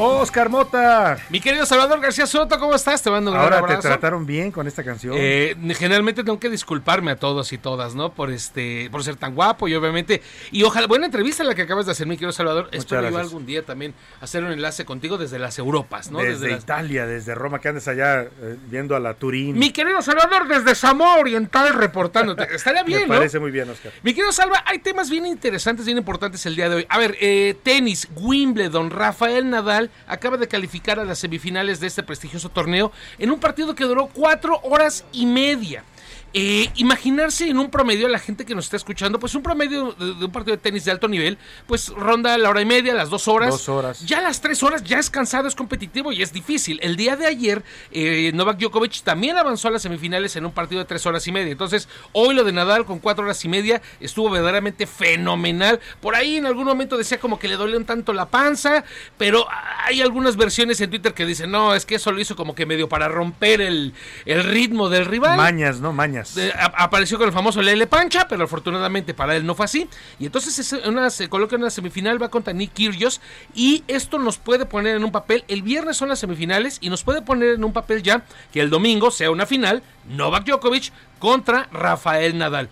Speaker 7: Oscar Mota.
Speaker 29: Mi querido Salvador García Soto, ¿cómo estás? Te mando un gran
Speaker 7: Ahora te trataron bien con esta canción.
Speaker 29: Eh, generalmente tengo que disculparme a todos y todas, ¿no? Por este, por ser tan guapo y obviamente, y ojalá, buena entrevista la que acabas de hacer, mi querido Salvador. Espero yo algún día también hacer un enlace contigo desde las Europas, ¿no?
Speaker 7: desde
Speaker 29: las-
Speaker 7: Italia, desde Roma, que andes allá eh, viendo a la Turín.
Speaker 29: Mi querido Salvador desde Samoa Oriental reportándote. Estaría bien,
Speaker 7: Me
Speaker 29: ¿no?
Speaker 7: parece muy bien, Oscar.
Speaker 29: Mi querido Salva, hay temas bien interesantes, bien importantes el día de hoy. A ver, eh, tenis, Wimbledon, Rafael Nadal acaba de calificar a las semifinales de este prestigioso torneo en un partido que duró cuatro horas y media. Eh, imaginarse en un promedio a la gente que nos está escuchando, pues un promedio de, de un partido de tenis de alto nivel, pues ronda la hora y media, las dos horas.
Speaker 7: Dos horas.
Speaker 29: Ya las tres horas ya es cansado, es competitivo y es difícil. El día de ayer, eh, Novak Djokovic también avanzó a las semifinales en un partido de tres horas y media. Entonces, hoy lo de Nadal con cuatro horas y media estuvo verdaderamente fenomenal. Por ahí en algún momento decía como que le dolió un tanto la panza, pero hay algunas versiones en Twitter que dicen, no, es que eso lo hizo como que medio para romper el, el ritmo del rival.
Speaker 7: Mañas, ¿no? Mañas.
Speaker 29: Apareció con el famoso Lele Pancha, pero afortunadamente para él no fue así. Y entonces se coloca en una semifinal, va contra Nick Kyrgios. Y esto nos puede poner en un papel. El viernes son las semifinales y nos puede poner en un papel ya que el domingo sea una final. Novak Djokovic contra Rafael Nadal.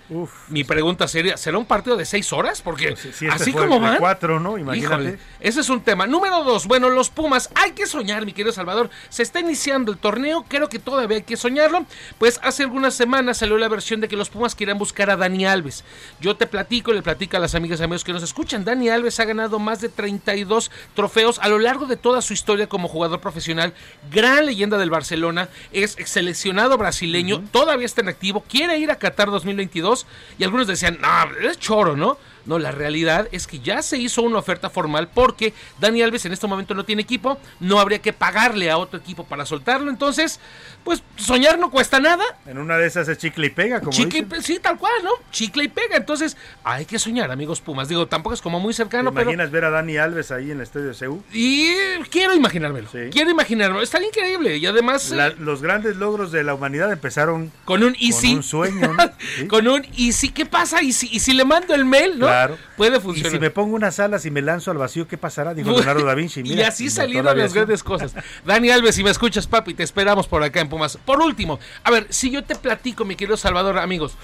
Speaker 29: Mi pregunta sería, ¿será un partido de seis horas? Porque
Speaker 7: Si este
Speaker 29: así
Speaker 7: fue
Speaker 29: como van...
Speaker 7: cuatro, ¿no? Imagínate.
Speaker 29: Híjole, ese es un tema. Número dos, bueno, los Pumas, hay que soñar, mi querido Salvador. Se está iniciando el torneo, creo que todavía hay que soñarlo. Pues hace algunas semanas salió la versión de que los Pumas querían buscar a Dani Alves. Yo te platico, le platico a las amigas y amigos que nos escuchan. Dani Alves ha ganado más de 32 trofeos a lo largo de toda su historia como jugador profesional. Gran leyenda del Barcelona, es seleccionado brasileño, todavía está en activo, quiere ir a Qatar 2022 y algunos decían, no, es choro, ¿no? No, la realidad es que ya se hizo una oferta formal porque Dani Alves en este momento no tiene equipo, no habría que pagarle a otro equipo para soltarlo, entonces, pues soñar no cuesta nada.
Speaker 7: En una de esas es chicle y pega, como
Speaker 29: Chicle y
Speaker 7: dicen.
Speaker 29: sí, tal cual, ¿no? Chicle y pega. Entonces, hay que soñar, amigos Pumas. Digo, tampoco es como muy
Speaker 7: ¿Te
Speaker 29: cercano, pero.
Speaker 7: imaginas ver a Dani Alves ahí en el estadio de Seúl?
Speaker 29: Y quiero imaginármelo. Quiero imaginármelo. Estaría increíble. Y además.
Speaker 7: La-
Speaker 29: eh,
Speaker 7: los grandes logros de la humanidad empezaron
Speaker 29: con un easy.
Speaker 7: Con un sueño, ¿no?
Speaker 29: con un easy. ¿Qué pasa? ¿Y si, y si le mando el mail, no?
Speaker 7: Claro.
Speaker 29: Puede
Speaker 7: Y
Speaker 29: funcionar.
Speaker 7: si me pongo unas alas y me lanzo al vacío, ¿qué pasará? Dijo Leonardo da Vinci.
Speaker 29: y
Speaker 7: Mira,
Speaker 29: así
Speaker 7: inventó la
Speaker 29: salieron las grandes cosas. Dani Alves, si me escuchas, papi, te esperamos por acá en Pumas. Por último, a ver, si yo te platico, mi querido Salvador, amigos,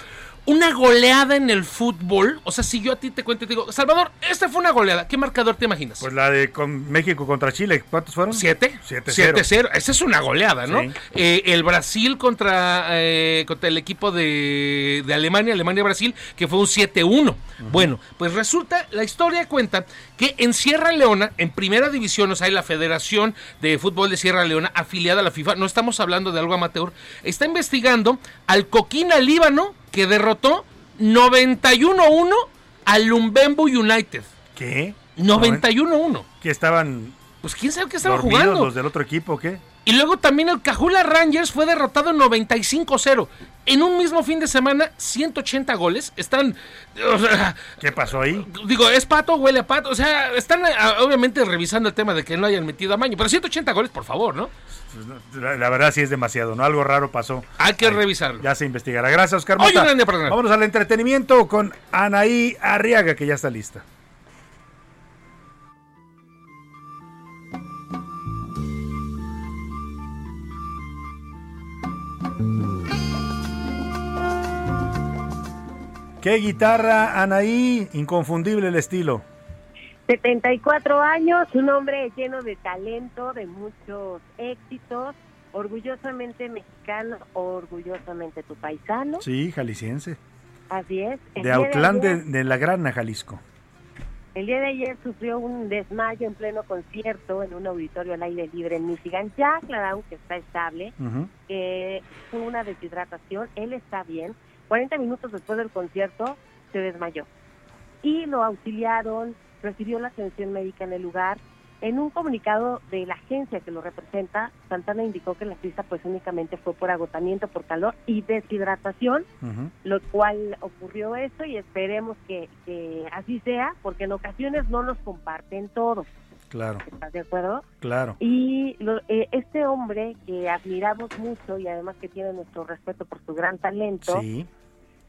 Speaker 29: una goleada en el fútbol. O sea, si yo a ti te cuento y te digo, Salvador, esta fue una goleada. ¿Qué marcador te imaginas?
Speaker 7: Pues la de con México contra Chile, ¿cuántos fueron?
Speaker 29: ¿Siete?
Speaker 7: 7-0.
Speaker 29: 7-0. Esa es una goleada, ¿no?
Speaker 7: Sí.
Speaker 29: Eh, el Brasil contra, eh, contra el equipo de, de Alemania, Alemania-Brasil, que fue un 7-1. Bueno, pues resulta, la historia cuenta que en Sierra Leona, en primera división, o sea, hay la Federación de Fútbol de Sierra Leona, afiliada a la FIFA, no estamos hablando de algo amateur, está investigando al Coquina Líbano, que derrotó 91-1 al Lumbembo United.
Speaker 7: ¿Qué?
Speaker 29: 91-1.
Speaker 7: Que estaban
Speaker 29: Pues quién sabe qué estaban
Speaker 7: dormidos
Speaker 29: jugando.
Speaker 7: los del otro equipo, ¿qué?
Speaker 29: Y luego también el Cajula Rangers fue derrotado 95-0. En un mismo fin de semana, 180 goles. Están. o sea,
Speaker 7: ¿Qué pasó ahí?
Speaker 29: digo, ¿es pato? ¿Huele a pato? O sea, están ah, obviamente revisando el tema de que no hayan metido a Maño. Pero 180 goles, por favor, ¿no?
Speaker 7: La, la verdad sí es demasiado, ¿no? Algo raro pasó.
Speaker 29: Hay que revisarlo.
Speaker 7: Ya se investigará. Gracias, Oscar Mota. Vámonos al entretenimiento con Anaí Arriaga, que ya está lista. ¿Qué guitarra, Anaí? Inconfundible el estilo.
Speaker 30: 74 años, un hombre lleno de talento, de muchos éxitos, orgullosamente mexicano, orgullosamente tu paisano.
Speaker 7: Sí, jalisciense.
Speaker 30: Así es. El
Speaker 7: De Autlán de,
Speaker 30: ayer-
Speaker 7: de la Grana, Jalisco.
Speaker 30: El día de ayer sufrió un desmayo en pleno concierto en un auditorio al aire libre en Michigan. Ya aclararon que está estable, que fue una deshidratación. Él está bien. 40 minutos después del concierto se desmayó. Y lo auxiliaron, recibió la atención médica en el lugar. En un comunicado de la agencia que lo representa, Santana indicó que la artista pues únicamente fue por agotamiento, por calor y deshidratación lo cual ocurrió esto y esperemos que, que así sea, porque en ocasiones no nos comparten todo,
Speaker 7: Claro,
Speaker 30: ¿estás de acuerdo?
Speaker 7: claro.
Speaker 30: Y lo- eh, este hombre que admiramos mucho y además que tiene nuestro respeto por su gran talento,
Speaker 7: Sí.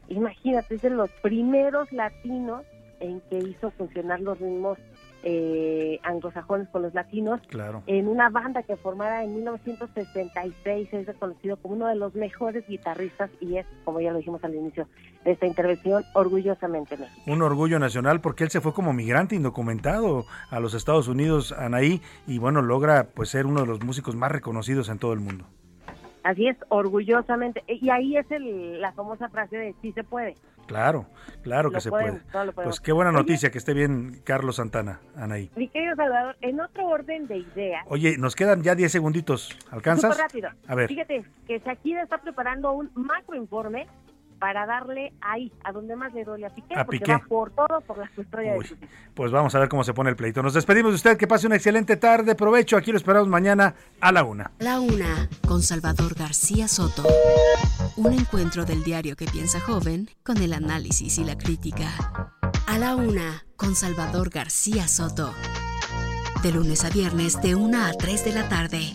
Speaker 30: Imagínate, es de los primeros latinos en que hizo funcionar los ritmos eh, anglosajones con los latinos
Speaker 7: Claro.
Speaker 30: en una banda que formara en 1966 es reconocido como uno de los mejores guitarristas y es, como ya lo dijimos al inicio de esta intervención, orgullosamente México.
Speaker 7: Un orgullo nacional porque él se fue como migrante indocumentado a los Estados Unidos, Anaí, y bueno, logra pues ser uno de los músicos más reconocidos en todo el mundo.
Speaker 30: Así es, orgullosamente. Y ahí es el, la famosa frase de sí se puede.
Speaker 7: Claro, claro que
Speaker 30: Lo
Speaker 7: se
Speaker 30: podemos,
Speaker 7: puede. Pues qué buena
Speaker 30: Oye.
Speaker 7: noticia que esté bien Carlos Santana, Anaí.
Speaker 30: Mi querido Salvador, en otro orden de ideas,
Speaker 7: Oye, nos quedan ya 10 segunditos. ¿Alcanzas?
Speaker 30: súper rápido.
Speaker 7: A ver.
Speaker 30: Fíjate que Shakira está preparando un macroinforme para darle ahí, a donde más le duele a Piqué,
Speaker 7: A
Speaker 30: porque
Speaker 7: Piqué.
Speaker 30: va por todo, por la custodia de su
Speaker 7: Pues vamos a ver cómo se pone el pleito. Nos despedimos de usted, que pase una excelente tarde, provecho. Aquí lo esperamos mañana a la una.
Speaker 4: La una con Salvador García Soto. Un encuentro del diario que piensa joven con el análisis y la crítica. A la una con Salvador García Soto. De lunes a viernes de 1 a 3 de la tarde.